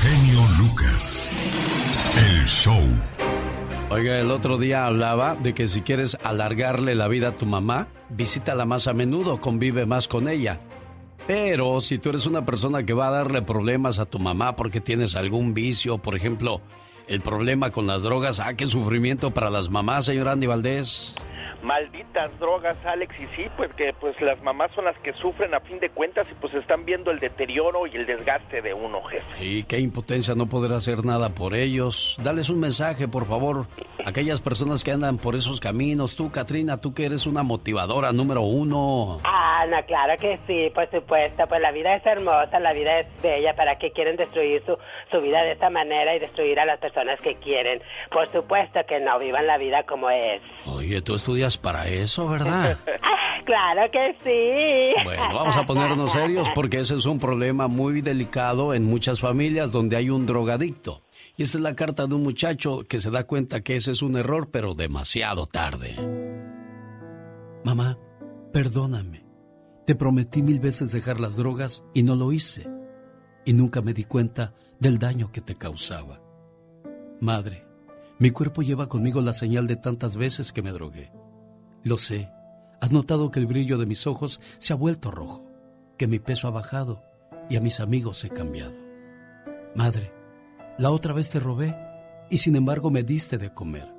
genio Lucas. El show. Oiga, el otro día hablaba de que si quieres alargarle la vida a tu mamá, visítala más a menudo, convive más con ella. Pero si tú eres una persona que va a darle problemas a tu mamá porque tienes algún vicio, por ejemplo, el problema con las drogas, ah, qué sufrimiento para las mamás, señor Andy Valdés malditas drogas, Alex, y sí, pues que pues las mamás son las que sufren a fin de cuentas y pues están viendo el deterioro y el desgaste de uno, jefe. Sí, qué impotencia no poder hacer nada por ellos. Dales un mensaje, por favor, a aquellas personas que andan por esos caminos. Tú, Katrina, tú que eres una motivadora número uno. Ah, no, claro que sí, por supuesto, pues la vida es hermosa, la vida es bella, ¿para qué quieren destruir su, su vida de esta manera y destruir a las personas que quieren? Por supuesto que no, vivan la vida como es. Oye, tú estudias para eso, ¿verdad? claro que sí. Bueno, vamos a ponernos serios porque ese es un problema muy delicado en muchas familias donde hay un drogadicto. Y esta es la carta de un muchacho que se da cuenta que ese es un error, pero demasiado tarde. Mamá, perdóname. Te prometí mil veces dejar las drogas y no lo hice. Y nunca me di cuenta del daño que te causaba. Madre, mi cuerpo lleva conmigo la señal de tantas veces que me drogué. Lo sé. Has notado que el brillo de mis ojos se ha vuelto rojo, que mi peso ha bajado y a mis amigos he cambiado. Madre, la otra vez te robé y sin embargo me diste de comer.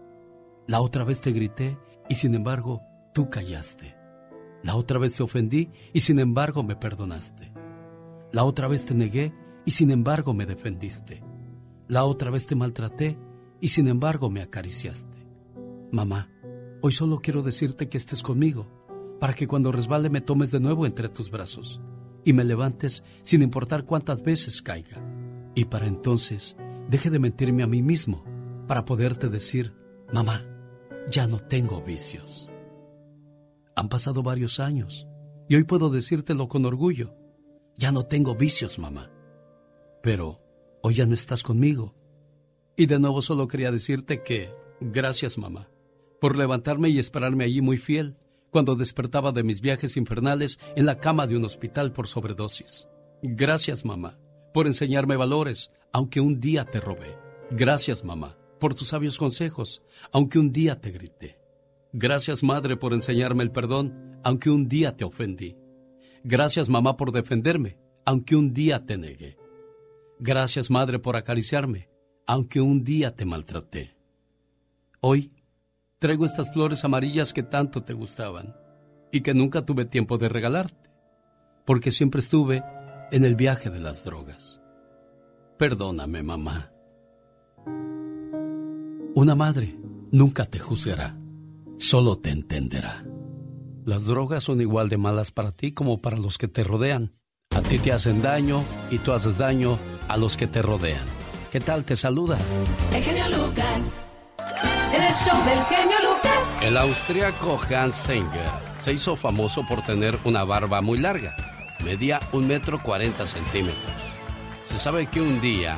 La otra vez te grité y sin embargo tú callaste. La otra vez te ofendí y sin embargo me perdonaste. La otra vez te negué y sin embargo me defendiste. La otra vez te maltraté y sin embargo me acariciaste. Mamá, Hoy solo quiero decirte que estés conmigo, para que cuando resbale me tomes de nuevo entre tus brazos y me levantes sin importar cuántas veces caiga. Y para entonces deje de mentirme a mí mismo, para poderte decir, mamá, ya no tengo vicios. Han pasado varios años y hoy puedo decírtelo con orgullo. Ya no tengo vicios, mamá. Pero hoy ya no estás conmigo. Y de nuevo solo quería decirte que, gracias, mamá por levantarme y esperarme allí muy fiel cuando despertaba de mis viajes infernales en la cama de un hospital por sobredosis. Gracias, mamá, por enseñarme valores, aunque un día te robé. Gracias, mamá, por tus sabios consejos, aunque un día te grité. Gracias, madre, por enseñarme el perdón, aunque un día te ofendí. Gracias, mamá, por defenderme, aunque un día te negué. Gracias, madre, por acariciarme, aunque un día te maltraté. Hoy traigo estas flores amarillas que tanto te gustaban y que nunca tuve tiempo de regalarte, porque siempre estuve en el viaje de las drogas. Perdóname, mamá. Una madre nunca te juzgará, solo te entenderá. Las drogas son igual de malas para ti como para los que te rodean. A ti te hacen daño y tú haces daño a los que te rodean. ¿Qué tal? Te saluda. El Lucas el show del genio Lucas. El austriaco Hans Singer se hizo famoso por tener una barba muy larga. Medía un metro cuarenta centímetros. Se sabe que un día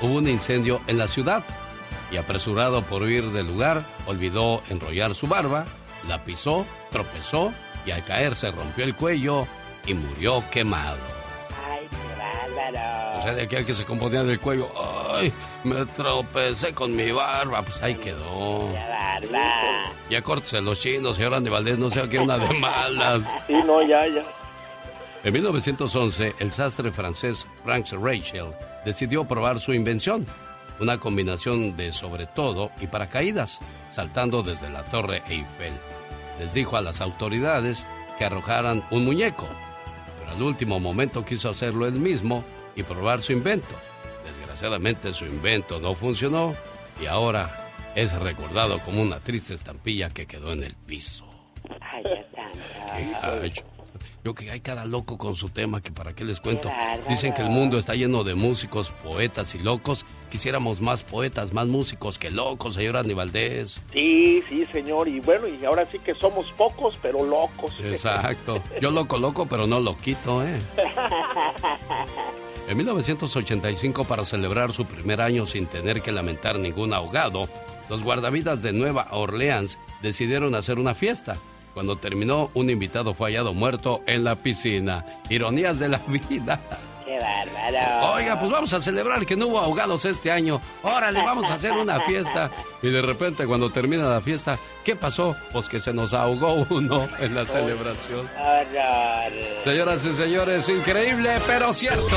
hubo un incendio en la ciudad y apresurado por huir del lugar, olvidó enrollar su barba, la pisó, tropezó y al caer se rompió el cuello y murió quemado. O sea, de aquí a que se componía del cuello. ¡Ay! Me tropecé con mi barba. Pues ahí quedó. La barba. Ya córtese los chinos, señor Andy Valdés. No sea que una de malas. Sí, no, ya, ya. En 1911, el sastre francés Frank Rachel decidió probar su invención, una combinación de sobre todo y paracaídas, saltando desde la Torre Eiffel. Les dijo a las autoridades que arrojaran un muñeco, pero al último momento quiso hacerlo él mismo y probar su invento. Desgraciadamente su invento no funcionó y ahora es recordado como una triste estampilla que quedó en el piso. Ay, yo que hay cada loco con su tema, que para qué les cuento. Dicen que el mundo está lleno de músicos, poetas y locos. Quisiéramos más poetas, más músicos que locos, señor Aníbal Valdés. Sí, sí, señor. Y bueno, y ahora sí que somos pocos, pero locos. Exacto. Yo loco, loco, pero no lo quito, ¿eh? En 1985, para celebrar su primer año sin tener que lamentar ningún ahogado, los guardavidas de Nueva Orleans decidieron hacer una fiesta. Cuando terminó, un invitado fue hallado muerto en la piscina. Ironías de la vida. ¡Qué qué bárbaro. Oiga, pues vamos a celebrar que no hubo ahogados este año. Órale, vamos a hacer una fiesta. Y de repente, cuando termina la fiesta, ¿qué pasó? Pues que se nos ahogó uno en la celebración. Señoras y señores, increíble, pero cierto.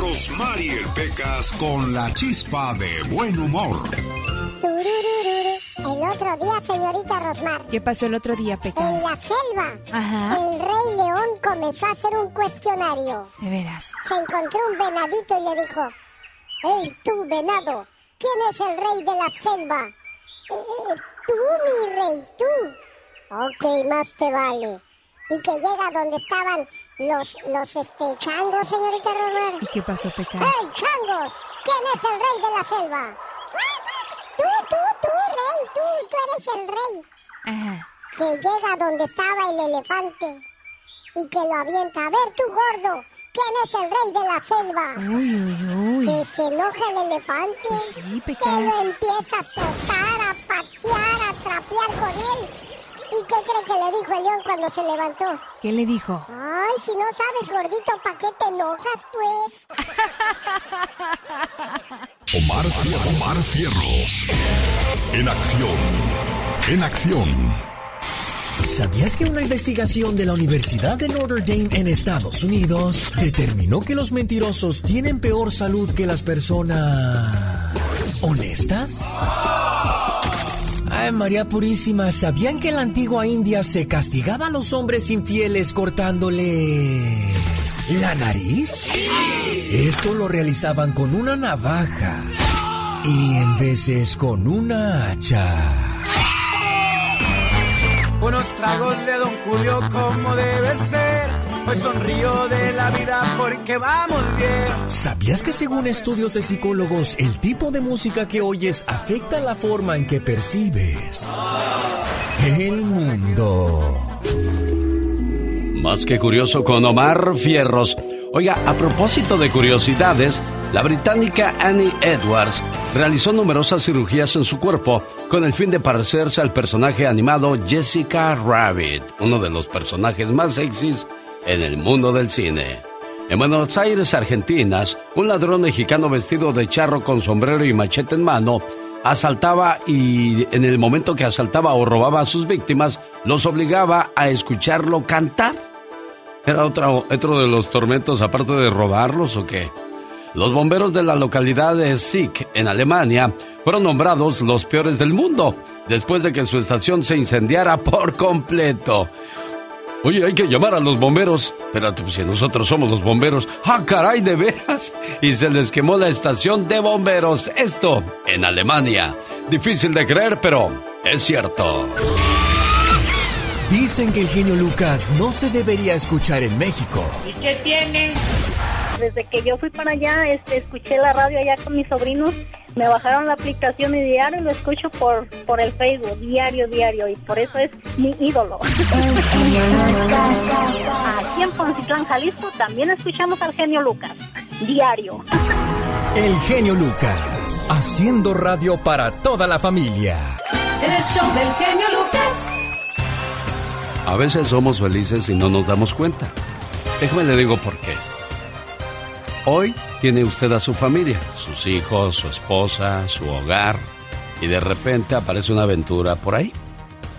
Rosmarie Pecas con la chispa de buen humor. El otro día, señorita Rosmar. ¿Qué pasó el otro día, Pecas? En la selva. Ajá. El rey león comenzó a hacer un cuestionario. De veras. Se encontró un venadito y le dijo: ¡Hey, tú, venado! ¿Quién es el rey de la selva? "Eh, tú, mi rey, tú. Ok, más te vale. Y que llega donde estaban los, los, este, changos, señorita Rosmar. ¿Y qué pasó, Pecas? ¡Hey, changos! ¿Quién es el rey de la selva? Tú, tú, tú, rey, tú, tú eres el rey. Ajá. Que llega donde estaba el elefante y que lo avienta. A ver, tú, gordo, ¿quién es el rey de la selva? Uy, uy, uy. Que se enoja el elefante. Pues sí, que Pecas. lo empieza a soltar, a patear, a trapear con él. ¿Y qué cree que le dijo el león cuando se levantó? ¿Qué le dijo? Ay, si no sabes, gordito, ¿para qué te enojas, pues? Omar, Omar Cierros. En acción. En acción. ¿Sabías que una investigación de la Universidad de Notre Dame en Estados Unidos determinó que los mentirosos tienen peor salud que las personas honestas? Ay, María Purísima, ¿sabían que en la antigua India se castigaba a los hombres infieles cortándoles la nariz? Esto lo realizaban con una navaja y en veces con una hacha. Unos tragos de Don Julio como debe ser. Hoy sonrío de la vida porque vamos bien. ¿Sabías que según estudios de psicólogos, el tipo de música que oyes afecta la forma en que percibes el mundo? Más que curioso con Omar Fierros. Oiga, a propósito de curiosidades, la británica Annie Edwards realizó numerosas cirugías en su cuerpo con el fin de parecerse al personaje animado Jessica Rabbit, uno de los personajes más sexys en el mundo del cine. En Buenos Aires, Argentina, un ladrón mexicano vestido de charro con sombrero y machete en mano asaltaba y en el momento que asaltaba o robaba a sus víctimas, los obligaba a escucharlo cantar. ¿Era otro, otro de los tormentos aparte de robarlos o qué? Los bomberos de la localidad de Sick, en Alemania, fueron nombrados los peores del mundo después de que su estación se incendiara por completo. Oye, hay que llamar a los bomberos. Espérate, pues si nosotros somos los bomberos. ¡Ah, caray, de veras! Y se les quemó la estación de bomberos. Esto en Alemania. Difícil de creer, pero es cierto. Dicen que el genio Lucas no se debería escuchar en México. ¿Y qué tiene? Desde que yo fui para allá, este, escuché la radio allá con mis sobrinos, me bajaron la aplicación y diario lo escucho por, por el Facebook, diario, diario, y por eso es mi ídolo. Aquí en Poncitlán, Jalisco, también escuchamos al genio Lucas, diario. El genio Lucas, haciendo radio para toda la familia. El show del genio Lucas. A veces somos felices y no nos damos cuenta. Déjame le digo por qué. Hoy tiene usted a su familia, sus hijos, su esposa, su hogar, y de repente aparece una aventura por ahí.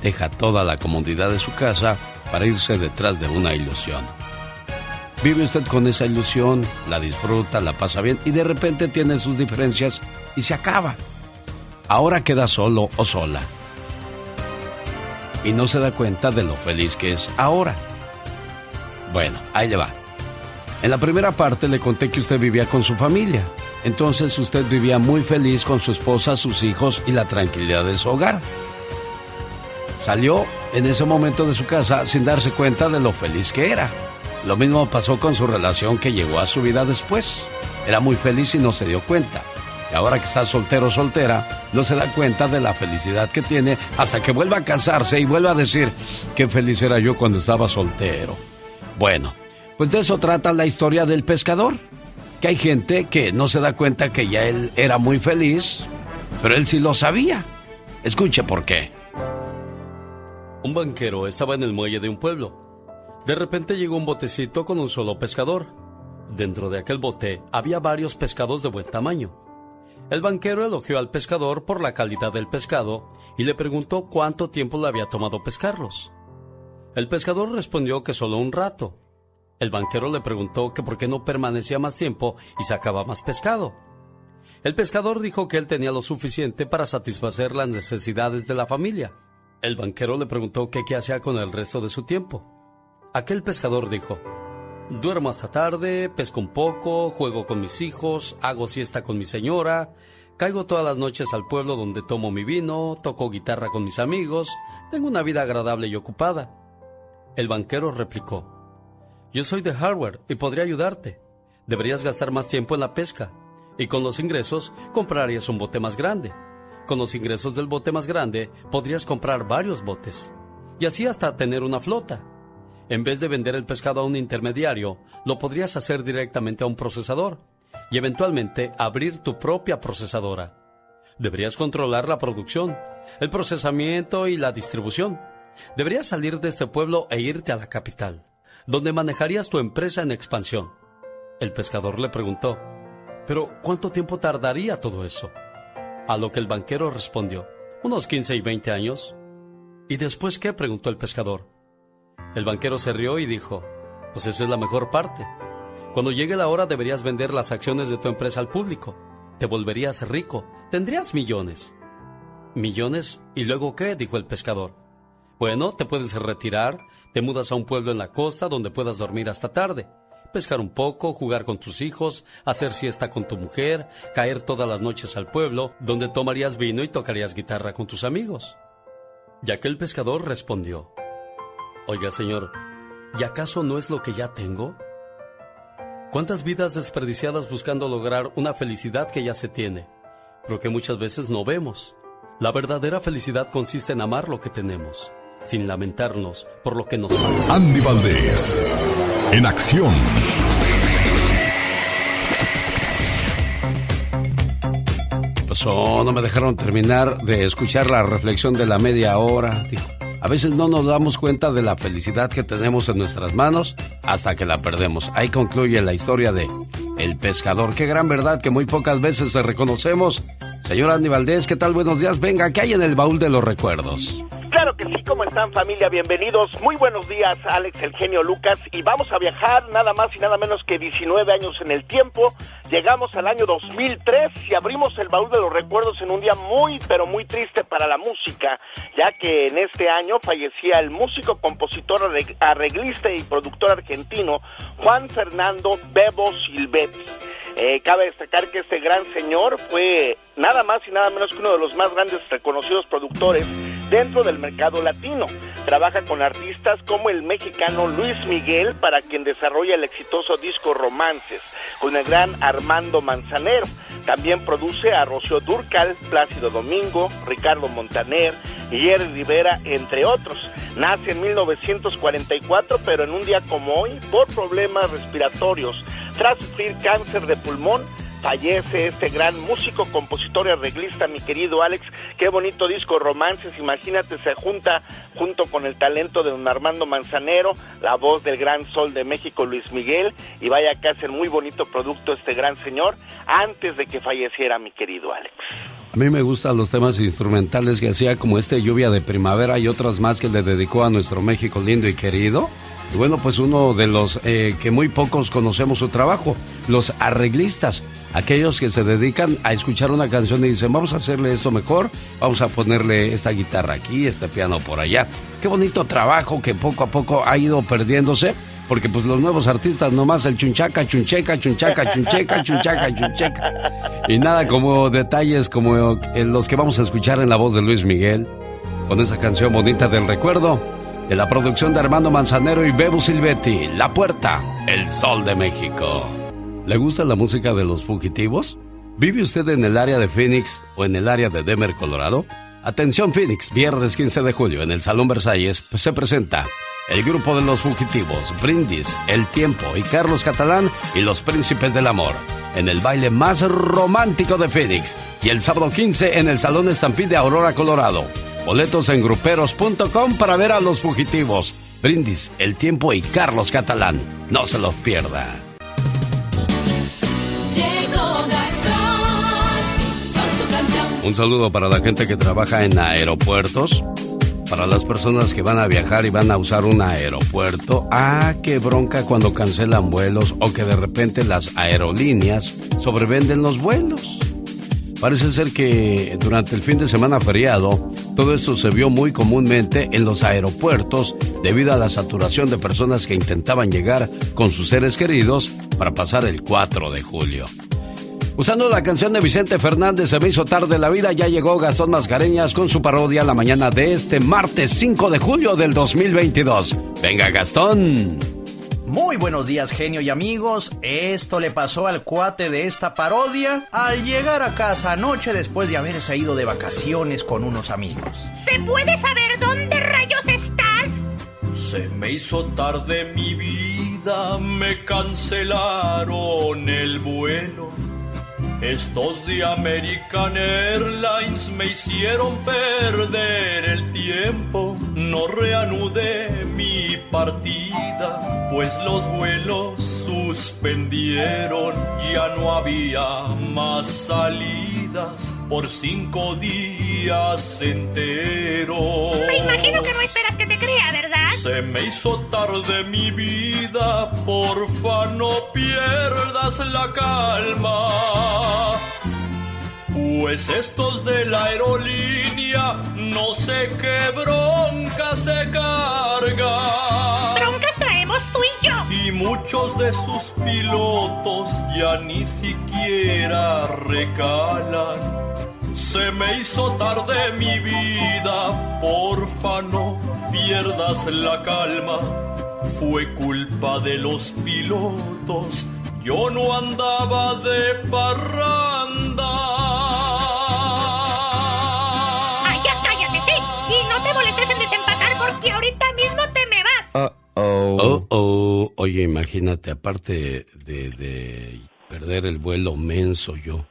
Deja toda la comodidad de su casa para irse detrás de una ilusión. Vive usted con esa ilusión, la disfruta, la pasa bien y de repente tiene sus diferencias y se acaba. Ahora queda solo o sola. Y no se da cuenta de lo feliz que es ahora. Bueno, ahí le va. En la primera parte le conté que usted vivía con su familia. Entonces usted vivía muy feliz con su esposa, sus hijos y la tranquilidad de su hogar. Salió en ese momento de su casa sin darse cuenta de lo feliz que era. Lo mismo pasó con su relación que llegó a su vida después. era muy feliz y no se dio cuenta. Y ahora que está soltero o soltera, no se da cuenta de la felicidad que tiene hasta que vuelva a casarse y vuelva a decir, qué feliz era yo cuando estaba soltero. Bueno, pues de eso trata la historia del pescador. Que hay gente que no se da cuenta que ya él era muy feliz, pero él sí lo sabía. Escuche por qué. Un banquero estaba en el muelle de un pueblo. De repente llegó un botecito con un solo pescador. Dentro de aquel bote había varios pescados de buen tamaño. El banquero elogió al pescador por la calidad del pescado y le preguntó cuánto tiempo le había tomado pescarlos. El pescador respondió que solo un rato. El banquero le preguntó que por qué no permanecía más tiempo y sacaba más pescado. El pescador dijo que él tenía lo suficiente para satisfacer las necesidades de la familia. El banquero le preguntó que qué hacía con el resto de su tiempo. Aquel pescador dijo, Duermo hasta tarde, pesco un poco, juego con mis hijos, hago siesta con mi señora, caigo todas las noches al pueblo donde tomo mi vino, toco guitarra con mis amigos, tengo una vida agradable y ocupada. El banquero replicó, Yo soy de hardware y podría ayudarte. Deberías gastar más tiempo en la pesca y con los ingresos comprarías un bote más grande. Con los ingresos del bote más grande podrías comprar varios botes y así hasta tener una flota. En vez de vender el pescado a un intermediario, lo podrías hacer directamente a un procesador y eventualmente abrir tu propia procesadora. Deberías controlar la producción, el procesamiento y la distribución. Deberías salir de este pueblo e irte a la capital, donde manejarías tu empresa en expansión. El pescador le preguntó, ¿pero cuánto tiempo tardaría todo eso? A lo que el banquero respondió, unos 15 y 20 años. ¿Y después qué? preguntó el pescador. El banquero se rió y dijo, pues esa es la mejor parte. Cuando llegue la hora deberías vender las acciones de tu empresa al público. Te volverías rico, tendrías millones. ¿Millones? ¿Y luego qué? dijo el pescador. Bueno, te puedes retirar, te mudas a un pueblo en la costa donde puedas dormir hasta tarde, pescar un poco, jugar con tus hijos, hacer siesta con tu mujer, caer todas las noches al pueblo donde tomarías vino y tocarías guitarra con tus amigos. Y aquel pescador respondió, Oiga, señor, ¿y acaso no es lo que ya tengo? ¿Cuántas vidas desperdiciadas buscando lograr una felicidad que ya se tiene, pero que muchas veces no vemos? La verdadera felicidad consiste en amar lo que tenemos, sin lamentarnos por lo que nos falta. Andy Valdés, en acción. Pasó, no me dejaron terminar de escuchar la reflexión de la media hora. Dijo, a veces no nos damos cuenta de la felicidad que tenemos en nuestras manos hasta que la perdemos. Ahí concluye la historia de El Pescador. Qué gran verdad que muy pocas veces se reconocemos. Señor Andy Valdés, ¿qué tal? Buenos días. Venga, ¿qué hay en el baúl de los recuerdos? Claro que sí, ¿cómo están familia? Bienvenidos. Muy buenos días, Alex, el genio Lucas. Y vamos a viajar nada más y nada menos que 19 años en el tiempo. Llegamos al año 2003 y abrimos el baúl de los recuerdos en un día muy, pero muy triste para la música, ya que en este año fallecía el músico, compositor, arreglista y productor argentino Juan Fernando Bebo Silvetti. Eh, cabe destacar que este gran señor fue nada más y nada menos que uno de los más grandes reconocidos productores dentro del mercado latino. Trabaja con artistas como el mexicano Luis Miguel, para quien desarrolla el exitoso disco Romances, con el gran Armando Manzanero. También produce a Rocío Durcal, Plácido Domingo, Ricardo Montaner y Jerry Rivera, entre otros. Nace en 1944, pero en un día como hoy, por problemas respiratorios, tras sufrir cáncer de pulmón, fallece este gran músico, compositor y arreglista, mi querido Alex. Qué bonito disco, Romances. Imagínate, se junta junto con el talento de don Armando Manzanero, la voz del gran sol de México, Luis Miguel. Y vaya que hace muy bonito producto este gran señor antes de que falleciera, mi querido Alex. A mí me gustan los temas instrumentales que hacía como este Lluvia de Primavera y otras más que le dedicó a nuestro México lindo y querido. Y bueno, pues uno de los eh, que muy pocos conocemos su trabajo, los arreglistas, aquellos que se dedican a escuchar una canción y dicen, vamos a hacerle esto mejor, vamos a ponerle esta guitarra aquí, este piano por allá. Qué bonito trabajo que poco a poco ha ido perdiéndose, porque pues los nuevos artistas nomás el chunchaca, chuncheca, chunchaca, chuncheca, chunchaca, chuncheca. Y nada como detalles como los que vamos a escuchar en la voz de Luis Miguel, con esa canción bonita del recuerdo de la producción de Armando Manzanero y Bebu Silvetti, La Puerta, El Sol de México. ¿Le gusta la música de los fugitivos? ¿Vive usted en el área de Phoenix o en el área de Denver, Colorado? Atención Phoenix, viernes 15 de julio en el Salón Versalles pues, se presenta el grupo de los fugitivos, Brindis, El Tiempo y Carlos Catalán y los Príncipes del Amor en el baile más romántico de Phoenix y el sábado 15 en el Salón Estampide de Aurora, Colorado. Boletos en gruperos.com para ver a los fugitivos, Brindis, El Tiempo y Carlos Catalán. No se los pierda. Un saludo para la gente que trabaja en aeropuertos para las personas que van a viajar y van a usar un aeropuerto. Ah, qué bronca cuando cancelan vuelos o que de repente las aerolíneas sobrevenden los vuelos. Parece ser que durante el fin de semana feriado, todo esto se vio muy comúnmente en los aeropuertos debido a la saturación de personas que intentaban llegar con sus seres queridos para pasar el 4 de julio. Usando la canción de Vicente Fernández, Se me hizo tarde la vida, ya llegó Gastón Mascareñas con su parodia la mañana de este martes 5 de julio del 2022. Venga, Gastón. Muy buenos días, genio y amigos. Esto le pasó al cuate de esta parodia al llegar a casa anoche después de haberse ido de vacaciones con unos amigos. ¿Se puede saber dónde rayos estás? Se me hizo tarde mi vida, me cancelaron el vuelo. Estos de American Airlines me hicieron perder el tiempo. No reanudé mi partida, pues los vuelos suspendieron. Ya no había más salidas por cinco días enteros. Me imagino que no esperas que te crea, ¿verdad? Se me hizo tarde mi vida, porfa no pierdas la calma. Pues estos de la aerolínea no sé qué bronca se carga. Broncas traemos tú y yo. Y muchos de sus pilotos ya ni siquiera recalan. Se me hizo tarde mi vida, porfa no pierdas la calma. Fue culpa de los pilotos, yo no andaba de parranda. Ay, ya cállate, sí. Y no te molestes en desempacar porque ahorita mismo te me vas. Oh, oh. Oye, imagínate, aparte de, de perder el vuelo menso yo.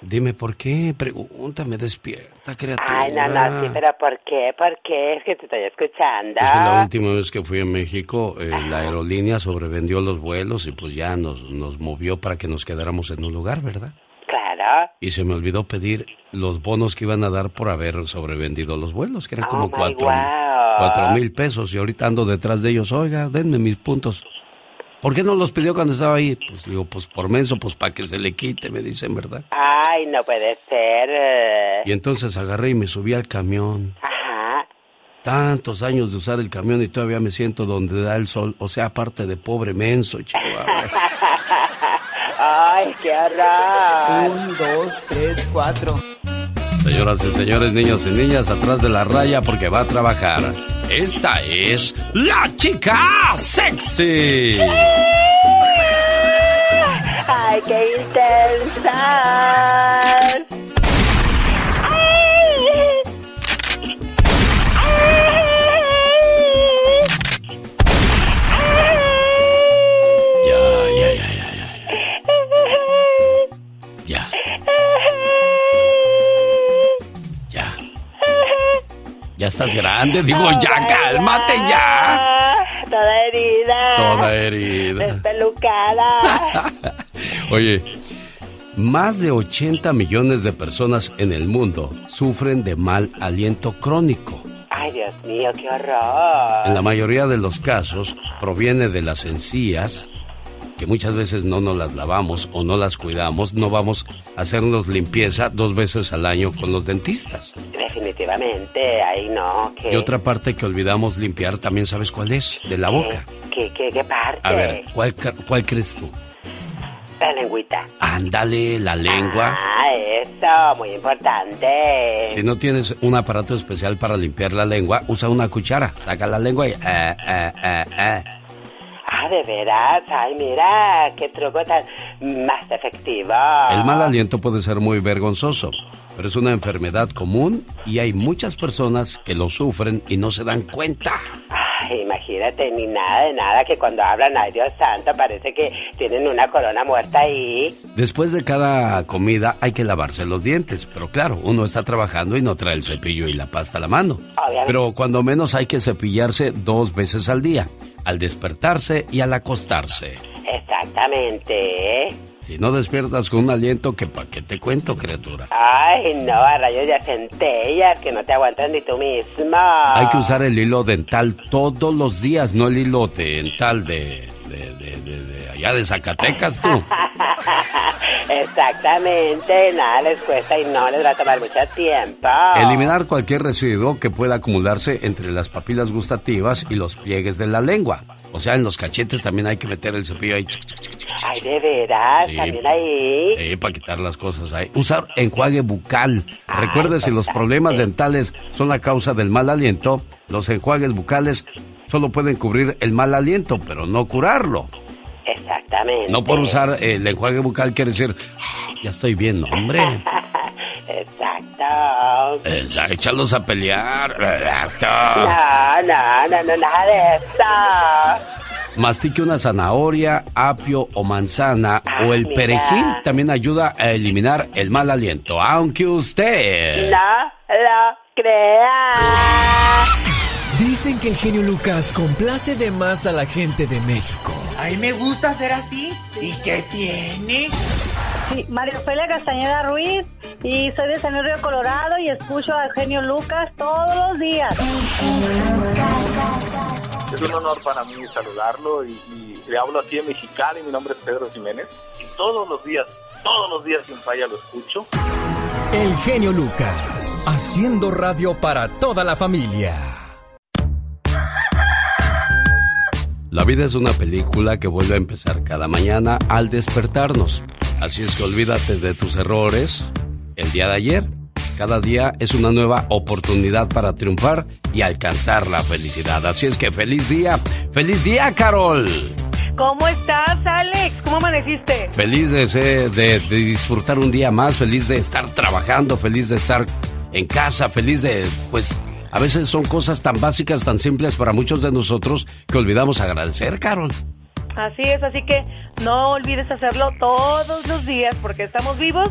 Dime por qué, pregúntame, despierta, criatura. Ay, no, no, sí, pero ¿por qué? ¿Por qué? Es que te estoy escuchando. Es que la última vez que fui a México, eh, la aerolínea sobrevendió los vuelos y pues ya nos, nos movió para que nos quedáramos en un lugar, ¿verdad? Claro. Y se me olvidó pedir los bonos que iban a dar por haber sobrevendido los vuelos, que eran Oh, como cuatro, wow. cuatro mil pesos. Y ahorita ando detrás de ellos, oiga, denme mis puntos. ¿Por qué no los pidió cuando estaba ahí? Pues digo, pues por menso, pues para que se le quite, me dicen, ¿verdad? Ay, no puede ser. eh. Y entonces agarré y me subí al camión. Ajá. Tantos años de usar el camión y todavía me siento donde da el sol. O sea, aparte de pobre menso, Chihuahua. Ay, qué horror. Un, dos, tres, cuatro. Señoras y señores, niños y niñas, atrás de la raya porque va a trabajar. Esta es la chica sexy. Ay, qué intensa. Digo, ya, cálmate ya. Toda herida. Toda herida. Despelucada. Oye, más de 80 millones de personas en el mundo sufren de mal aliento crónico. Ay, Dios mío, qué horror. En la mayoría de los casos proviene de las encías, que muchas veces no nos las lavamos o no las cuidamos, no vamos a hacernos limpieza dos veces al año con los dentistas. Definitivamente, ahí no. Que, Y otra parte que olvidamos limpiar también, ¿sabes cuál es? De la boca. ¿Qué, qué, qué parte? A ver, ¿cuál, cuál crees tú? La lengüita. Ándale, la lengua. Ah, eso, muy importante. Si no tienes un aparato especial para limpiar la lengua, usa una cuchara. Saca la lengua y... eh, eh, eh. Ah, de veras. Ay, mira, qué truco tan más efectivo. El mal aliento puede ser muy vergonzoso, pero es una enfermedad común y hay muchas personas que lo sufren y no se dan cuenta. Ay, imagínate, ni nada de nada, que cuando hablan, ay Dios santo, parece que tienen una corona muerta ahí. Después de cada comida hay que lavarse los dientes, pero claro, uno está trabajando y no trae el cepillo y la pasta a la mano. Obviamente. Pero cuando menos hay que cepillarse dos veces al día, al despertarse y al acostarse. Exactamente, ¿eh? Si no despiertas con un aliento, que pa' qué te cuento, criatura. Ay, no, a rayos de centellas, que no te aguantas ni tú mismo. Hay que usar el hilo dental todos los días, no el hilo dental de, de, de, de- de allá de Zacatecas, tú. Exactamente, nada les cuesta y no les va a tomar mucho tiempo. Eliminar cualquier residuo que pueda acumularse entre las papilas gustativas y los pliegues de la lengua. O sea, en los cachetes también hay que meter el cepillo ahí. Ay, de veras, Sí. también ahí. Sí, para quitar las cosas ahí. Usar enjuague bucal. Recuerde, si los problemas dentales son la causa del mal aliento, los enjuagues bucales solo pueden cubrir el mal aliento, pero no curarlo. Exactamente. No por usar el enjuague bucal quiere decir, "Ah, ya estoy bien, hombre. Exacto. Ya, échalos a pelear. Exacto. No, no, no, no, nada de eso. Mastique una zanahoria, apio o manzana o el mira. perejil también ayuda a eliminar el mal aliento, aunque usted... No lo crea. Dicen que el genio Lucas complace de más a la gente de México. A mí me gusta ser así. ¿Y qué tiene? Sí, María Ofelia Castañeda Ruiz y soy de San Luis Río Colorado y escucho al genio Lucas todos los días. Es un honor para mí saludarlo y, y le hablo aquí en Mexicali. Mi nombre es Pedro Jiménez y todos los días, todos los días sin falla lo escucho. El genio Lucas, haciendo radio para toda la familia. La vida es una película que vuelve a empezar cada mañana al despertarnos. Así es que olvídate de tus errores el día de ayer. Cada día es una nueva oportunidad para triunfar y alcanzar la felicidad. Así es que feliz día, feliz día Carol. ¿Cómo estás, Alex? ¿Cómo amaneciste? Feliz de, ser- de, de disfrutar un día más, feliz de estar trabajando, feliz de estar en casa, feliz de, pues, a veces son cosas tan básicas, tan simples para muchos de nosotros que olvidamos agradecer, Carol. Así es, así que no olvides hacerlo todos los días porque estamos vivos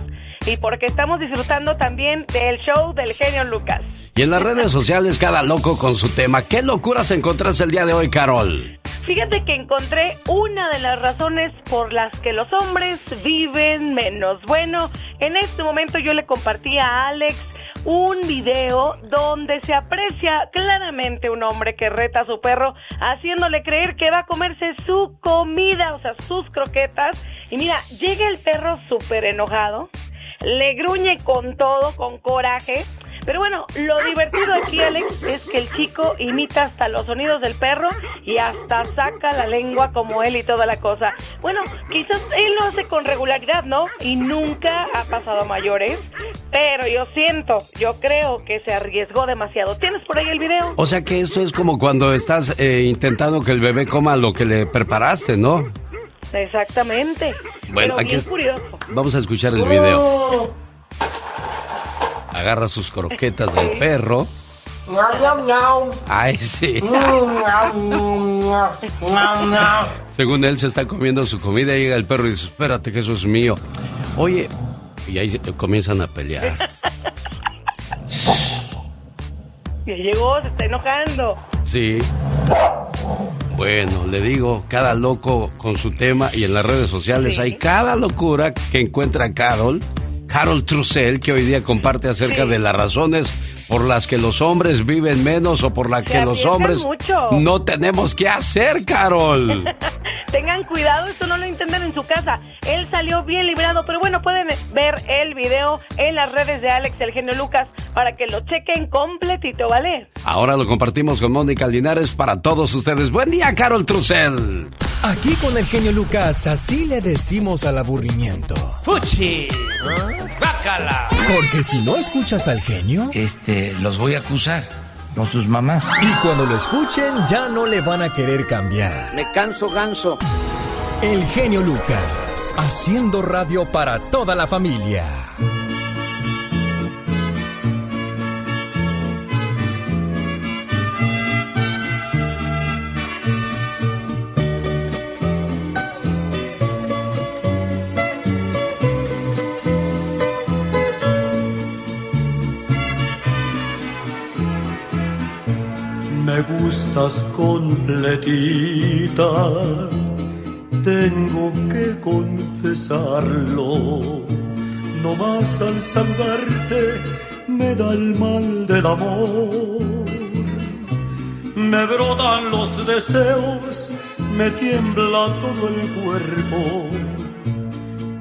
y porque estamos disfrutando también del show del genio Lucas. Y en las redes sociales cada loco con su tema. ¿Qué locuras encontraste el día de hoy, Carol? Fíjate que encontré una de las razones por las que los hombres viven menos. Bueno, en este momento yo le compartí a Alex un video donde se aprecia claramente un hombre que reta a su perro haciéndole creer que va a comerse su comida, o sea, sus croquetas. Y mira, llega el perro súper enojado, le gruñe con todo, con coraje. Pero bueno, lo divertido aquí, Alex, es que el chico imita hasta los sonidos del perro y hasta saca la lengua como él y toda la cosa. Bueno, quizás él lo hace con regularidad, ¿no? Y nunca ha pasado a mayores. Pero yo siento, yo creo que se arriesgó demasiado. ¿Tienes por ahí el video? O sea que esto es como cuando estás eh, intentando que el bebé coma lo que le preparaste, ¿no? Exactamente. Bueno, Pero aquí bien es- curioso. Vamos a escuchar el video. Agarra sus croquetas del perro. Ay, sí. Según él se está comiendo su comida y llega el perro y dice, espérate que eso es mío. Oye, y ahí comienzan a pelear. Ya llegó, se está enojando. Sí. Bueno, le digo, cada loco con su tema y en las redes sociales Sí. hay cada locura que encuentra Carol, Carol Trussell, que hoy día comparte acerca de las razones por las que los hombres viven menos o por las que los hombres mucho. no tenemos que hacer, Carol. Tengan cuidado, esto no lo intenten en su casa. Él salió bien librado, pero bueno, pueden ver el video en las redes de Alex, el genio Lucas, para que lo chequen completito, ¿vale? Ahora lo compartimos con Mónica Linares para todos ustedes. Buen día, Carol Trussell. Aquí con el genio Lucas, así le decimos al aburrimiento. ¡Fuchi! ¡Bácala! Porque si no escuchas al genio, Este, los voy a acusar con sus mamás. Y cuando lo escuchen, ya no le van a querer cambiar. Me canso ganso. El genio Lucas, haciendo radio para toda la familia. Me gustas completita, tengo que confesarlo. No más al saludarte me da el mal del amor. Me brotan los deseos, me tiembla todo el cuerpo.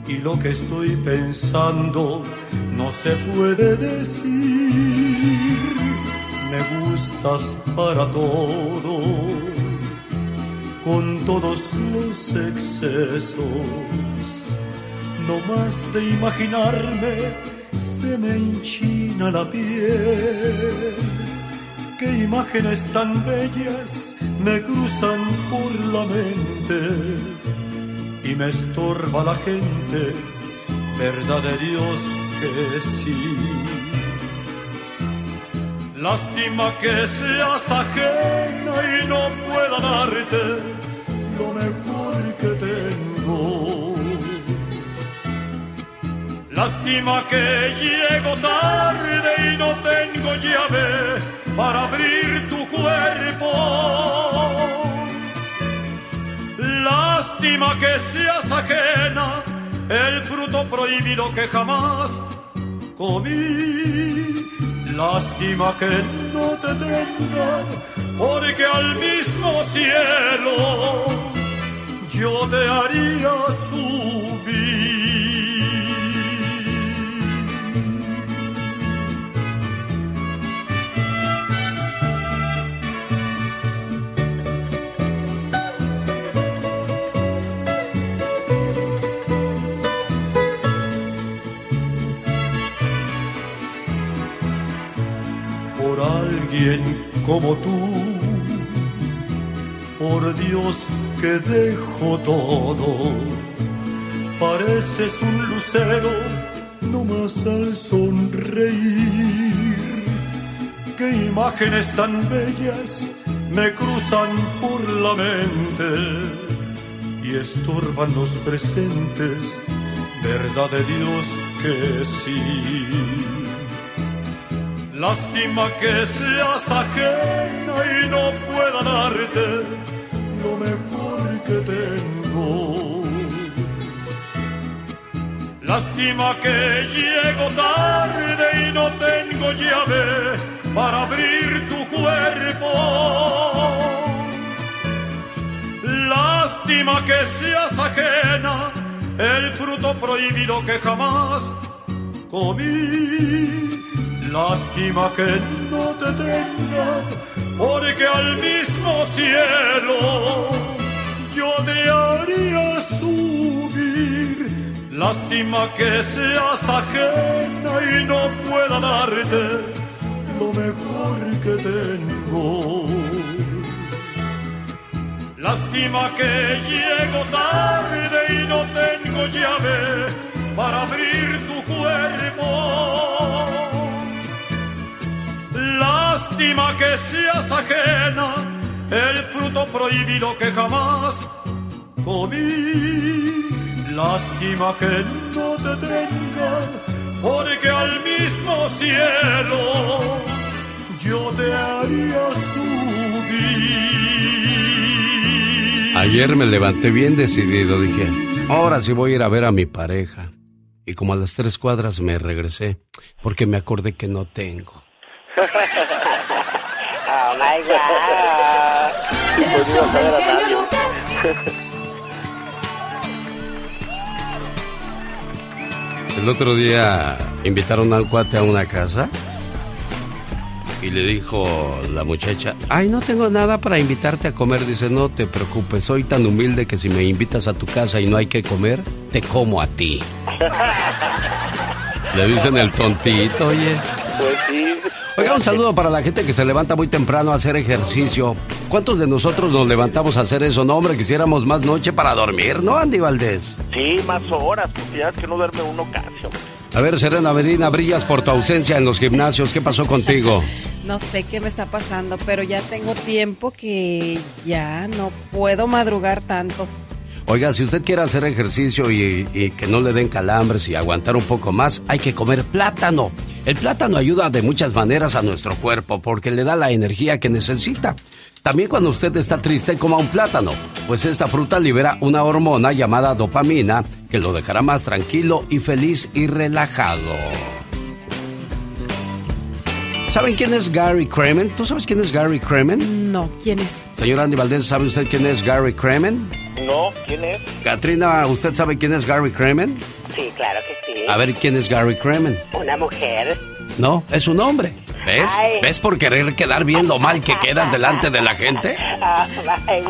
Y lo que estoy pensando no se puede decir me gustas para todo, con todos los excesos. No más de imaginarme, se me enchina la piel. Qué imágenes tan bellas me cruzan por la mente y me estorba la gente, verdad de Dios que sí. Lástima que seas ajena y no pueda darte lo mejor que tengo. Lástima que llego tarde y no tengo llave para abrir tu cuerpo. Lástima que seas ajena, el fruto prohibido que jamás comí. Lástima que no te tenga, porque al mismo cielo yo te haría subir. Alguien como tú. Por Dios que dejo todo, pareces un lucero, no más al sonreír. Qué imágenes tan bellas me cruzan por la mente y estorban los presentes, verdad de Dios que sí. Lástima que seas ajena y no pueda darte lo mejor que tengo. Lástima que llego tarde y no tengo llave para abrir tu cuerpo. Lástima que seas ajena, el fruto prohibido que jamás comí. Lástima que no te tenga, porque al mismo cielo yo te haría subir. Lástima que seas ajena y no pueda darte lo mejor que tengo. Lástima que llego tarde y no tengo llave para abrir tu cuerpo. Lástima que seas ajena, el fruto prohibido que jamás comí. Lástima que no te tenga, porque al mismo cielo yo te haría subir. Ayer me levanté bien decidido, dije, ahora sí voy a ir a ver a mi pareja. Y como a las tres cuadras me regresé, porque me acordé que no tengo. My God. El show del genio Lucas. El otro día invitaron al cuate a una casa y le dijo la muchacha, ay, no tengo nada para invitarte a comer. Dice, no te preocupes, soy tan humilde que si me invitas a tu casa y no hay que comer, te como a ti. Le dicen el tontito, oye. Pues sí. Oiga, un saludo para la gente que se levanta muy temprano a hacer ejercicio. ¿Cuántos de nosotros nos levantamos a hacer eso? No, hombre, quisiéramos más noche para dormir, ¿no, Andy Valdés? Sí, más horas, porque ya es que no duerme uno casi. hombre. A ver, Serena Medina, brillas por tu ausencia en los gimnasios. ¿Qué pasó contigo? No sé qué me está pasando, pero ya tengo tiempo que ya no puedo madrugar tanto. Oiga, si usted quiere hacer ejercicio y, que no le den calambres y aguantar un poco más, hay que comer plátano. El plátano ayuda de muchas maneras a nuestro cuerpo porque le da la energía que necesita. También cuando usted está triste, coma un plátano, pues esta fruta libera una hormona llamada dopamina que lo dejará más tranquilo y feliz y relajado. ¿Saben quién es Gary Kremen? ¿Tú sabes quién es Gary Kremen? No, ¿quién es? Señor Andy Valdés, ¿sabe usted quién es Gary Kremen? No, ¿quién es? Katrina, ¿usted sabe quién es Gary Kremen? Sí, claro que sí. A ver, ¿quién es Gary Kremen? Una mujer. No, es un hombre. ¿Ves? Ay. ¿Ves por querer quedar bien lo mal que quedas delante de la gente? Ah, ay.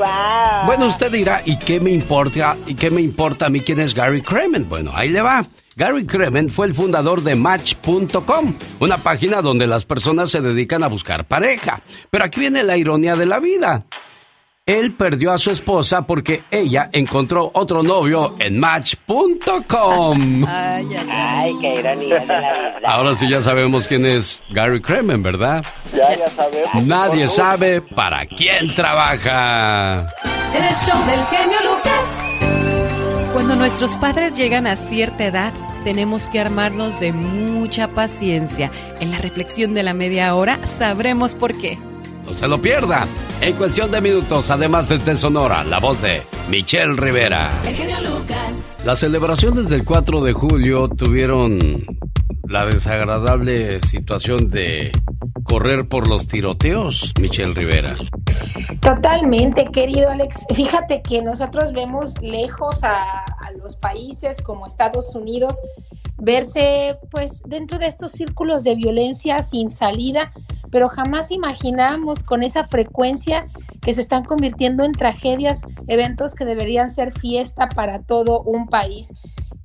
Bueno, usted dirá, ¿y qué me importa? ¿Y qué me importa a mí quién es Gary Kremen? Bueno, ahí le va. Gary Kremen fue el fundador de Match.com, una página donde las personas se dedican a buscar pareja. Pero aquí viene la ironía de la vida. Él perdió a su esposa porque ella encontró otro novio en Match.com. Ay, ay, Ay, qué ironía de la vida. Ahora sí ya sabemos quién es Gary Kremen, ¿verdad? Ya, ya sabemos. Nadie sabe para quién trabaja. El show del genio Lucas. Cuando nuestros padres llegan a cierta edad, tenemos que armarnos de mucha paciencia. En la reflexión de la media hora sabremos por qué. No se lo pierda. En cuestión de minutos, además desde Sonora, la voz de Michelle Rivera. El genio Lucas. Las celebraciones del 4 de julio tuvieron la desagradable situación de correr por los tiroteos, Michelle Rivera. Totalmente, querido Alex. Fíjate que nosotros vemos lejos a, a los países como Estados Unidos verse pues dentro de estos círculos de violencia sin salida, pero jamás imaginamos con esa frecuencia que se están convirtiendo en tragedias, eventos que deberían ser fiesta para todo un país.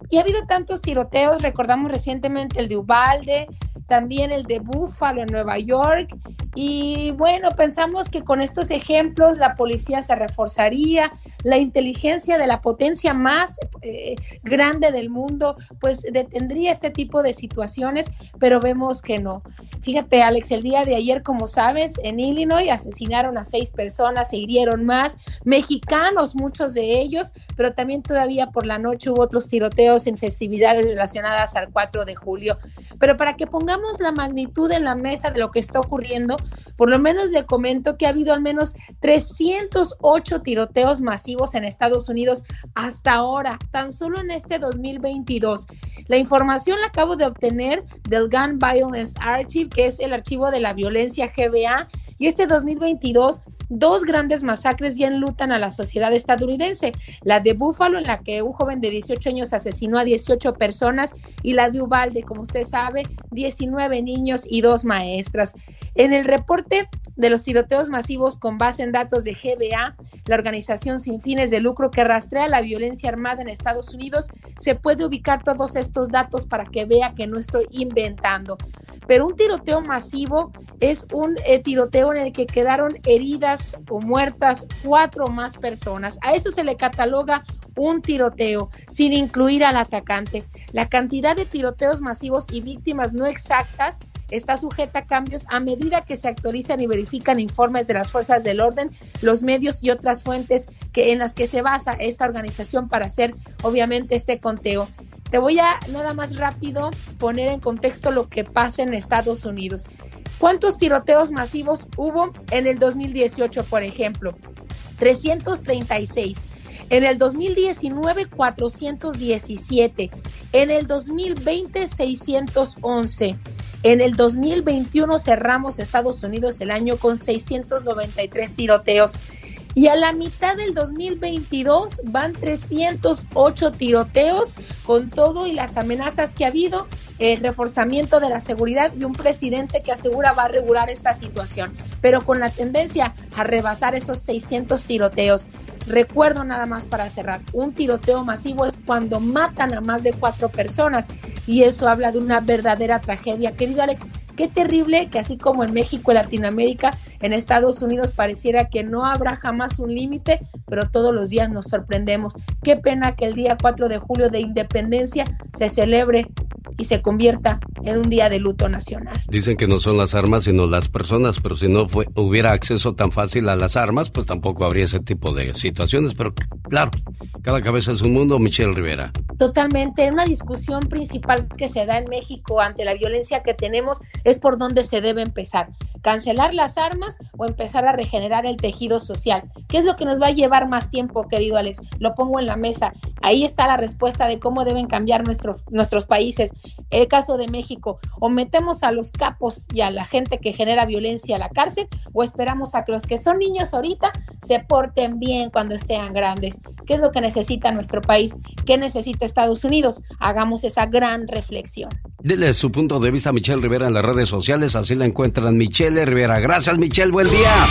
Y ha habido tantos tiroteos, recordamos recientemente el de Ubalde, también el de Buffalo en Nueva York. Y bueno, pensamos que con estos ejemplos la policía se reforzaría, la inteligencia de la potencia más eh, grande del mundo, pues detendría este tipo de situaciones, pero vemos que no. Fíjate, Alex, el día de ayer, como sabes, en Illinois asesinaron a seis personas, se hirieron más, mexicanos, muchos de ellos, pero también todavía por la noche hubo otros tiroteos en festividades relacionadas al 4 de julio. Pero para que pongamos la magnitud en la mesa de lo que está ocurriendo, por lo menos le comento que ha habido al menos 308 tiroteos masivos en Estados Unidos hasta ahora, tan solo en este 2022. La información la acabo de obtener del Gun Violence Archive, que es el archivo de la violencia GBA, y este 2022 dos grandes masacres ya enlutan a la sociedad estadounidense, la de Buffalo en la que un joven de 18 años asesinó a 18 personas y la de Ubalde, como usted sabe, 19 niños y dos maestras. En el reporte de los tiroteos masivos con base en datos de GBA, la organización sin fines de lucro que rastrea la violencia armada en Estados Unidos, se puede ubicar todos estos datos para que vea que no estoy inventando. Pero un tiroteo masivo es un eh, tiroteo en el que quedaron heridas o muertas cuatro o más personas. A eso se le cataloga un tiroteo, sin incluir al atacante. La cantidad de tiroteos masivos y víctimas no exactas está sujeta a cambios a medida que se actualizan y verifican informes de las fuerzas del orden, los medios y otras fuentes que, en las que se basa esta organización para hacer, obviamente, este conteo. Te voy a nada más rápido poner en contexto lo que pasa en Estados Unidos. ¿Cuántos tiroteos masivos hubo en el 2018, por ejemplo? 336. En el 2019, 417. En el 2020, 611. En el 2021 cerramos Estados Unidos el año con 693 tiroteos. Y a la mitad del 2022 van 308 tiroteos con todo y las amenazas que ha habido, el reforzamiento de la seguridad y un presidente que asegura va a regular esta situación, pero con la tendencia a rebasar esos 600 tiroteos. Recuerdo nada más para cerrar, un tiroteo masivo es cuando matan a más de cuatro personas y eso habla de una verdadera tragedia. Querido Alex, Qué terrible que así como en México, en Latinoamérica, en Estados Unidos pareciera que no habrá jamás un límite, pero todos los días nos sorprendemos. Qué pena que el día 4 de julio de independencia se celebre y se convierta en un día de luto nacional. Dicen que no son las armas sino las personas, pero si no fue, hubiera acceso tan fácil a las armas, pues tampoco habría ese tipo de. Pero claro, cada cabeza es un mundo, Michelle Rivera. Totalmente, una discusión principal que se da en México ante la violencia que tenemos es por dónde se debe empezar. ¿Cancelar las armas o empezar a regenerar el tejido social? ¿Qué es lo que nos va a llevar más tiempo, querido Alex? Lo pongo en la mesa. Ahí está la respuesta de cómo deben cambiar nuestros, nuestros países. El caso de México, o metemos a los capos y a la gente que genera violencia a la cárcel, o esperamos a que los que son niños ahorita se porten bien estén grandes. ¿Qué es lo que necesita nuestro país? ¿Qué necesita Estados Unidos? Hagamos esa gran reflexión. Dile su punto de vista a Michelle Rivera en las redes sociales, así la encuentran Michelle Rivera. Gracias Michelle, buen día.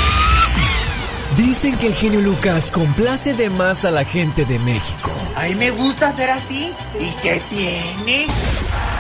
Dicen que el genio Lucas complace de más a la gente de México. A mí me gusta ser así. ¿Y qué tiene?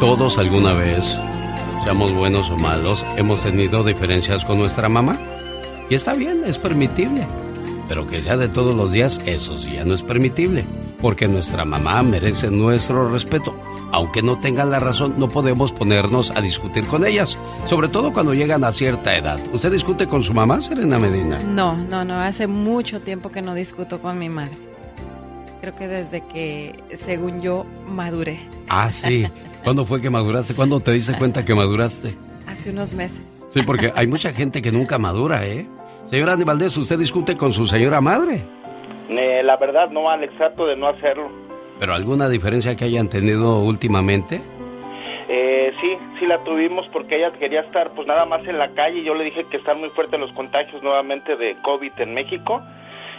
Todos alguna vez, seamos buenos o malos, hemos tenido diferencias con nuestra mamá. Y está bien, es permitible. Pero que sea de todos los días, eso sí ya no es permitible. Porque nuestra mamá merece nuestro respeto. Aunque no tengan la razón, no podemos ponernos a discutir con ellas. Sobre todo cuando llegan a cierta edad. ¿Usted discute con su mamá, Serena Medina? No, no, no. Hace mucho tiempo que no discuto con mi madre. Creo que desde que, según yo, maduré. Ah, sí. ¿Cuándo fue que maduraste? ¿Cuándo te diste cuenta que maduraste? Hace unos meses. Sí, porque hay mucha gente que nunca madura, ¿eh? Señora Andy Valdés, ¿usted discute con su señora madre? Eh, la verdad, no, Alex, trato de no hacerlo. ¿Pero alguna diferencia que hayan tenido últimamente? Eh, sí, sí la tuvimos porque ella quería estar pues nada más en la calle. Yo le dije que están muy fuertes los contagios nuevamente de COVID en México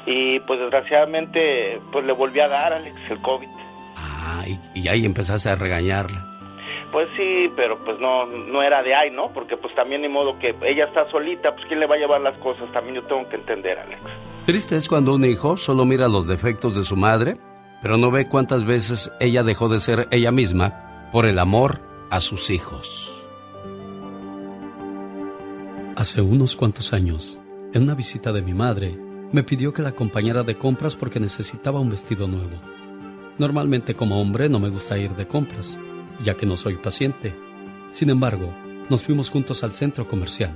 y pues desgraciadamente pues le volví a dar, Alex, el COVID. Ah, y, y ahí empezaste a regañarla. Pues sí, pero pues no, no era de ahí, ¿no? Porque pues también ni modo que ella está solita, pues quién le va a llevar las cosas, también yo tengo que entender, Alex. Triste es cuando un hijo solo mira los defectos de su madre, pero no ve cuántas veces ella dejó de ser ella misma por el amor a sus hijos. Hace unos cuantos años, en una visita de mi madre, me pidió que la acompañara de compras porque necesitaba un vestido nuevo. Normalmente como hombre no me gusta ir de compras, ya que no soy paciente. Sin embargo, nos fuimos juntos al centro comercial.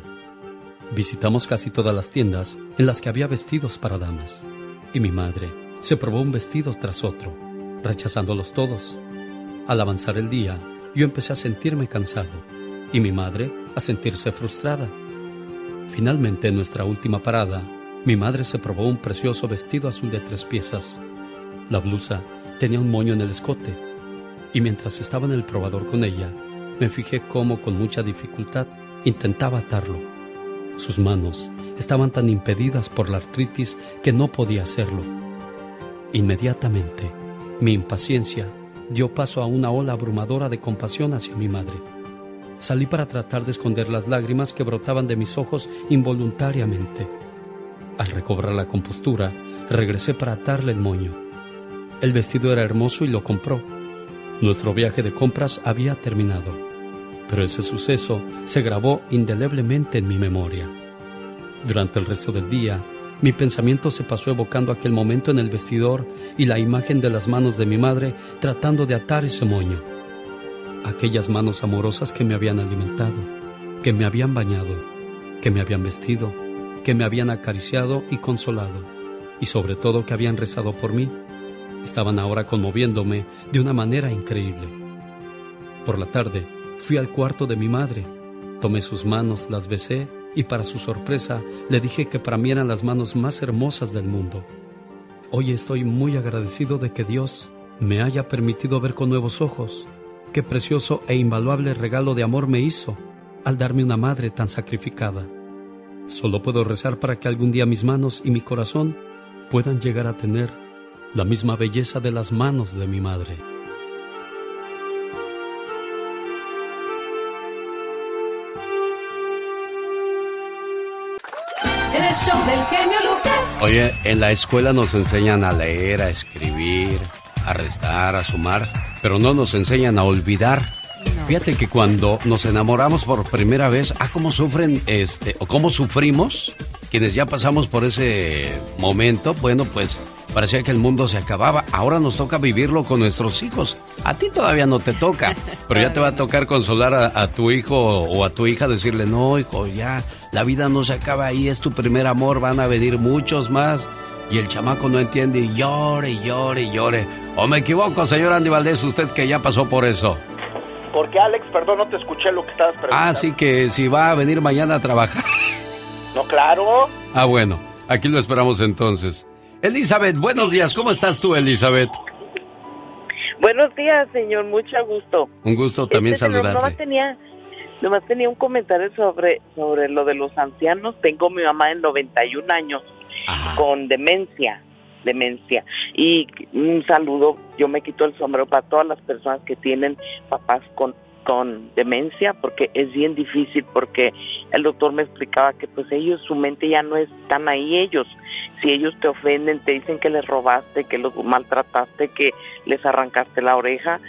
Visitamos casi todas las tiendas en las que había vestidos para damas, y mi madre se probó un vestido tras otro, rechazándolos todos. Al avanzar el día, yo empecé a sentirme cansado, y mi madre a sentirse frustrada. Finalmente, en nuestra última parada, mi madre se probó un precioso vestido azul de tres piezas. La blusa tenía un moño en el escote, y mientras estaba en el probador con ella, me fijé cómo con mucha dificultad intentaba atarlo. Sus manos estaban tan impedidas por la artritis que no podía hacerlo. Inmediatamente, mi impaciencia dio paso a una ola abrumadora de compasión hacia mi madre. Salí para tratar de esconder las lágrimas que brotaban de mis ojos involuntariamente. Al recobrar la compostura, regresé para atarle el moño. El vestido era hermoso y lo compró. Nuestro viaje de compras había terminado, pero ese suceso se grabó indeleblemente en mi memoria. Durante el resto del día, mi pensamiento se pasó evocando aquel momento en el vestidor y la imagen de las manos de mi madre tratando de atar ese moño. Aquellas manos amorosas que me habían alimentado, que me habían bañado, que me habían vestido, que me habían acariciado y consolado, y sobre todo que habían rezado por mí, estaban ahora conmoviéndome de una manera increíble. Por la tarde, fui al cuarto de mi madre, tomé sus manos, las besé y para su sorpresa le dije que para mí eran las manos más hermosas del mundo. Hoy estoy muy agradecido de que Dios me haya permitido ver con nuevos ojos qué precioso e invaluable regalo de amor me hizo al darme una madre tan sacrificada. Solo puedo rezar para que algún día mis manos y mi corazón puedan llegar a tener la misma belleza de las manos de mi madre. El show del genio Lucas. Oye, en la escuela nos enseñan a leer, a escribir, a restar, a sumar, pero no nos enseñan a olvidar. Fíjate que cuando nos enamoramos por primera vez, ah, cómo sufren, este, o cómo sufrimos, quienes ya pasamos por ese momento, bueno, pues parecía que el mundo se acababa. Ahora nos toca vivirlo con nuestros hijos. A ti todavía no te toca, pero ya te va a tocar consolar a, a tu hijo o a tu hija, decirle, no, hijo, ya, la vida no se acaba ahí, es tu primer amor, van a venir muchos más. Y el chamaco no entiende y llore, y llore, y llore. ¿O me equivoco, señor Andy Valdés, usted que ya pasó por eso? Porque Alex, perdón, no te escuché lo que estabas preguntando. Ah, sí que si va a venir mañana a trabajar. No, claro. Ah, bueno, aquí lo esperamos entonces. Elizabeth, buenos días. ¿Cómo estás tú, Elizabeth? Buenos días, señor. Mucho gusto. Un gusto también Este, saludarte. Nomás tenía, nomás tenía un comentario sobre, sobre lo de los ancianos. Tengo mi mamá en 91 años con demencia, demencia. Y un saludo, yo me quito el sombrero para todas las personas que tienen papás con con demencia porque es bien difícil porque el doctor me explicaba que pues ellos su mente ya no están ahí ellos. Si ellos te ofenden te dicen que les robaste que los maltrataste que les arrancaste la oreja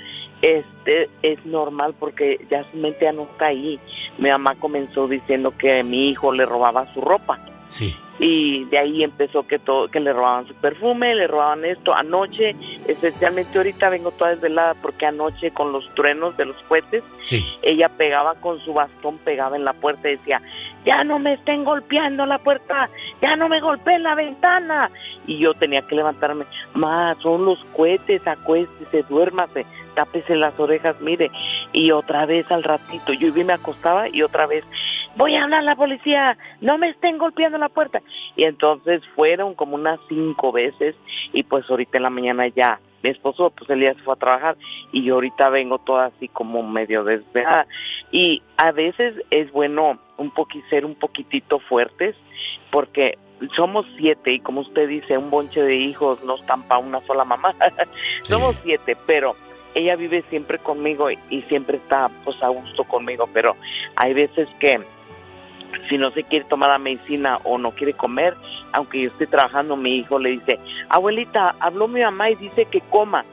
este es normal porque ya su mente ya no está ahí. Mi mamá comenzó diciendo que mi hijo le robaba su ropa. Sí. Y de ahí empezó que todo que le robaban su perfume, le robaban esto anoche, especialmente ahorita vengo toda desvelada porque anoche con los truenos de los cohetes Sí. ella pegaba con su bastón, pegaba en la puerta y decía, ya no me estén golpeando la puerta, ya no me golpeen la ventana. Y yo tenía que levantarme, más son los cohetes, acuéstese, duérmase, tápese las orejas, mire. Y otra vez al ratito, yo iba y me acostaba y otra vez, voy a hablar a la policía, no me estén golpeando la puerta. Y entonces fueron como unas cinco veces y pues ahorita en la mañana ya mi esposo pues él ya se fue a trabajar y yo ahorita vengo toda así como medio desvelada. Y a veces es bueno un poqui ser un poquitito fuertes porque somos siete y como usted dice un bonche de hijos no están para una sola mamá. Somos siete pero ella vive siempre conmigo y, y siempre está pues a gusto conmigo pero hay veces que si no se quiere tomar la medicina o no quiere comer, aunque yo esté trabajando, mi hijo le dice, abuelita, habló mi mamá y dice que coma.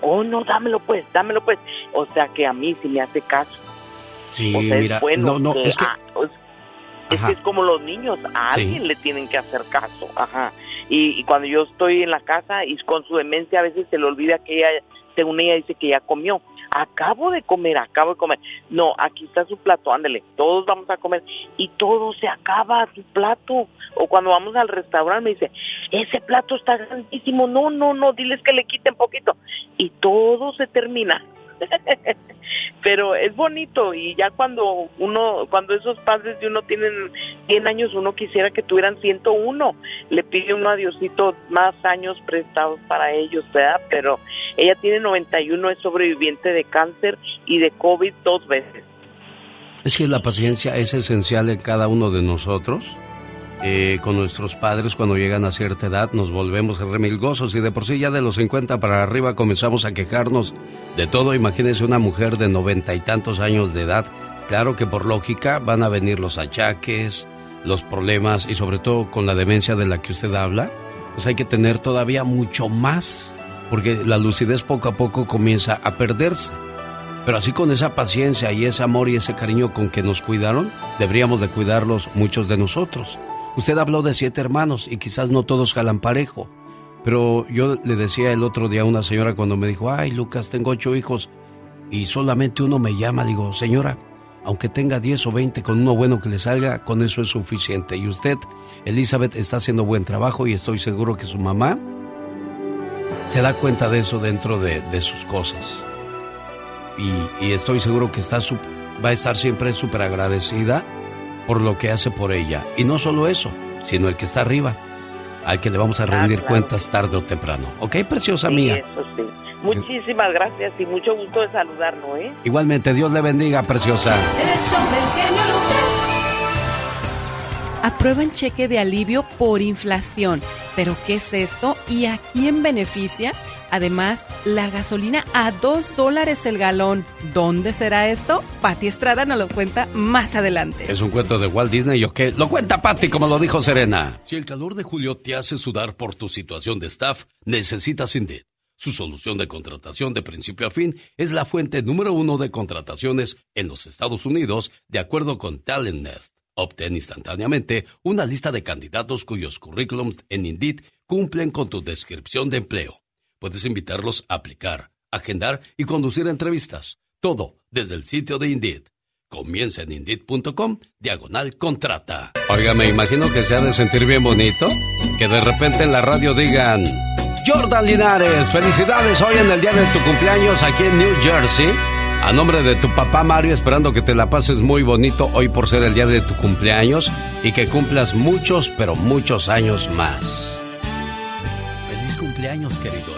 Oh, no, dámelo pues, dámelo pues. O sea que a mí sí me hace caso. Sí, o sea, mira, es bueno no, no, que, es que... es- que como los niños, a Sí. alguien le tienen que hacer caso. Ajá. Y, y cuando yo estoy en la casa y con su demencia a veces se le olvida que ella, según ella dice que ya comió. Acabo de comer, acabo de comer. No, aquí está su plato, ándele, todos vamos a comer y todo se acaba su plato. O cuando vamos al restaurante me dice, ese plato está grandísimo, no, no, no, diles que le quiten poquito. Y todo se termina. Pero es bonito y ya cuando uno, cuando esos padres de uno tienen 100 años, uno quisiera que tuvieran 101. Le pide uno a más años prestados para ellos, ¿verdad? Pero ella tiene 91, es sobreviviente de cáncer y de COVID dos veces. Es que la paciencia es esencial en cada uno de nosotros. Eh, con nuestros padres, cuando llegan a cierta edad, nos volvemos remilgosos y de por sí ya de los 50 para arriba comenzamos a quejarnos de todo. Imagínense una mujer de noventa y tantos años de edad. Claro que por lógica van a venir los achaques, los problemas y sobre todo con la demencia de la que usted habla, pues hay que tener todavía mucho más, porque la lucidez poco a poco comienza a perderse. Pero así con esa paciencia y ese amor y ese cariño con que nos cuidaron, deberíamos de cuidarlos muchos de nosotros. Usted habló de siete hermanos y quizás no todos jalan parejo. Pero yo le decía el otro día a una señora cuando me dijo, ay Lucas, tengo ocho hijos y solamente uno me llama. Le digo, señora, aunque tenga 10 o 20 con uno bueno que le salga, con eso es suficiente. Y usted, Elizabeth, está haciendo buen trabajo y estoy seguro que su mamá se da cuenta de eso dentro de, sus cosas. Y, estoy seguro que está va a estar siempre súper agradecida por lo que hace por ella. Y no solo eso, sino el que está arriba, al que le vamos a rendir claro. cuentas tarde o temprano. ¿Ok, preciosa Sí, mía? eso sí. Muchísimas gracias y mucho gusto de saludarnos, ¿eh? Igualmente, Dios le bendiga, preciosa. El show del genio Lucas. Aprueban cheque de alivio por inflación. ¿Pero qué es esto y a quién beneficia? Además, la gasolina a dos dólares el galón. ¿Dónde será esto? Pati Estrada nos lo cuenta más adelante. Es un cuento de Walt Disney o qué? Lo cuenta Pati, como lo dijo Serena. Si el calor de julio te hace sudar por tu situación de staff, necesitas Indeed. Su solución de contratación de principio a fin es la fuente número uno de contrataciones en los Estados Unidos, de acuerdo con Talent Nest. Obtén instantáneamente una lista de candidatos cuyos currículums en Indeed cumplen con tu descripción de empleo. Puedes invitarlos a aplicar, agendar y conducir entrevistas. Todo desde el sitio de Indeed. Comienza en Indeed.com, diagonal contrata. Oiga, me imagino que se ha de sentir bien bonito que de repente en la radio digan, Jordan Linares, felicidades hoy en el día de tu cumpleaños aquí en New Jersey. A nombre de tu papá Mario, esperando que te la pases muy bonito hoy por ser el día de tu cumpleaños y que cumplas muchos, pero muchos años más. Feliz cumpleaños, querido.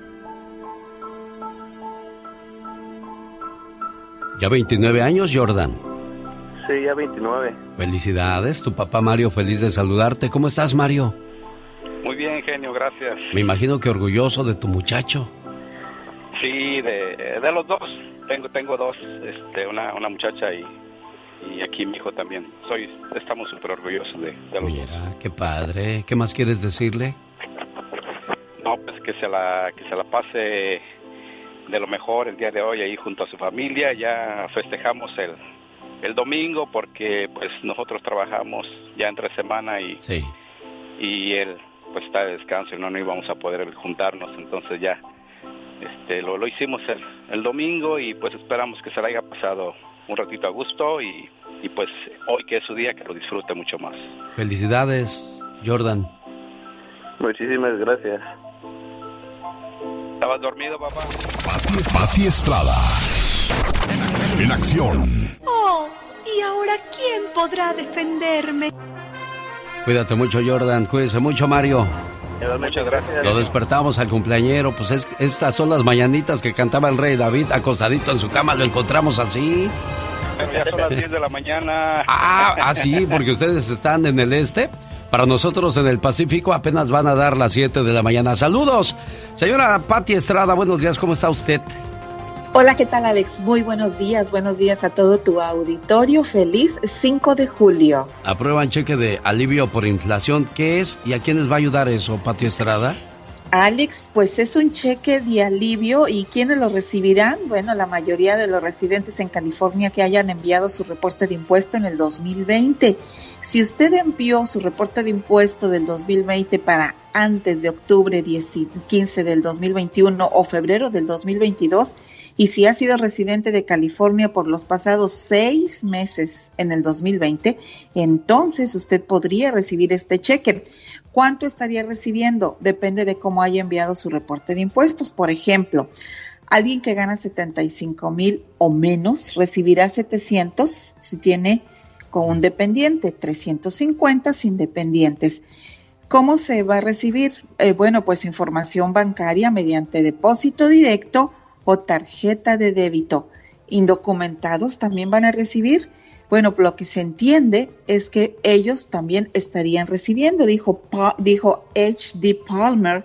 ¿Ya 29 años, Jordan? Sí, ya 29. Felicidades, tu papá Mario feliz de saludarte. ¿Cómo estás, Mario? Muy bien, genio, gracias. Me imagino que orgulloso de tu muchacho. Sí, de, de los dos. Tengo tengo dos, este, una, una muchacha y, y aquí mi hijo también. Soy, estamos súper orgullosos de, de los dos. Mira, qué padre. ¿Qué más quieres decirle? No, pues que se la que se la pase de lo mejor el día de hoy ahí junto a su familia. Ya festejamos el, el domingo porque pues nosotros trabajamos ya entre semana y, Sí. y él pues está de descanso y no, no íbamos a poder juntarnos. Entonces ya este, lo, lo hicimos el, el domingo y pues esperamos que se le haya pasado un ratito a gusto y, y pues hoy que es su día que lo disfrute mucho más. Felicidades, Jordan. Muchísimas gracias. ¿Estabas dormido, papá? Pati Estrada. En acción. Oh, ¿y ahora quién podrá defenderme? Cuídate mucho, Jordan. Cuídese mucho, Mario. Muchas gracias. Lo despertamos al cumpleañero. Pues es- estas son las mañanitas que cantaba el rey David acostadito en su cama. Lo encontramos así. Ya son las 10 de la mañana. Ah, ah, sí, porque ustedes están en el este. Para nosotros en el Pacífico apenas van a dar las 7 de la mañana. Saludos. Señora Patti Estrada, buenos días. ¿Cómo está usted? Hola, ¿qué tal Alex? Muy buenos días, buenos días a todo tu auditorio. Feliz 5 de julio. Aprueban cheque de alivio por inflación. ¿Qué es y a quiénes va a ayudar eso, Patti Estrada? Alex, pues es un cheque de alivio y ¿quiénes lo recibirán? Bueno, la mayoría de los residentes en California que hayan enviado su reporte de impuesto en el 2020. Si usted envió su reporte de impuesto del 2020 para antes de octubre 10 y 15 del 2021 o febrero del 2022, y si ha sido residente de California por los pasados seis meses en el 2020, entonces usted podría recibir este cheque. ¿Cuánto estaría recibiendo? Depende de cómo haya enviado su reporte de impuestos. Por ejemplo, alguien que gana 75 mil o menos recibirá 700 si tiene con un dependiente, 350 sin dependientes. ¿Cómo se va a recibir? Eh, bueno, pues información bancaria mediante depósito directo o tarjeta de débito. Indocumentados también van a recibir. Bueno, lo que se entiende es que ellos también estarían recibiendo, dijo, dijo H.D. Palmer,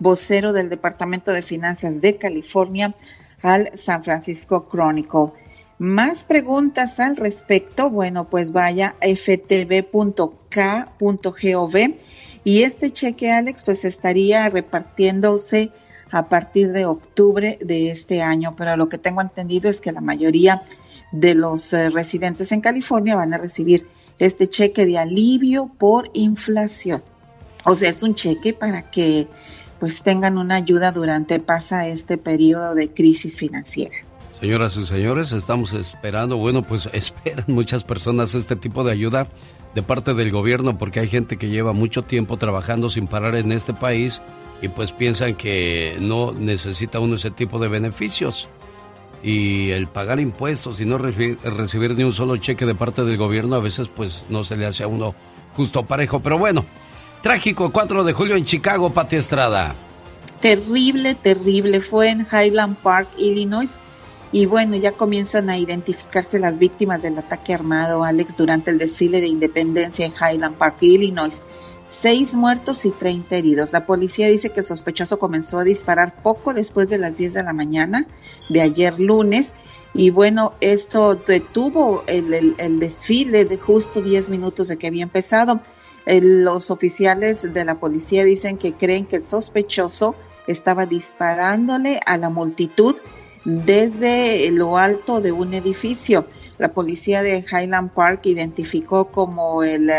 vocero del Departamento de Finanzas de California, al San Francisco Chronicle. Más preguntas al respecto, bueno, pues vaya a ftb.k.gov y este cheque, Alex, pues estaría repartiéndose a partir de octubre de este año, pero lo que tengo entendido es que la mayoría de los eh, residentes en California van a recibir este cheque de alivio por inflación. O sea, es un cheque para que pues tengan una ayuda durante pasa este periodo de crisis financiera. Señoras y señores, estamos esperando, bueno, pues esperan muchas personas este tipo de ayuda de parte del gobierno porque hay gente que lleva mucho tiempo trabajando sin parar en este país y pues piensan que no necesita uno ese tipo de beneficios. Y el pagar impuestos y no recibir ni un solo cheque de parte del gobierno a veces pues no se le hace a uno justo parejo. Pero bueno, trágico 4 de julio en Chicago, Pati Estrada. Terrible, terrible. Fue en Highland Park, Illinois. Y bueno, ya comienzan a identificarse las víctimas del ataque armado, Alex, durante el desfile de independencia en Highland Park, Illinois. Seis muertos y treinta heridos. La policía dice que el sospechoso comenzó a disparar poco después de las 10 de la mañana de ayer lunes. Y bueno, esto detuvo el, desfile de justo 10 minutos de que había empezado. los oficiales de la policía dicen que creen que el sospechoso estaba disparándole a la multitud desde lo alto de un edificio. La policía de Highland Park identificó como el,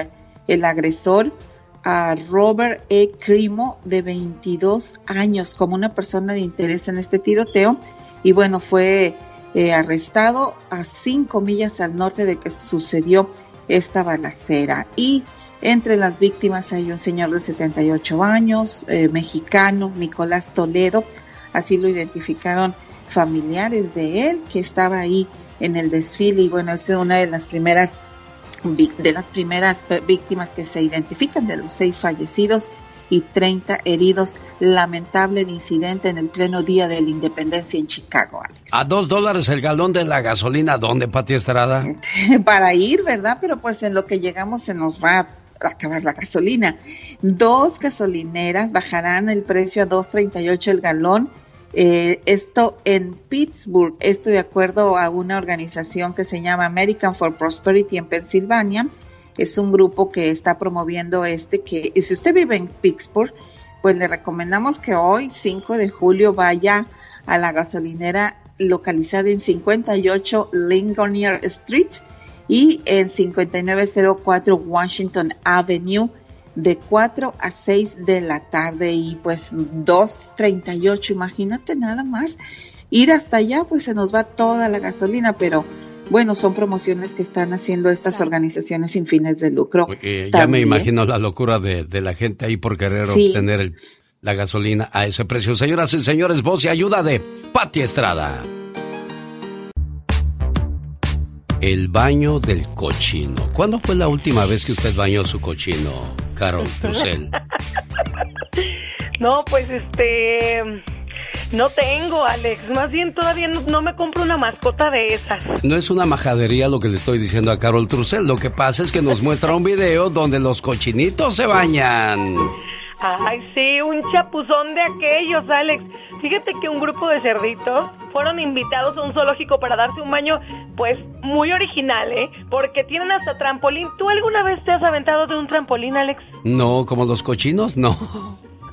el agresor a Robert E. Crimo, de 22 años, como una persona de interés en este tiroteo. Y bueno, fue eh, arrestado a cinco millas al norte de que sucedió esta balacera. Y entre las víctimas hay un señor de 78 años, eh, mexicano, Nicolás Toledo. Así lo identificaron familiares de él que estaba ahí en el desfile y bueno, es una de las primeras de las primeras víctimas que se identifican de los seis fallecidos y 30 heridos. Lamentable el incidente en el pleno día de la independencia en Chicago, Alex. A dos dólares el galón de la gasolina, ¿dónde, Pati Estrada? Para ir, ¿verdad? Pero pues en lo que llegamos se nos va a acabar la gasolina. Dos gasolineras bajarán el precio a 2.38 el galón eh, esto en Pittsburgh, esto de acuerdo a una organización que se llama American for Prosperity en Pensilvania, es un grupo que está promoviendo este que, y si usted vive en Pittsburgh, pues le recomendamos que hoy, 5 de julio, vaya a la gasolinera localizada en 58 Ligonier Street y en 5904 Washington Avenue de 4 a 6 de la tarde y pues 2.38, imagínate nada más. Ir hasta allá pues se nos va toda la gasolina, pero bueno, son promociones que están haciendo estas organizaciones sin fines de lucro. ya me imagino la locura de, la gente ahí por querer obtener la gasolina a ese precio. Señoras y señores, voz y ayuda de Pati Estrada. El baño del cochino. ¿Cuándo fue la última vez que usted bañó su cochino, Carol Trussell? no, pues este... No tengo, Alex. Más bien todavía no, me compro una mascota de esas. No es una majadería lo que le estoy diciendo a Carol Trussell. Lo que pasa es que nos muestra un video donde los cochinitos se bañan. Ay, sí, un chapuzón de aquellos, Alex. Fíjate que un grupo de cerditos fueron invitados a un zoológico para darse un baño, pues, muy original, ¿eh? Porque tienen hasta trampolín. ¿Tú alguna vez te has aventado de un trampolín, Alex? No, como los cochinos, no.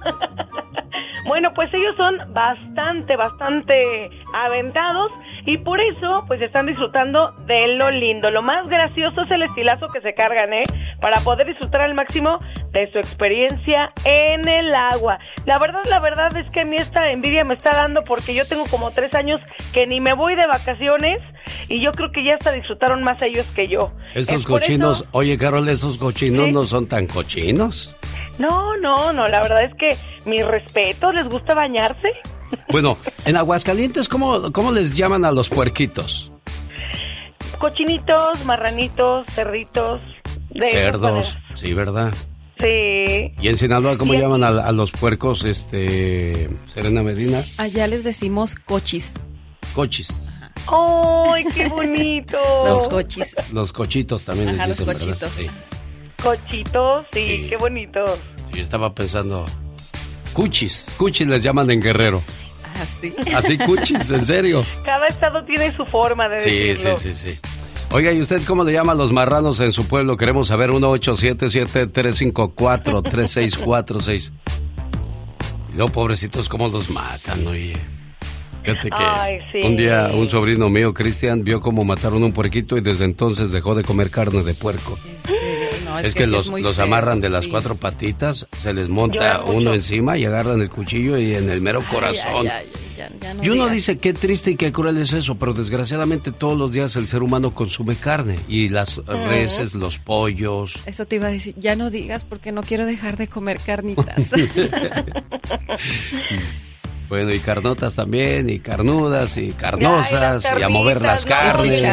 bueno, pues ellos son bastante, bastante aventados y por eso, pues están disfrutando de lo lindo. Lo más gracioso es el estilazo que se cargan, ¿eh? Para poder disfrutar al máximo de su experiencia en el agua. La verdad, la verdad es que a mí esta envidia me está dando porque yo tengo como tres años que ni me voy de vacaciones y yo creo que ya hasta disfrutaron más ellos que yo. Estos cochinos, oye Carol, esos cochinos no son tan cochinos. No, no, no, la verdad es que mi respeto, les gusta bañarse. Bueno, en Aguascalientes, ¿cómo, cómo les llaman a los puerquitos? Cochinitos, marranitos, cerditos. De Cerdos, sí, ¿verdad? Sí. ¿Y en Sinaloa cómo llaman a, los puercos, este, Serena Medina? Allá les decimos cochis. Cochis. ¡Ay, qué bonito! los cochis. Los cochitos también Ajá, les dicen, los cochitos. Sí. Cochitos, sí, qué bonito. Yo estaba pensando, cuchis, cuchis les llaman en Guerrero. Así. Ah, Así cuchis, en serio. Cada estado tiene su forma de sí, decirlo. Sí, sí, sí. Oiga, ¿y usted cómo le llama a los marranos en su pueblo? Queremos saber 1877-354-3646. Y luego, pobrecitos, cómo los matan, oye. Fíjate que un día un sobrino mío, Cristian, vio cómo mataron un puerquito y desde entonces dejó de comer carne de puerco. Es, que, los, los amarran de las cuatro patitas, se les monta uno encima y agarran el cuchillo y en el mero corazón. y uno dice qué triste y qué cruel es eso, pero desgraciadamente todos los días el ser humano consume carne y las reses, los pollos. Eso te iba a decir, ya no digas porque no quiero dejar de comer carnitas. Bueno, y carnotas también, y carnudas, y carnosas, y a mover las carnes.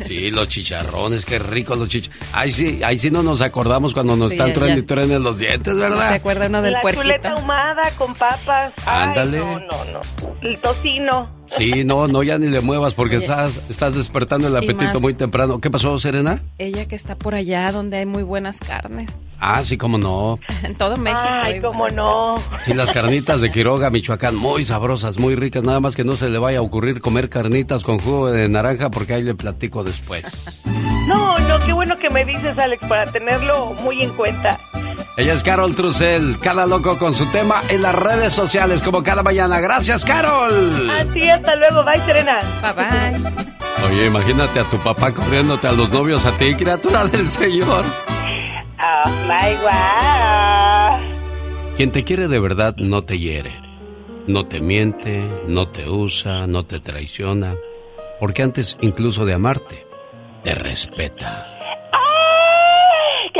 Sí, los chicharrones, qué ricos los chicharrones. Ahí sí, ahí sí no nos acordamos cuando nos están trayendo y los dientes, ¿verdad? Se acuerda uno del La chuleta ahumada con papas. Ándale. no, no, no. El tocino. Sí, no, no, ya ni le muevas porque estás, estás despertando el apetito muy temprano. ¿Qué pasó, Serena? Ella que está por allá donde hay muy buenas carnes. Ah, sí, cómo no. En todo México. Ay, cómo no. Sí, las carnitas de Quiroga, Michoacán, muy sabrosas, muy ricas. Nada más que no se le vaya a ocurrir comer carnitas con jugo de naranja porque ahí le platico después. No, no, qué bueno que me dices, Alex, para tenerlo muy en cuenta. Ella es Carol Trussell, cada loco con su tema en las redes sociales como cada mañana. Gracias, Carol. Así, hasta luego. Bye, Serena. Bye, bye. Oye, imagínate a tu papá corriéndote a los novios a ti, criatura del Señor. Oh, my God. Quien te quiere de verdad no te hiere. No te miente, no te usa, no te traiciona. Porque antes incluso de amarte, te respeta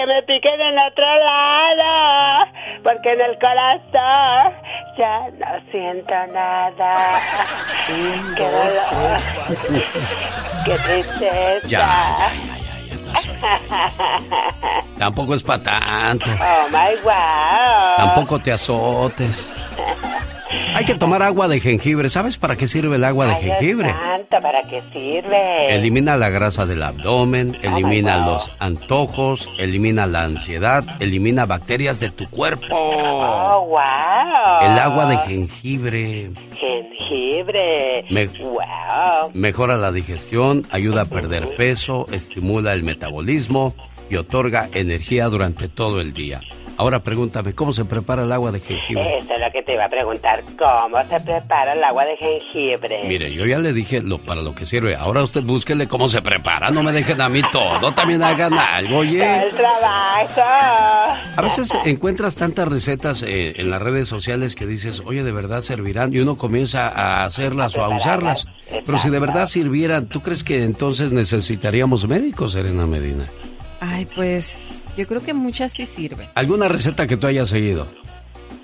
que me piquen en otro lado, porque en el corazón ya no siento nada. Qué dolor, qué tristeza. Ya, ya, ya, ya, Tampoco es para tanto. Oh my wow. Tampoco te azotes. Hay que tomar agua de jengibre. ¿Sabes para qué sirve el agua de Ay, jengibre? Santo, ¿para qué sirve? Elimina la grasa del abdomen, elimina los antojos, elimina la ansiedad, elimina bacterias de tu cuerpo. Oh, wow. El agua de jengibre. Jengibre. Me- Wow. Mejora la digestión, ayuda a perder peso, estimula el metabolismo y otorga energía durante todo el día. Ahora pregúntame, ¿cómo se prepara el agua de jengibre? Eso es lo que te iba a preguntar. ¿Cómo se prepara el agua de jengibre? Mire, yo ya le dije lo para lo que sirve. Ahora usted búsquele cómo se prepara. No me dejen a mí todo. También hagan algo, oye. El trabajo. A veces encuentras tantas recetas eh, en las redes sociales que dices, oye, de verdad servirán. Y uno comienza a hacerlas o a usarlas. Pero si de verdad sirvieran, ¿tú crees que entonces necesitaríamos médicos, Serena Medina? Ay, pues yo creo que muchas sí sirven. ¿Alguna receta que tú hayas seguido?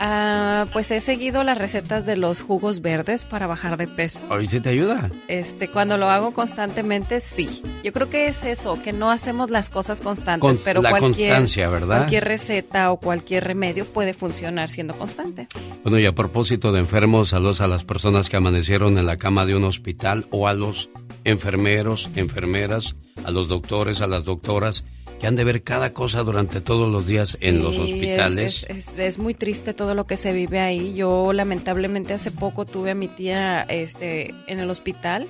Ah, pues he seguido las recetas de los jugos verdes para bajar de peso. ¿Hoy sí te ayuda? Este, cuando lo hago constantemente, sí. Yo creo que es eso, que no hacemos las cosas constantes, Con- pero la cualquier, constancia, ¿verdad? cualquier receta o cualquier remedio puede funcionar siendo constante. Bueno, y a propósito de enfermos, saludos a las personas que amanecieron en la cama de un hospital o a los enfermeros, enfermeras, a los doctores, a las doctoras que han de ver cada cosa durante todos los días en los hospitales. Es, es- es- es muy triste todo lo que se vive ahí. Yo lamentablemente hace poco tuve a mi tía este, en el hospital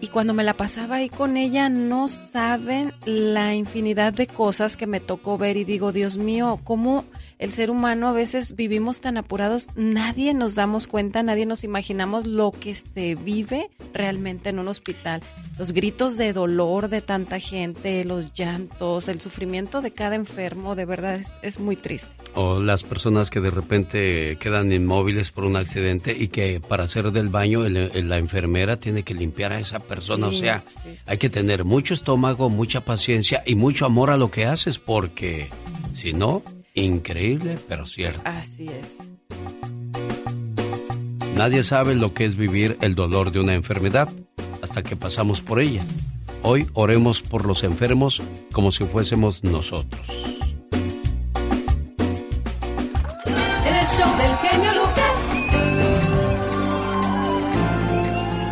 y cuando me la pasaba ahí con ella no saben la infinidad de cosas que me tocó ver y digo, Dios mío, cómo el ser humano a veces vivimos tan apurados, nadie nos damos cuenta, nadie nos imaginamos lo que se vive realmente en un hospital. Los gritos de dolor de tanta gente, los llantos, el sufrimiento de cada enfermo, de verdad es, es muy triste. O las personas que de repente quedan inmóviles por un accidente y que para hacer del baño el- el- la enfermera tiene que limpiar a esa persona. o sea, sí, sí, hay que tener mucho estómago, mucha paciencia y mucho amor a lo que haces porque si no, increíble, pero cierto. Así es. Nadie sabe lo que es vivir el dolor de una enfermedad hasta que pasamos por ella. Hoy oremos por los enfermos como si fuésemos nosotros.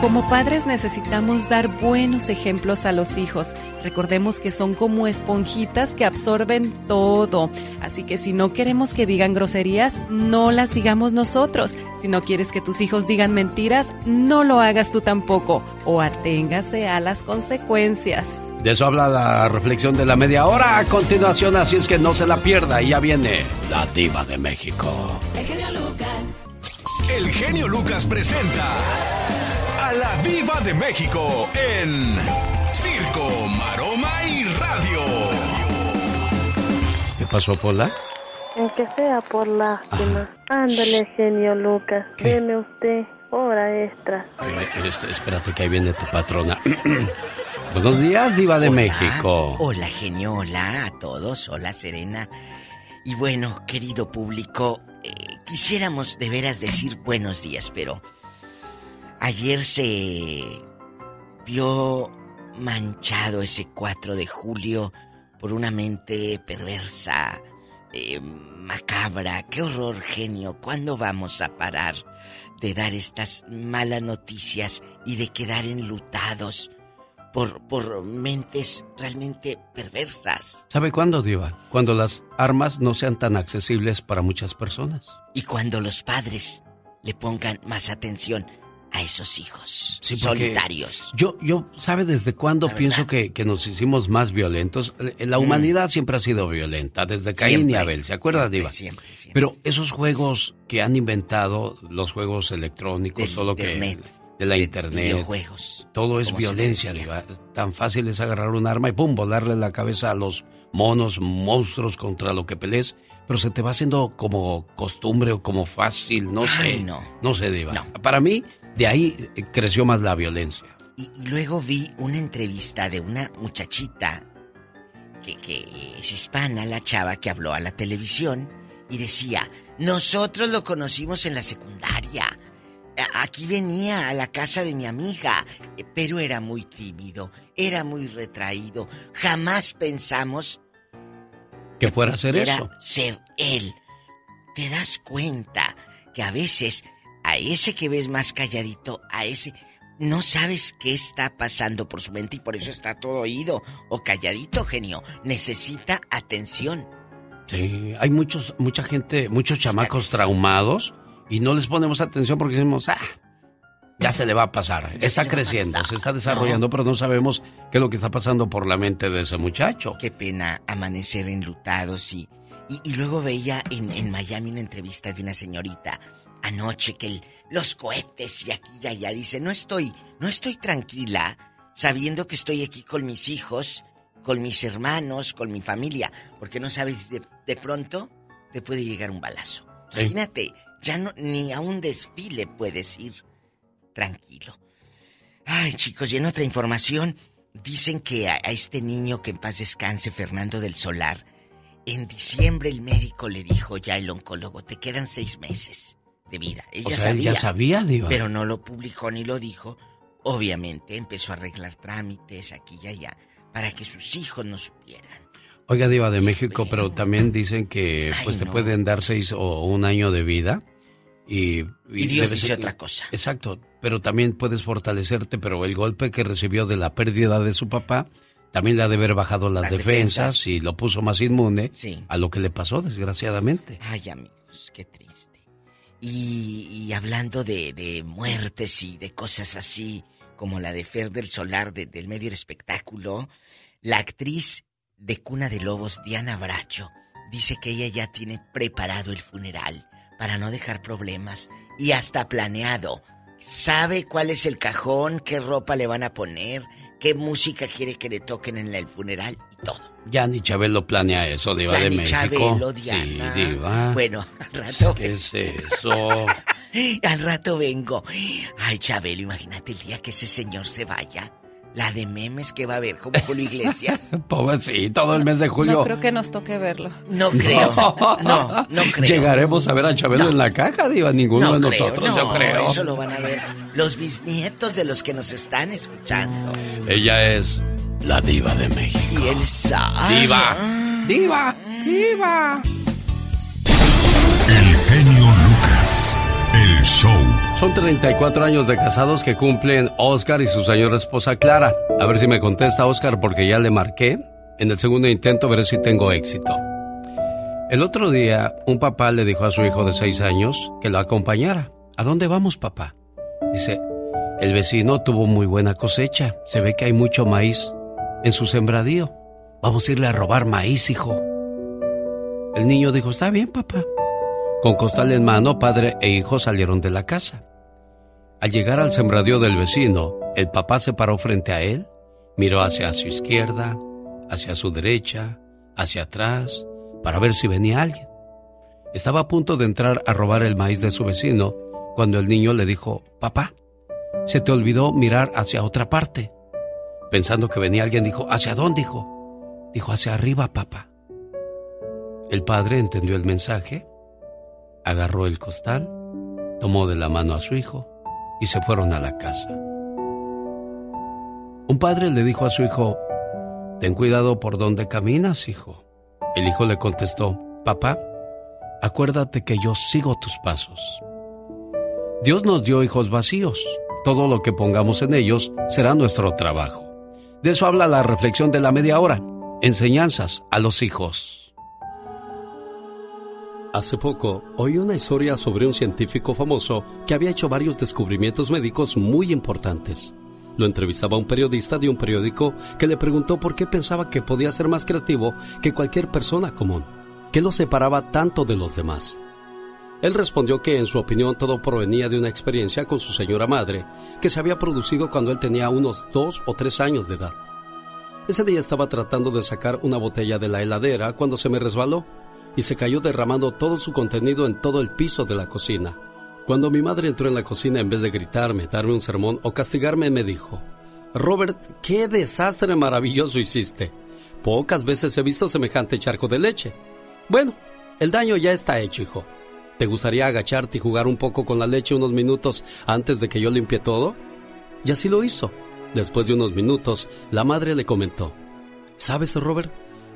Como padres necesitamos dar buenos ejemplos a los hijos. Recordemos que son como esponjitas que absorben todo. Así que si no queremos que digan groserías, no las digamos nosotros. Si no quieres que tus hijos digan mentiras, no lo hagas tú tampoco. O aténgase a las consecuencias. De eso habla la reflexión de la media hora a continuación, así es que no se la pierda. Y ya viene la diva de México. El genio Lucas. El genio Lucas presenta a la Viva de México en Circo, Maroma y Radio. ¿Qué pasó, Pola? que sea por lástima. Ándale, genio Lucas, deme usted hora extra. Este, espérate que ahí viene tu patrona. Buenos días, Diva de México. Hola, genio, hola a todos, hola, Serena. Y bueno, querido público, eh, quisiéramos de veras decir buenos días, pero ayer se vio manchado ese 4 de julio por una mente perversa, eh, macabra. Qué horror, genio. ¿Cuándo vamos a parar de dar estas malas noticias y de quedar enlutados por, por mentes realmente perversas? ¿Sabe cuándo, Diva? Cuando las armas no sean tan accesibles para muchas personas. Y cuando los padres le pongan más atención a esos hijos solitarios. Yo, yo, ¿sabe desde cuándo pienso que, nos hicimos más violentos? Eh, la mm. humanidad siempre ha sido violenta, desde Caín y Abel, ¿se acuerda, Diva? Siempre, siempre. Pero esos juegos que han inventado, los juegos electrónicos, solo que de la internet, videojuegos, todo es violencia, Diva. Tan fácil es agarrar un arma y pum, volarle la cabeza a los monos, monstruos contra lo que pelees pero se te va haciendo como costumbre o como fácil, no sé. No. No sé, Diva. Para mí, de ahí eh, creció más la violencia. Y, luego vi una entrevista de una muchachita que, que es hispana, la chava que habló a la televisión y decía, nosotros lo conocimos en la secundaria. Aquí venía a la casa de mi amiga, pero era muy tímido, era muy retraído. Jamás pensamos que fuera a ser era eso. ser él. Te das cuenta que a veces a ese que ves más calladito, a ese no sabes qué está pasando por su mente y por eso está todo oído o calladito, genio. Necesita atención. Sí, hay muchos, mucha gente, muchos chamacos traumados y no les ponemos atención porque decimos, ah, ya se le va a pasar. está creciendo, se está desarrollando, pero no sabemos qué es lo que está pasando por la mente de ese muchacho. Qué pena amanecer enlutados y, y, luego veía en, en Miami una entrevista de una señorita anoche que los cohetes y aquí y allá. Dice, no estoy, no estoy tranquila sabiendo que estoy aquí con mis hijos, con mis hermanos, con mi familia, porque no sabes, de, de pronto te puede llegar un balazo. Imagínate, ya no, ni a un desfile puedes ir tranquilo. Ay, chicos, y en otra información, dicen que a, a este niño que en paz descanse, Fernando del Solar, en diciembre el médico le dijo ya el oncólogo, te quedan seis meses de vida. Ella sabía, ya sabía, Diva. Pero no lo publicó ni lo dijo. Obviamente empezó a arreglar trámites aquí y allá para que sus hijos no supieran. Oiga, Diva de México, pero también dicen que pues te pueden dar seis o un año de vida. Y, y, Dios dice otra cosa. Exacto, pero también puedes fortalecerte, pero el golpe que recibió de la pérdida de su papá también le ha de haber bajado las, defensas, y lo puso más inmune a lo que le pasó, desgraciadamente. Ay, amigos, qué triste. Y, hablando de, muertes y de cosas así, como la de Fer del Solar del medio espectáculo, la actriz de Cuna de Lobos, Diana Bracho, dice que ella ya tiene preparado el funeral para no dejar problemas y hasta planeado. Sabe cuál es el cajón, qué ropa le van a poner, qué música quiere que le toquen en el funeral y todo. Ya ni Chabelo planea eso, Diva de México. Chabelo, Diana. Sí, Diva. Bueno, al rato. ¿Qué es eso? al rato vengo. Ay, Chabelo, imagínate el día que ese señor se vaya. La de memes que va a haber, como Julio Iglesias. Pobre, sí, todo el mes de julio. No creo que nos toque verlo. No creo. No, no, creo. Llegaremos a ver a Chabelo en la caja, Diva, ninguno de nosotros, yo creo. Eso lo van a ver los bisnietos de los que nos están escuchando. Ella es la diva de México. Y él sabe. Diva. Diva. Diva. El genio Lucas. El show. Son 34 años de casados que cumplen Oscar y su señora esposa Clara. A ver si me contesta Oscar porque ya le marqué. En el segundo intento veré si tengo éxito. El otro día, un papá le dijo a su hijo de 6 años que lo acompañara. ¿A dónde vamos, papá? Dice, el vecino tuvo muy buena cosecha. Se ve que hay mucho maíz en su sembradío. Vamos a irle a robar maíz, hijo. El niño dijo, está bien, papá. Con costal en mano, padre e hijo salieron de la casa. Al llegar al sembradío del vecino, el papá se paró frente a él, miró hacia su izquierda, hacia su derecha, hacia atrás, para ver si venía alguien. Estaba a punto de entrar a robar el maíz de su vecino cuando el niño le dijo, papá, se te olvidó mirar hacia otra parte. Pensando que venía alguien, dijo, ¿hacia dónde, hijo? Dijo, hacia arriba, papá. El padre entendió el mensaje, agarró el costal, tomó de la mano a su hijo y se fueron a la casa. Un padre le dijo a su hijo, Ten cuidado por donde caminas, hijo. El hijo le contestó, Papá, acuérdate que yo sigo tus pasos. Dios nos dio hijos vacíos. Todo lo que pongamos en ellos será nuestro trabajo. De eso habla la reflexión de la media hora. Enseñanzas a los hijos. Hace poco oí una historia sobre un científico famoso que había hecho varios descubrimientos médicos muy importantes. Lo entrevistaba un periodista de un periódico que le preguntó por qué pensaba que podía ser más creativo que cualquier persona común. ¿Qué lo separaba tanto de los demás? Él respondió que en su opinión todo provenía de una experiencia con su señora madre que se había producido cuando él tenía unos dos o tres años de edad. Ese día estaba tratando de sacar una botella de la heladera cuando se me resbaló y se cayó derramando todo su contenido en todo el piso de la cocina. Cuando mi madre entró en la cocina, en vez de gritarme, darme un sermón o castigarme, me dijo, Robert, qué desastre maravilloso hiciste. Pocas veces he visto semejante charco de leche. Bueno, el daño ya está hecho, hijo. ¿Te gustaría agacharte y jugar un poco con la leche unos minutos antes de que yo limpie todo? Y así lo hizo. Después de unos minutos, la madre le comentó, ¿Sabes, Robert?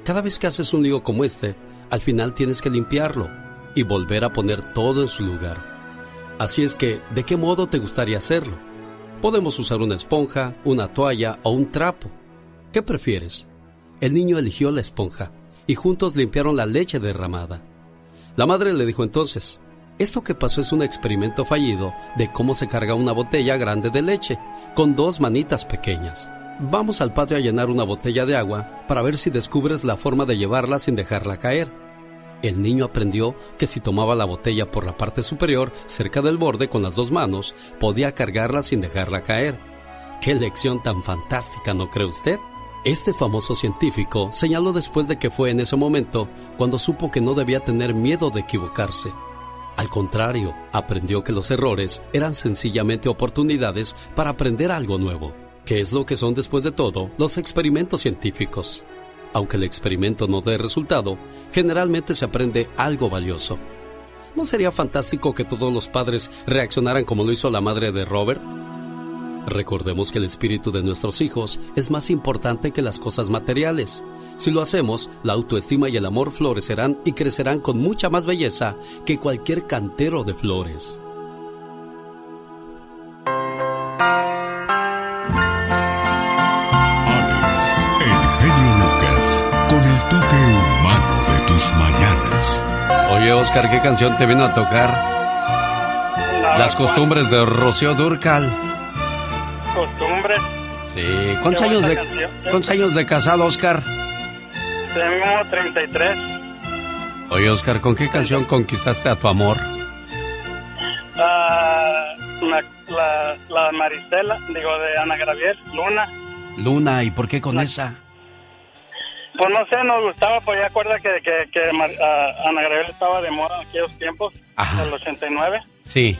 Cada vez que haces un lío como este, al final tienes que limpiarlo y volver a poner todo en su lugar. Así es que, ¿de qué modo te gustaría hacerlo? Podemos usar una esponja, una toalla o un trapo. ¿Qué prefieres? El niño eligió la esponja y juntos limpiaron la leche derramada. La madre le dijo entonces, esto que pasó es un experimento fallido de cómo se carga una botella grande de leche con dos manitas pequeñas. Vamos al patio a llenar una botella de agua para ver si descubres la forma de llevarla sin dejarla caer. El niño aprendió que si tomaba la botella por la parte superior, cerca del borde con las dos manos, podía cargarla sin dejarla caer. ¡Qué lección tan fantástica, ¿no cree usted? Este famoso científico señaló después de que fue en ese momento cuando supo que no debía tener miedo de equivocarse. Al contrario, aprendió que los errores eran sencillamente oportunidades para aprender algo nuevo, que es lo que son después de todo los experimentos científicos. Aunque el experimento no dé resultado, generalmente se aprende algo valioso. ¿No sería fantástico que todos los padres reaccionaran como lo hizo la madre de Robert? Recordemos que el espíritu de nuestros hijos es más importante que las cosas materiales. Si lo hacemos, la autoestima y el amor florecerán y crecerán con mucha más belleza que cualquier cantero de flores. Oye, Oscar, ¿qué canción te vino a tocar? Las costumbres de Rocío Durcal. ¿Costumbres? Sí. ¿Cuántos años, de, ¿Cuántos años de casado, Oscar? Tengo 33. Oye, Oscar, ¿con qué canción conquistaste a tu amor? Ah, la, la, Maristela, digo, de Ana Gravier, Luna. Luna, ¿y por qué con esa? Pues no sé, nos gustaba, pues ya acuerda que, que, que Ana Gabriel estaba de moda en aquellos tiempos, en el 89. Sí.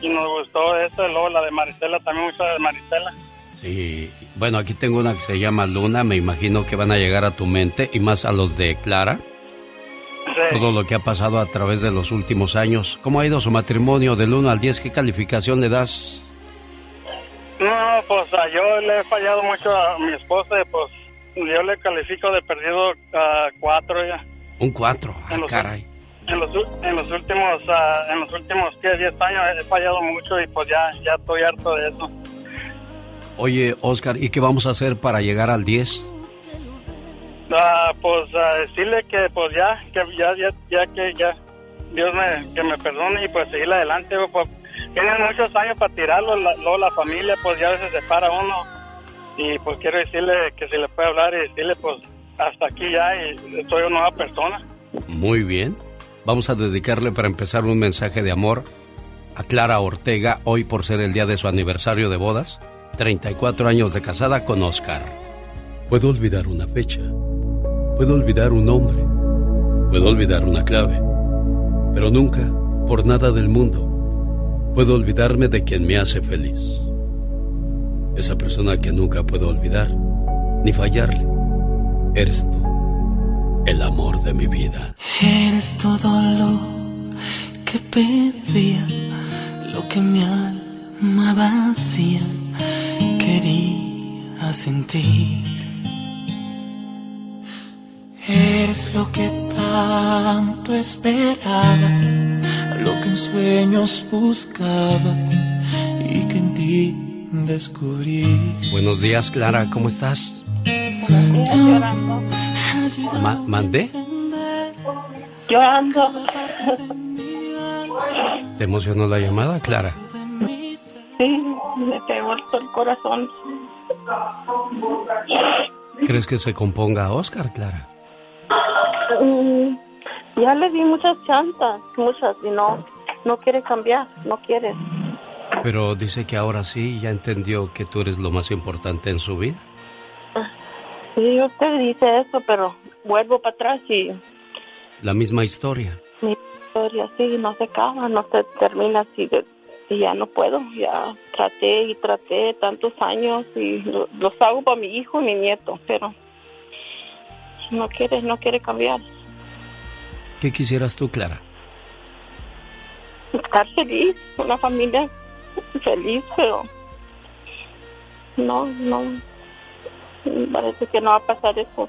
Y nos gustó eso, luego la de Maristela, también mucho de Maristela. Sí, bueno, aquí tengo una que se llama Luna, me imagino que van a llegar a tu mente y más a los de Clara. Sí. Todo lo que ha pasado a través de los últimos años. ¿Cómo ha ido su matrimonio del 1 al 10? ¿Qué calificación le das? No, pues yo le he fallado mucho a mi esposa, pues yo le califico de perdido a cuatro ya. Un cuatro, ah, caray. En los, en los últimos, uh, en los últimos 10 años he fallado mucho y pues ya, ya estoy harto de eso. Oye, Oscar, ¿y qué vamos a hacer para llegar al 10? Ah, pues decirle que pues ya, que ya, ya, ya que ya Dios me, que me perdone y pues seguir adelante. Pues, tienen muchos años para tirarlo, luego la familia pues ya se separa uno y pues quiero decirle que se le puede hablar y decirle pues hasta aquí ya y soy una nueva persona. Muy bien. Vamos a dedicarle para empezar un mensaje de amor a Clara Ortega hoy por ser el día de su aniversario de bodas, 34 años de casada con Oscar. Puedo olvidar una fecha, puedo olvidar un nombre, Puedo olvidar una clave, pero nunca, por nada del mundo, puedo olvidarme de quien me hace feliz. Esa persona que nunca puedo olvidar, ni fallarle, eres tú, el amor de mi vida. Eres todo lo que pedía, lo que mi alma vacía quería sentir. Eres lo que tanto esperaba, lo que en sueños buscaba y que en ti descubrí. Buenos días, Clara, ¿cómo estás? Ma ¿Mandé? Llorando. ¿Te emocionó la llamada, Clara? Sí, me pegó el corazón. ¿Crees que se componga a Oscar, Clara? Mm, ya le di muchas chantas, muchas, y no, no quiere cambiar, no quiere. Pero dice que ahora sí ya entendió que tú eres lo más importante en su vida. Sí, usted dice eso, pero vuelvo para atrás y La misma historia. mi historia sí no se acaba, no se termina así de, y ya no puedo, ya traté y traté tantos años y lo- los hago para mi hijo y mi nieto, pero no quiere, no quiere cambiar. ¿Qué quisieras tú, Clara? Estar feliz, una familia feliz, pero no, no, parece que no va a pasar eso.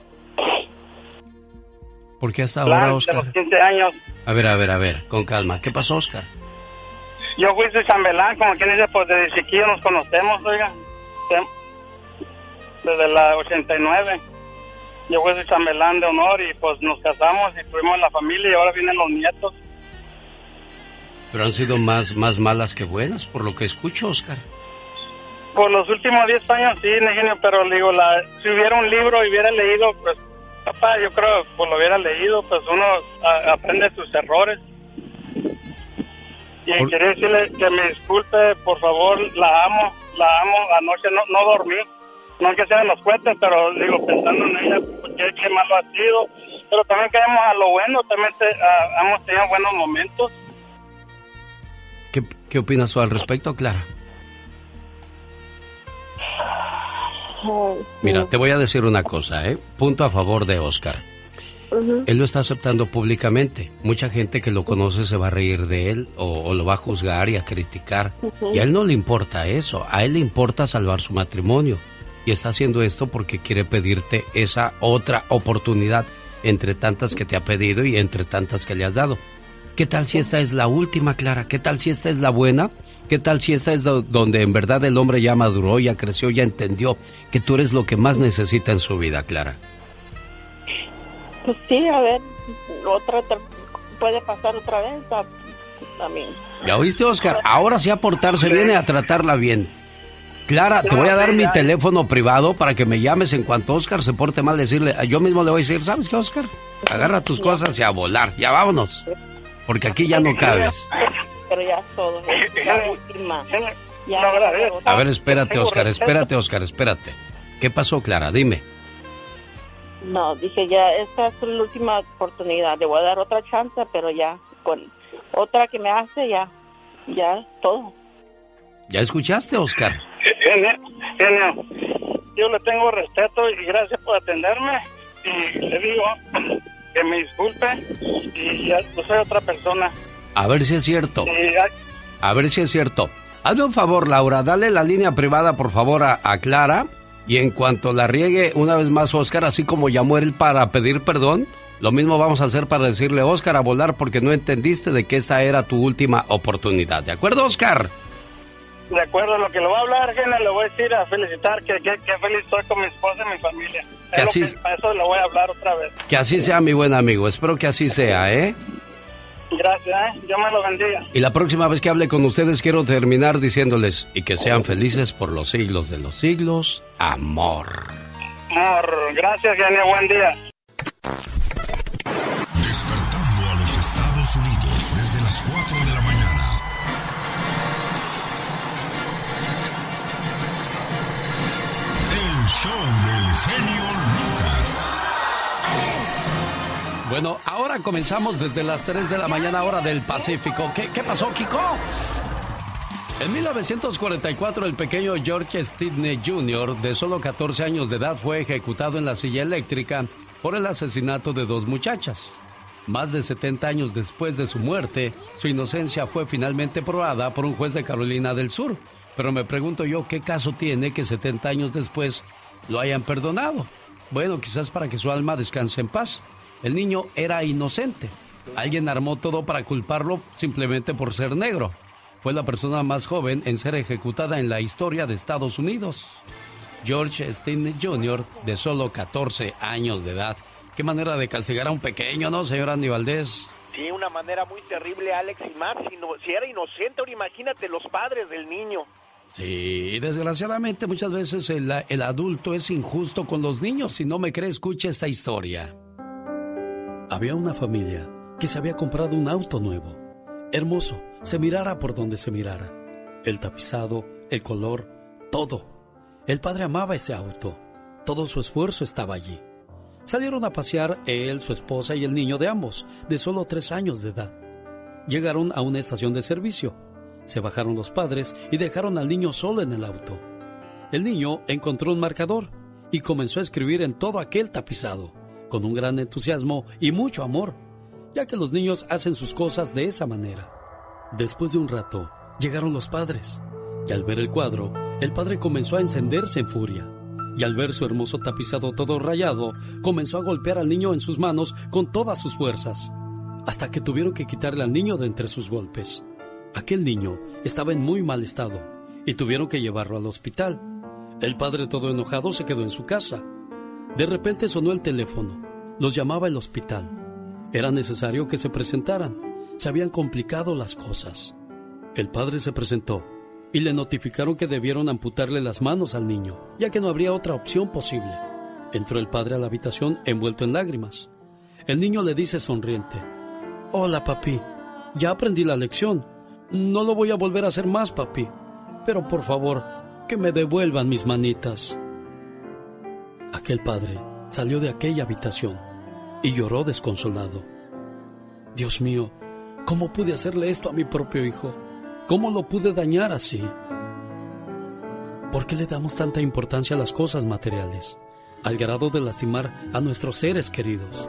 ¿Por qué hasta ahora, Oscar? los 15 años. A ver, a ver, a ver, con calma. ¿Qué pasó, Oscar? Yo fui de chambelán, como quien dice, pues desde chiquillo nos conocemos, oiga. Desde la 89. Yo fui de chambelán de honor y pues nos casamos y tuvimos la familia y ahora vienen los nietos. Pero han sido más, más malas que buenas, por lo que escucho, Oscar. Por los últimos 10 años sí, Eugenio, pero digo, la, si hubiera un libro y hubiera leído, pues, papá, yo creo, pues lo hubiera leído, pues uno a- aprende sus errores. Y Por- quería decirle que me disculpe, por favor, la amo, la amo, anoche no, no dormí, no que sean los cohetes, pero digo, pensando en ella, pues, qué, qué malo ha sido, pero también queremos a lo bueno, también te- a- hemos tenido buenos momentos. ¿Qué, opinas tú al respecto, Clara? Mira, te voy a decir una cosa, ¿eh? Punto a favor de Oscar. Él lo está aceptando públicamente. Mucha gente que lo conoce se va a reír de él o, o lo va a juzgar y a criticar. Y a él no le importa eso. A él le importa salvar su matrimonio. Y está haciendo esto porque quiere pedirte esa otra oportunidad entre tantas que te ha pedido y entre tantas que le has dado. ¿Qué tal si esta es la última, Clara? ¿Qué tal si esta es la buena? ¿Qué tal si esta es do- donde en verdad el hombre ya maduró, ya creció, ya entendió que tú eres lo que más necesita en su vida, Clara? Pues sí, a ver, otra tra- puede pasar otra vez a- también. ¿Ya oíste, Oscar? Ahora sí a portarse bien y a tratarla bien. Clara, te voy a dar mi teléfono privado para que me llames en cuanto Oscar se porte mal. Decirle, yo mismo le voy a decir, ¿sabes qué, Oscar? Agarra tus cosas y a volar. Ya vámonos. Porque aquí ya no cabes. Pero ya es todo, es la última. Ya, A ver, espérate, Oscar, espérate, Oscar, espérate. ¿Qué pasó, Clara? Dime. No, dije ya, esta es la última oportunidad. Le voy a dar otra chance, pero ya, con otra que me hace, ya, ya es todo. ¿Ya escuchaste, Oscar? Genio, genio, yo le tengo respeto y gracias por atenderme. Y le digo que me disculpe y ya yo soy otra persona. A ver si es cierto. A ver si es cierto. Hazme un favor, Laura, dale la línea privada, por favor, a, a Clara. Y en cuanto la riegue una vez más, Oscar, así como llamó él para pedir perdón, lo mismo vamos a hacer para decirle, Oscar, a volar porque no entendiste de que esta era tu última oportunidad. ¿De acuerdo, Oscar? De acuerdo a lo que le voy a hablar, genio, le voy a decir a felicitar que, que, que feliz estoy con mi esposa y mi familia. Que Es lo así- que- para eso le voy a hablar otra vez. Que así sea, mi buen amigo. Espero que así sea, ¿eh? Gracias, ¿eh? Dios me lo bendiga. Y la próxima vez que hable con ustedes quiero terminar diciéndoles y que sean felices por los siglos de los siglos. Amor. Amor, gracias, genio, buen día. Show del genio Lucas. Bueno, ahora comenzamos desde las 3 de la mañana hora del Pacífico. ¿Qué, qué pasó, Kiko? En 1944, el pequeño George Stidney Jr., de solo 14 años de edad, fue ejecutado en la silla eléctrica por el asesinato de dos muchachas. Más de 70 años después de su muerte, su inocencia fue finalmente probada por un juez de Carolina del Sur. Pero me pregunto yo, ¿qué caso tiene que 70 años después lo hayan perdonado? Bueno, quizás para que su alma descanse en paz. El niño era inocente. Alguien armó todo para culparlo simplemente por ser negro fue la persona más joven en ser ejecutada en la historia de Estados Unidos. George Stein Jr., de solo 14 años de edad. Qué manera de castigar a un pequeño, ¿no, señor Andy Valdés? Sí, una manera muy terrible, Alex, y más si, si era inocente, ahora imagínate los padres del niño. Sí, desgraciadamente muchas veces el, el adulto es injusto con los niños. Si no me cree, escuche esta historia. Había una familia que se había comprado un auto nuevo, hermoso, se mirara por donde se mirara. El tapizado, el color, todo. El padre amaba ese auto. Todo su esfuerzo estaba allí. Salieron a pasear él, su esposa y el niño de ambos, de solo tres años de edad. Llegaron a una estación de servicio. Se bajaron los padres y dejaron al niño solo en el auto. El niño encontró un marcador y comenzó a escribir en todo aquel tapizado, con un gran entusiasmo y mucho amor, ya que los niños hacen sus cosas de esa manera. Después de un rato, llegaron los padres, y al ver el cuadro, el padre comenzó a encenderse en furia, y al ver su hermoso tapizado todo rayado, comenzó a golpear al niño en sus manos con todas sus fuerzas, hasta que tuvieron que quitarle al niño de entre sus golpes. Aquel niño estaba en muy mal estado, y tuvieron que llevarlo al hospital. El padre todo enojado se quedó en su casa. De repente sonó el teléfono. Los llamaba el hospital. Era necesario que se presentaran se habían complicado las cosas. El padre se presentó y le notificaron que debieron amputarle las manos al niño, ya que no habría otra opción posible. Entró el padre a la habitación envuelto en lágrimas. El niño le dice sonriente, Hola papi, ya aprendí la lección. No lo voy a volver a hacer más, papi. Pero por favor, que me devuelvan mis manitas. Aquel padre salió de aquella habitación y lloró desconsolado. Dios mío, ¿Cómo pude hacerle esto a mi propio hijo? ¿Cómo lo pude dañar así? ¿Por qué le damos tanta importancia a las cosas materiales, al grado de lastimar a nuestros seres queridos?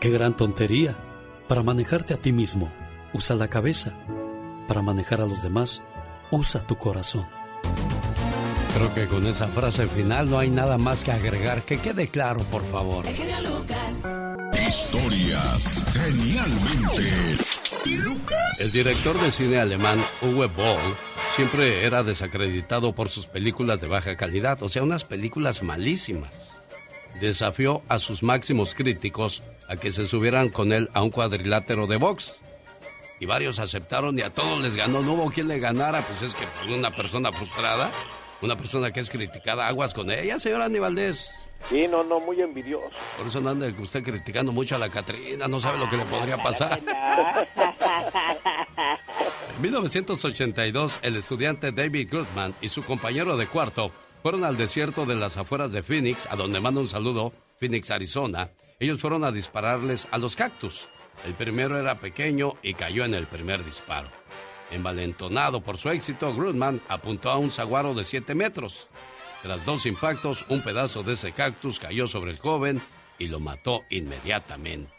¡Qué gran tontería! Para manejarte a ti mismo, usa la cabeza. Para manejar a los demás, usa tu corazón. Creo que con esa frase final no hay nada más que agregar. Que quede claro, por favor. Historias genialmente Lucas. El director de cine alemán Uwe Boll siempre era desacreditado por sus películas de baja calidad, o sea, unas películas malísimas. Desafió a sus máximos críticos a que se subieran con él a un cuadrilátero de box. Y varios aceptaron y a todos les ganó. No hubo quien le ganara, pues es que una persona frustrada, una persona que es criticada, aguas con ella, señora Aníbaldez. Sí, no, no, muy envidioso. Por eso no anda usted criticando mucho a la Catrina, no sabe lo que le podría pasar. en 1982, el estudiante David Goodman y su compañero de cuarto fueron al desierto de las afueras de Phoenix, a donde manda un saludo, Phoenix, Arizona. Ellos fueron a dispararles a los cactus. El primero era pequeño y cayó en el primer disparo. Envalentonado por su éxito, Goodman apuntó a un saguaro de 7 metros. Tras dos impactos, un pedazo de ese cactus cayó sobre el joven y lo mató inmediatamente.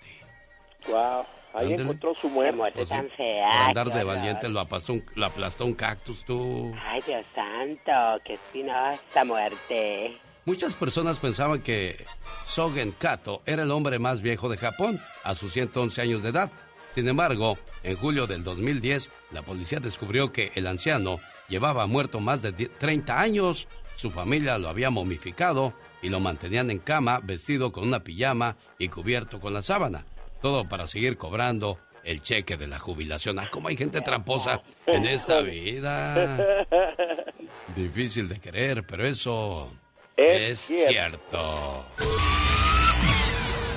Wow, ahí encontró su muerte. Pues tan fea. andar de valiente lo aplastó, un, lo aplastó un cactus, tú. Ay, Dios santo, qué espinosa muerte. Muchas personas pensaban que Sogen Kato era el hombre más viejo de Japón, a sus 111 años de edad. Sin embargo, en julio del 2010, la policía descubrió que el anciano llevaba muerto más de 30 años. Su familia lo había momificado y lo mantenían en cama, vestido con una pijama y cubierto con la sábana. Todo para seguir cobrando el cheque de la jubilación. Ah, cómo hay gente tramposa en esta vida. Difícil de creer, pero eso es, cierto.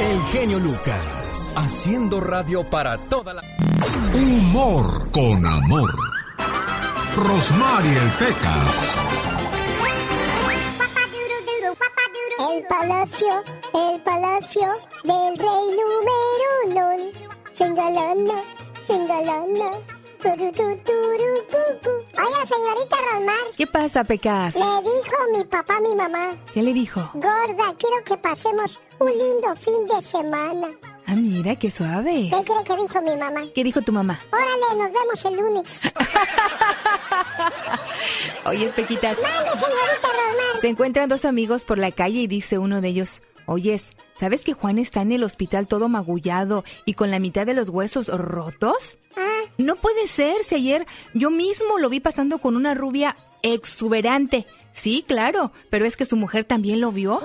El genio Lucas, haciendo radio para toda la... Humor con amor. Rosmarie Pecas. El palacio, el palacio del rey número uno. Se engalana, se engalana. Turu, señorita Rosmar. ¿Qué pasa, Pecas? Le dijo mi papá a mi mamá. ¿Qué le dijo? Gorda, quiero que pasemos un lindo fin de semana. Ah, mira, qué suave. ¿Qué cree que dijo mi mamá? ¿Qué dijo tu mamá? Órale, nos vemos el lunes. Oye, Pequitas. Mande, señorita Rosmar. Se encuentran dos amigos por la calle y dice uno de ellos, Oyes, ¿sabes que Juan está en el hospital todo magullado y con la mitad de los huesos rotos? No puede ser, si ayer yo mismo lo vi pasando con una rubia exuberante. Sí, claro, pero es que su mujer también lo vio.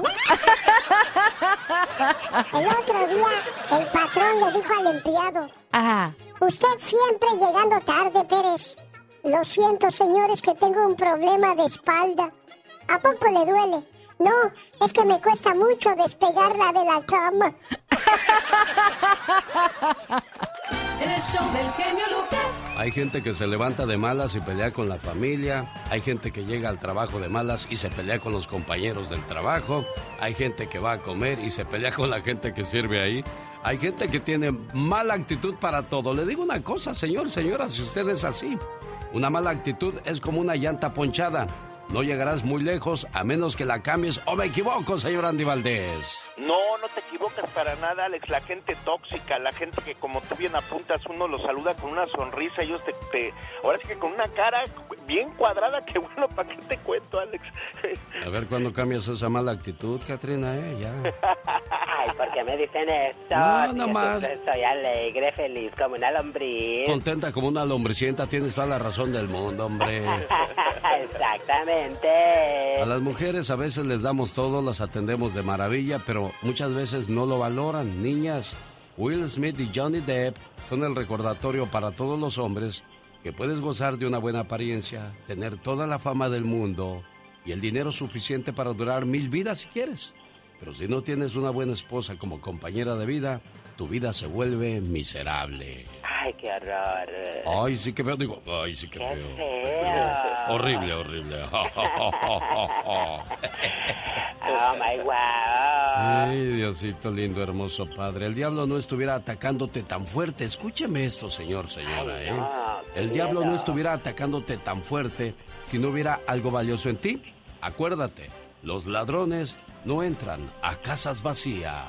El otro día, el patrón le dijo al empleado. Ajá. Usted siempre llegando tarde, Pérez. Lo siento, señores, que tengo un problema de espalda. ¿A poco le duele? No, es que me cuesta mucho despegarla de la cama. El show del genio Lucas. Hay gente que se levanta de malas y pelea con la familia. Hay gente que llega al trabajo de malas y se pelea con los compañeros del trabajo. Hay gente que va a comer y se pelea con la gente que sirve ahí. Hay gente que tiene mala actitud para todo. Le digo una cosa, señor, señora, si usted es así. Una mala actitud es como una llanta ponchada. No llegarás muy lejos a menos que la cambies. ¿O me equivoco, señor Andy Valdés? No, no te equivocas para nada, Alex. La gente tóxica, la gente que como tú bien apuntas, uno los saluda con una sonrisa, ellos te, te- ahora sí que con una cara bien cuadrada, que bueno, ¿para qué te cuento, Alex? A ver cuándo cambias esa mala actitud, Katrina, eh, ya. Ay, ¿por qué me dicen esto? No, no más. Soy alegre, feliz, como una lombriz. Contenta como una lombricienta, tienes toda la razón del mundo, hombre. Exactamente. A las mujeres a veces les damos todo, las atendemos de maravilla, pero muchas veces no lo valoran. Niñas, Will Smith y Johnny Depp son el recordatorio para todos los hombres que puedes gozar de una buena apariencia, tener toda la fama del mundo y el dinero suficiente para durar mil vidas si quieres. Pero si no tienes una buena esposa como compañera de vida, tu vida se vuelve miserable. Ay, qué horror. Ay, sí que feo, digo, ay, sí que feo. Horrible, horrible. Oh my wow. Ay, Diosito lindo, hermoso Padre. El diablo no estuviera atacándote tan fuerte. Escúcheme esto, señor, señora, Ay, ¿eh? no, El diablo no estuviera atacándote tan fuerte si no hubiera algo valioso en ti. Acuérdate, los ladrones no entran a casas vacías.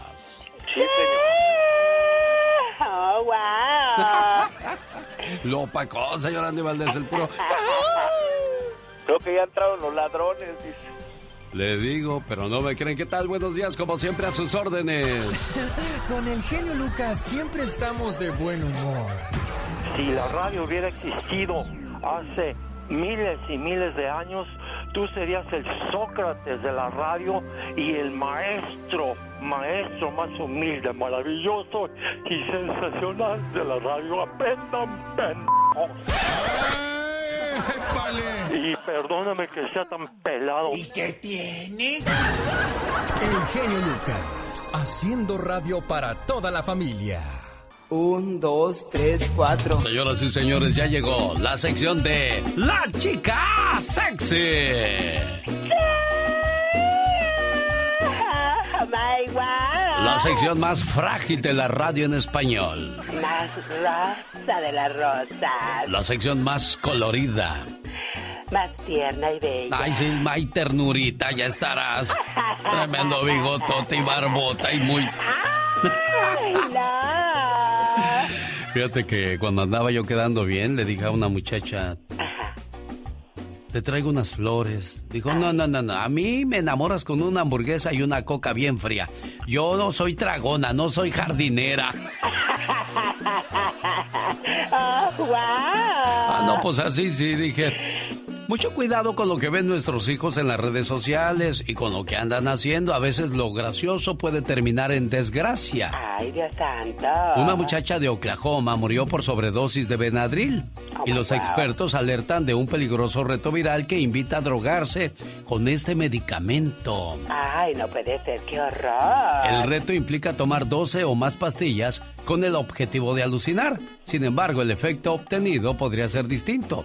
Sí, señor. Oh, wow. Lo opacó, señor Andy Valdés, el puro. Creo que ya entraron los ladrones, dice. Le digo, pero no me creen. ¿Qué tal? Buenos días, como siempre, a sus órdenes. Con el genio Lucas siempre estamos de buen humor. Si la radio hubiera existido hace miles y miles de años, tú serías el Sócrates de la radio y el maestro, maestro más humilde, maravilloso y sensacional de la radio. Aprendan, pendejos. Y perdóname que sea tan pelado. ¿Y qué tiene? El genio Lucas, haciendo radio para toda la familia. Un, dos, tres, cuatro. Señoras y señores, ya llegó la sección de La Chica Sexy. Oh my. La sección más frágil de la radio en español. Más rosa de las rosas. La sección más colorida. Más tierna y bella. Ay, sí, ay, ternurita, ya estarás. Tremendo bigotote y barbota y muy... Ay, no. Fíjate que cuando andaba yo quedando bien, le dije a una muchacha... te traigo unas flores. Dijo, no, no, no, no, a mí me enamoras con una hamburguesa y una coca bien fría. Yo no soy tragona, no soy jardinera. Oh, wow. Ah, no, pues así sí, dije. Mucho cuidado con lo que ven nuestros hijos en las redes sociales y con lo que andan haciendo. A veces lo gracioso puede terminar en desgracia. Ay, Dios santo. Una muchacha de Oklahoma murió por sobredosis de Benadryl y los expertos alertan de un peligroso reto viral que invita a drogarse con este medicamento. Ay, no puede ser, qué horror. El reto implica tomar 12 o más pastillas con el objetivo de alucinar. Sin embargo, el efecto obtenido podría ser distinto.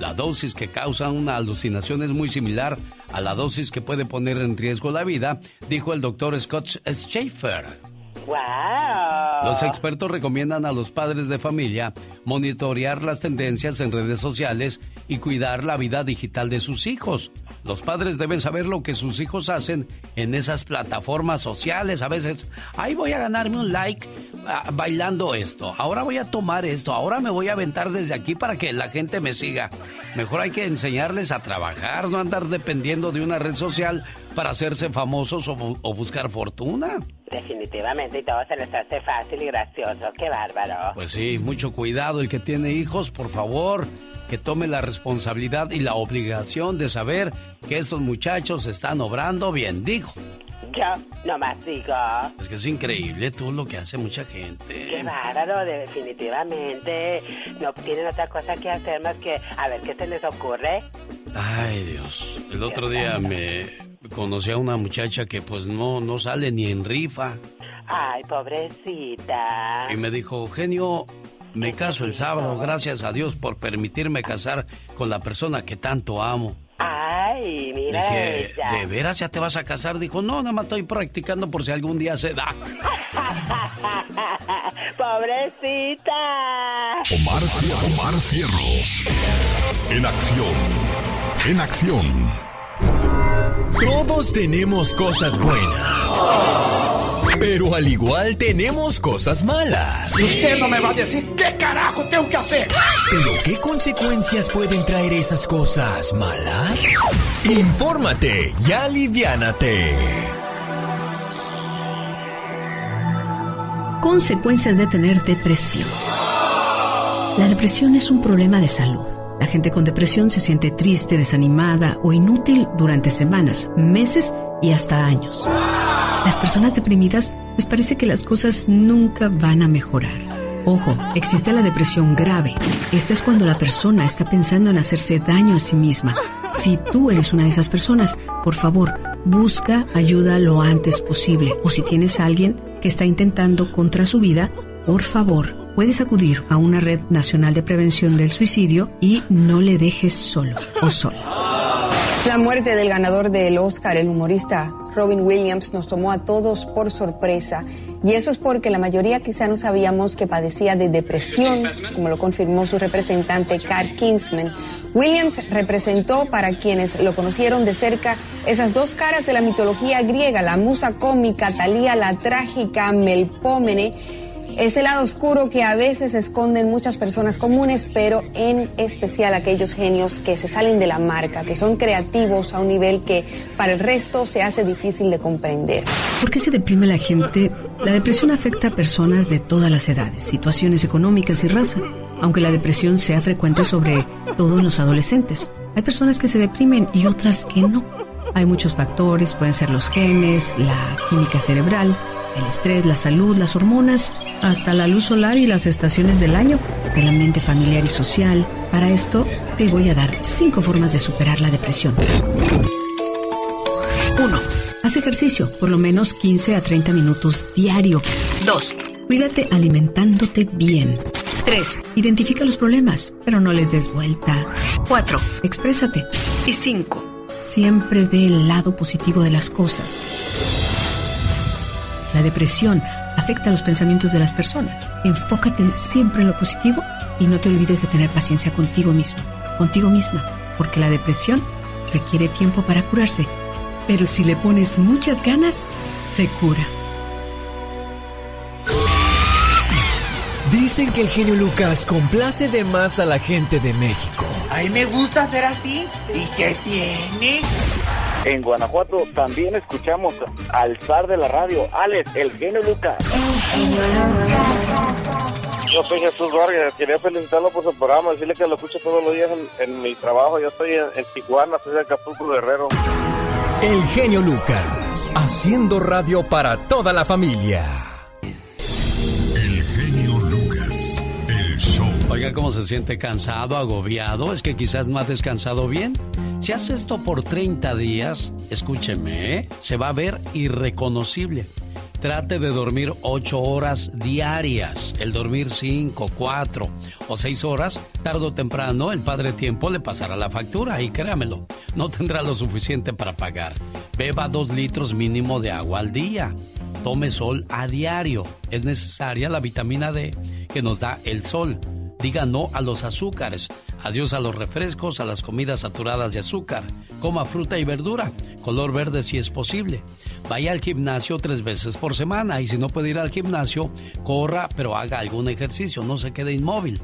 La dosis que causa una alucinación es muy similar a la dosis que puede poner en riesgo la vida, dijo el doctor Scott Schaefer. Wow. Los expertos recomiendan a los padres de familia monitorear las tendencias en redes sociales y cuidar la vida digital de sus hijos. Los padres deben saber lo que sus hijos hacen en esas plataformas sociales. A veces, ahí voy a ganarme un like ah, bailando esto. Ahora voy a tomar esto. Ahora me voy a aventar desde aquí para que la gente me siga. Mejor hay que enseñarles a trabajar, no andar dependiendo de una red social para hacerse famosos o, bu- o buscar fortuna. Definitivamente, y todo se les hace fácil y gracioso. Qué bárbaro. Pues sí, mucho cuidado. El que tiene hijos, por favor, que tome la responsabilidad y la obligación de saber que estos muchachos están obrando bien. Digo, Yo nomás digo. es que es increíble tú lo que hace mucha gente. Qué bárbaro, definitivamente. No tienen otra cosa que hacer más que a ver qué se les ocurre. Ay, Dios. El otro día me conocí a una muchacha que pues no, no sale ni en rifa. Ay, pobrecita. Y me dijo, genio, me caso el sábado, gracias a Dios por permitirme casar con la persona que tanto amo. Ay, mira Dije, ella. ¿de veras ya te vas a casar? Dijo, no, nada más estoy practicando por si algún día se da. pobrecita. Omar, Omar Cierros. En acción. En acción. Todos tenemos cosas buenas. Pero al igual tenemos cosas malas. Usted no me va a decir qué carajo tengo que hacer. ¿Pero qué consecuencias pueden traer esas cosas malas? Infórmate y aliviánate. Consecuencias de tener depresión. La depresión es un problema de salud. La gente con depresión se siente triste, desanimada o inútil durante semanas, meses y hasta años. Las personas deprimidas les parece que las cosas nunca van a mejorar. Ojo, existe la depresión grave. Esta es cuando la persona está pensando en hacerse daño a sí misma. Si tú eres una de esas personas, por favor, busca ayuda lo antes posible. O si tienes a alguien que está intentando contra su vida, por favor, puedes acudir a una red nacional de prevención del suicidio y no le dejes solo o sola. La muerte del ganador del Oscar, el humorista Robin Williams, nos tomó a todos por sorpresa. Y eso es porque la mayoría quizá no sabíamos que padecía de depresión, como lo confirmó su representante Kat Kinsman. Williams representó, para quienes lo conocieron de cerca, esas dos caras de la mitología griega, la musa cómica, Talía la trágica, Melpómene, ese lado oscuro que a veces esconden muchas personas comunes, pero en especial aquellos genios que se salen de la marca, que son creativos a un nivel que para el resto se hace difícil de comprender. ¿Por qué se deprime la gente? La depresión afecta a personas de todas las edades, situaciones económicas y raza, aunque la depresión sea frecuente sobre todo en los adolescentes. Hay personas que se deprimen y otras que no. Hay muchos factores, pueden ser los genes, la química cerebral, el estrés, la salud, las hormonas, hasta la luz solar y las estaciones del año, el ambiente familiar y social. Para esto te voy a dar cinco formas de superar la depresión. 1. Haz ejercicio, por lo menos 15 a 30 minutos diario. 2. Cuídate alimentándote bien. 3. Identifica los problemas, pero no les des vuelta. 4. Exprésate. Y 5. Siempre ve el lado positivo de las cosas. La depresión afecta los pensamientos de las personas. Enfócate siempre en lo positivo y no te olvides de tener paciencia contigo mismo, contigo misma, porque la depresión requiere tiempo para curarse, pero si le pones muchas ganas, se cura. Dicen que el genio Lucas complace de más a la gente de México. A mí me gusta ser así. ¿Y qué tiene? En Guanajuato también escuchamos al zar de la radio, Alex, el genio Lucas. Yo soy Jesús Vargas, quería felicitarlo por su programa, decirle que lo escucho todos los días en, en mi trabajo. Yo estoy en, en Tijuana, soy de Acapulco Guerrero. El genio Lucas, haciendo radio para toda la familia. Oiga, ¿cómo se siente cansado, agobiado? Es que quizás no ha descansado bien. Si hace esto por 30 días, escúcheme, ¿eh? se va a ver irreconocible. Trate de dormir 8 horas diarias. El dormir 5, 4 o 6 horas, tarde o temprano, el padre tiempo le pasará la factura y créamelo, no tendrá lo suficiente para pagar. Beba 2 litros mínimo de agua al día. Tome sol a diario. Es necesaria la vitamina D que nos da el sol. Diga no a los azúcares. Adiós a los refrescos, a las comidas saturadas de azúcar. Coma fruta y verdura, color verde si es posible. Vaya al gimnasio tres veces por semana y si no puede ir al gimnasio, corra, pero haga algún ejercicio, no se quede inmóvil.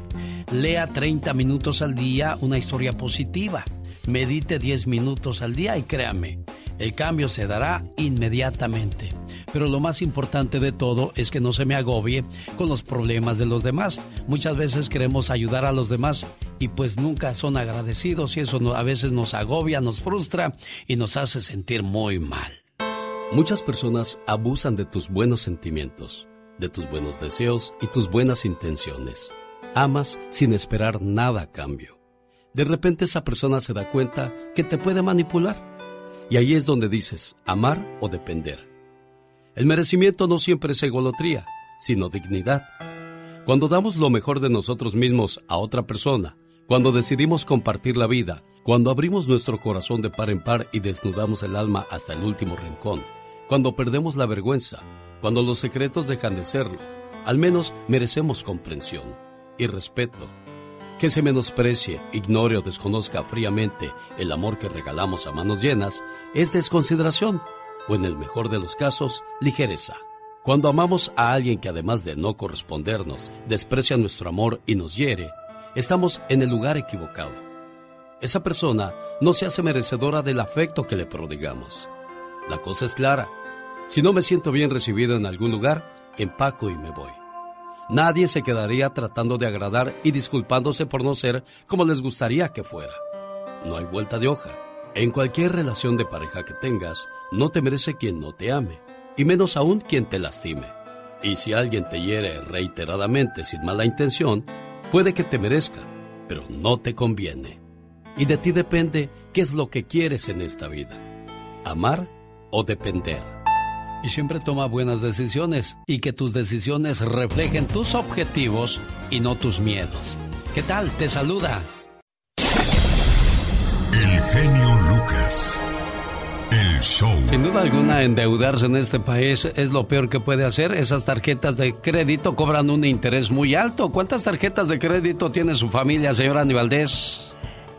Lea 30 minutos al día una historia positiva. Medite 10 minutos al día y créame, el cambio se dará inmediatamente. Pero lo más importante de todo es que no se me agobie con los problemas de los demás. Muchas veces queremos ayudar a los demás y pues nunca son agradecidos y eso a veces nos agobia, nos frustra y nos hace sentir muy mal. Muchas personas abusan de tus buenos sentimientos, de tus buenos deseos y tus buenas intenciones. Amas sin esperar nada a cambio. De repente esa persona se da cuenta que te puede manipular. Y ahí es donde dices amar o depender. El merecimiento no siempre es egolotría, sino dignidad. Cuando damos lo mejor de nosotros mismos a otra persona, cuando decidimos compartir la vida, cuando abrimos nuestro corazón de par en par y desnudamos el alma hasta el último rincón, cuando perdemos la vergüenza, cuando los secretos dejan de serlo, al menos merecemos comprensión y respeto. Que se menosprecie, ignore o desconozca fríamente el amor que regalamos a manos llenas es desconsideración o en el mejor de los casos, ligereza. Cuando amamos a alguien que además de no correspondernos, desprecia nuestro amor y nos hiere, estamos en el lugar equivocado. Esa persona no se hace merecedora del afecto que le prodigamos. La cosa es clara. Si no me siento bien recibido en algún lugar, empaco y me voy. Nadie se quedaría tratando de agradar y disculpándose por no ser como les gustaría que fuera. No hay vuelta de hoja. En cualquier relación de pareja que tengas, no te merece quien no te ame, y menos aún quien te lastime. Y si alguien te hiere reiteradamente sin mala intención, puede que te merezca, pero no te conviene. Y de ti depende qué es lo que quieres en esta vida, amar o depender. Y siempre toma buenas decisiones y que tus decisiones reflejen tus objetivos y no tus miedos. ¿Qué tal? Te saluda. El genio Lucas. El show. Sin duda alguna, endeudarse en este país es lo peor que puede hacer. Esas tarjetas de crédito cobran un interés muy alto. ¿Cuántas tarjetas de crédito tiene su familia, señora Andy Valdés?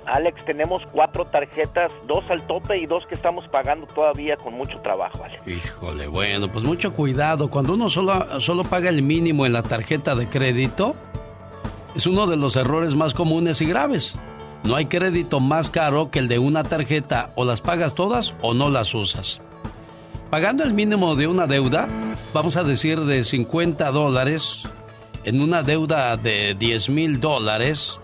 Alex, tenemos cuatro tarjetas, dos al tope y dos que estamos pagando todavía con mucho trabajo, Alex. Híjole, bueno, pues mucho cuidado. Cuando uno solo, solo paga el mínimo en la tarjeta de crédito, es uno de los errores más comunes y graves. No hay crédito más caro que el de una tarjeta, o las pagas todas o no las usas. Pagando el mínimo de una deuda, vamos a decir de 50 dólares, en una deuda de 10 mil dólares,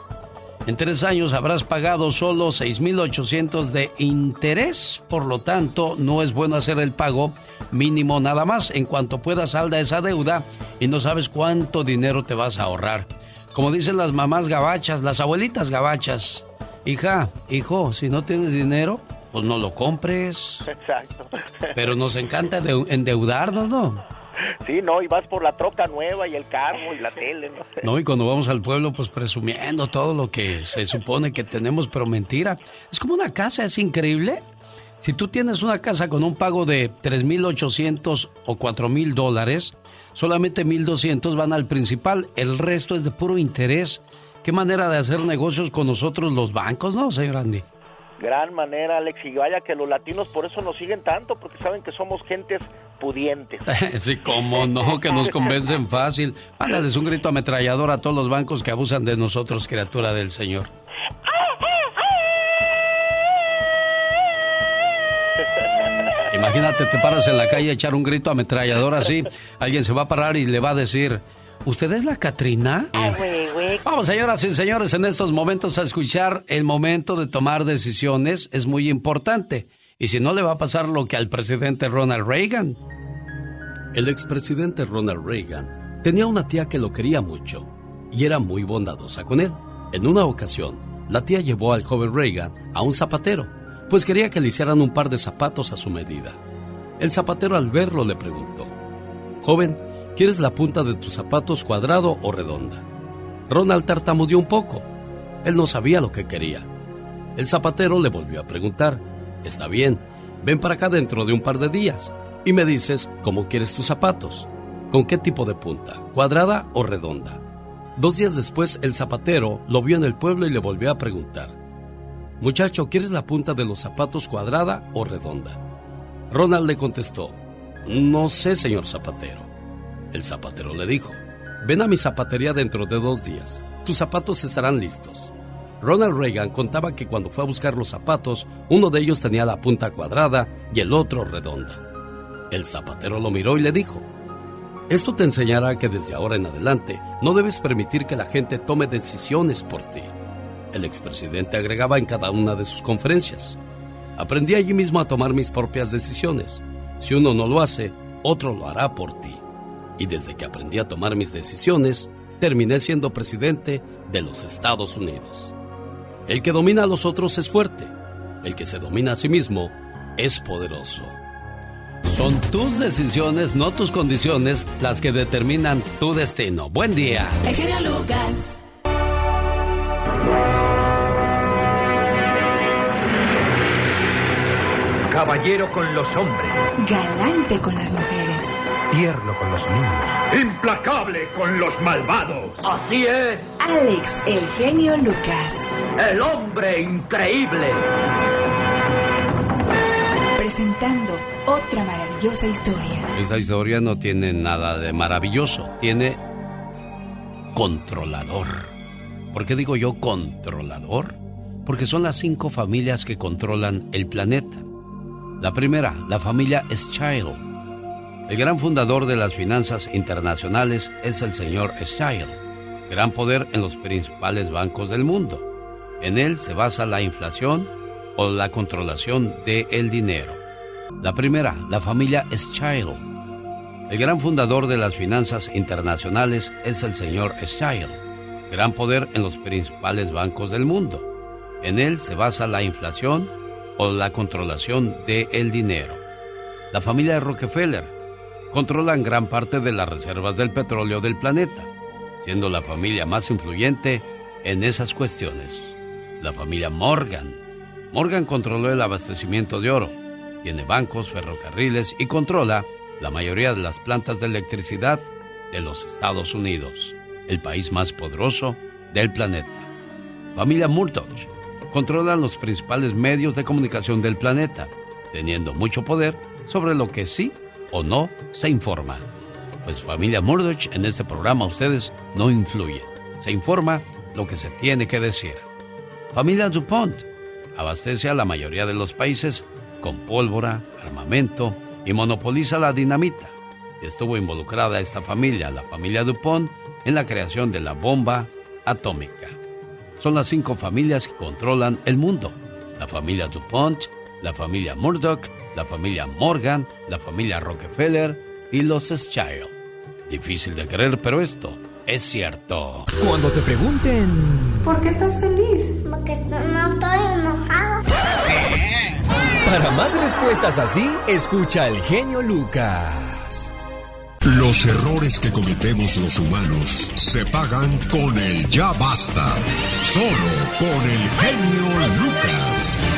en tres años habrás pagado solo 6.800 de interés, por lo tanto no es bueno hacer el pago mínimo nada más. En cuanto puedas salda esa deuda y no sabes cuánto dinero te vas a ahorrar. Como dicen las mamás gabachas, las abuelitas gabachas, hija, hijo, si no tienes dinero, pues no lo compres. Exacto. Pero nos encanta de- endeudarnos, ¿no? Sí, no, y vas por la troca nueva y el carro y la tele, ¿no? No, y cuando vamos al pueblo, pues presumiendo todo lo que se supone que tenemos, pero mentira. Es como una casa, es increíble. Si tú tienes una casa con un pago de 3.800 o 4.000 dólares, solamente 1.200 van al principal, el resto es de puro interés qué manera de hacer negocios con nosotros los bancos, ¿no, señor Andy? Gran manera, Alex. Y vaya que los latinos por eso nos siguen tanto, porque saben que somos gentes pudientes. sí, cómo no, que nos convencen fácil. Mándales un grito ametrallador a todos los bancos que abusan de nosotros, criatura del Señor. Imagínate, te paras en la calle a echar un grito ametrallador así, alguien se va a parar y le va a decir, ¿usted es la Catrina? Vamos, señoras y señores, en estos momentos a escuchar el momento de tomar decisiones es muy importante. Y si no, le va a pasar lo que al presidente Ronald Reagan. El expresidente Ronald Reagan tenía una tía que lo quería mucho y era muy bondadosa con él. En una ocasión, la tía llevó al joven Reagan a un zapatero, pues quería que le hicieran un par de zapatos a su medida. El zapatero al verlo le preguntó, Joven, ¿quieres la punta de tus zapatos cuadrado o redonda? Ronald tartamudeó un poco. Él no sabía lo que quería. El zapatero le volvió a preguntar, Está bien, ven para acá dentro de un par de días y me dices cómo quieres tus zapatos. ¿Con qué tipo de punta? ¿Cuadrada o redonda? Dos días después, el zapatero lo vio en el pueblo y le volvió a preguntar. Muchacho, ¿quieres la punta de los zapatos cuadrada o redonda? Ronald le contestó, No sé, señor zapatero. El zapatero le dijo, Ven a mi zapatería dentro de dos días. Tus zapatos estarán listos. Ronald Reagan contaba que cuando fue a buscar los zapatos, uno de ellos tenía la punta cuadrada y el otro redonda. El zapatero lo miró y le dijo, esto te enseñará que desde ahora en adelante no debes permitir que la gente tome decisiones por ti. El expresidente agregaba en cada una de sus conferencias. Aprendí allí mismo a tomar mis propias decisiones. Si uno no lo hace, otro lo hará por ti. Y desde que aprendí a tomar mis decisiones, terminé siendo presidente de los Estados Unidos. El que domina a los otros es fuerte. El que se domina a sí mismo es poderoso. Son tus decisiones, no tus condiciones, las que determinan tu destino. Buen día. El Lucas. Caballero con los hombres. Galante con las mujeres. Tierno con los niños. Implacable con los malvados. Así es. Alex, el genio Lucas. El hombre increíble. Presentando otra maravillosa historia. Esta historia no tiene nada de maravilloso, tiene controlador. ¿Por qué digo yo controlador? Porque son las cinco familias que controlan el planeta. La primera, la familia Schile. El gran fundador de las finanzas internacionales es el señor Schile, gran poder en los principales bancos del mundo. En él se basa la inflación o la controlación del dinero. La primera, la familia Schile. El gran fundador de las finanzas internacionales es el señor Schile, gran poder en los principales bancos del mundo. En él se basa la inflación o la controlación del dinero. La familia Rockefeller controlan gran parte de las reservas del petróleo del planeta, siendo la familia más influyente en esas cuestiones. La familia Morgan. Morgan controló el abastecimiento de oro, tiene bancos, ferrocarriles y controla la mayoría de las plantas de electricidad de los Estados Unidos, el país más poderoso del planeta. Familia Murdoch controlan los principales medios de comunicación del planeta, teniendo mucho poder sobre lo que sí o no se informa. Pues familia Murdoch, en este programa ustedes no influyen. Se informa lo que se tiene que decir. Familia DuPont abastece a la mayoría de los países con pólvora, armamento y monopoliza la dinamita. Estuvo involucrada esta familia, la familia DuPont, en la creación de la bomba atómica. Son las cinco familias que controlan el mundo. La familia DuPont, la familia Murdoch, la familia Morgan, la familia Rockefeller y los Schile. Difícil de creer, pero esto es cierto. Cuando te pregunten... ¿Por qué estás feliz? Porque no, estoy enojado. Para más respuestas así, escucha el genio Lucas. Los errores que cometemos los humanos se pagan con el ya basta. Solo con el genio Lucas.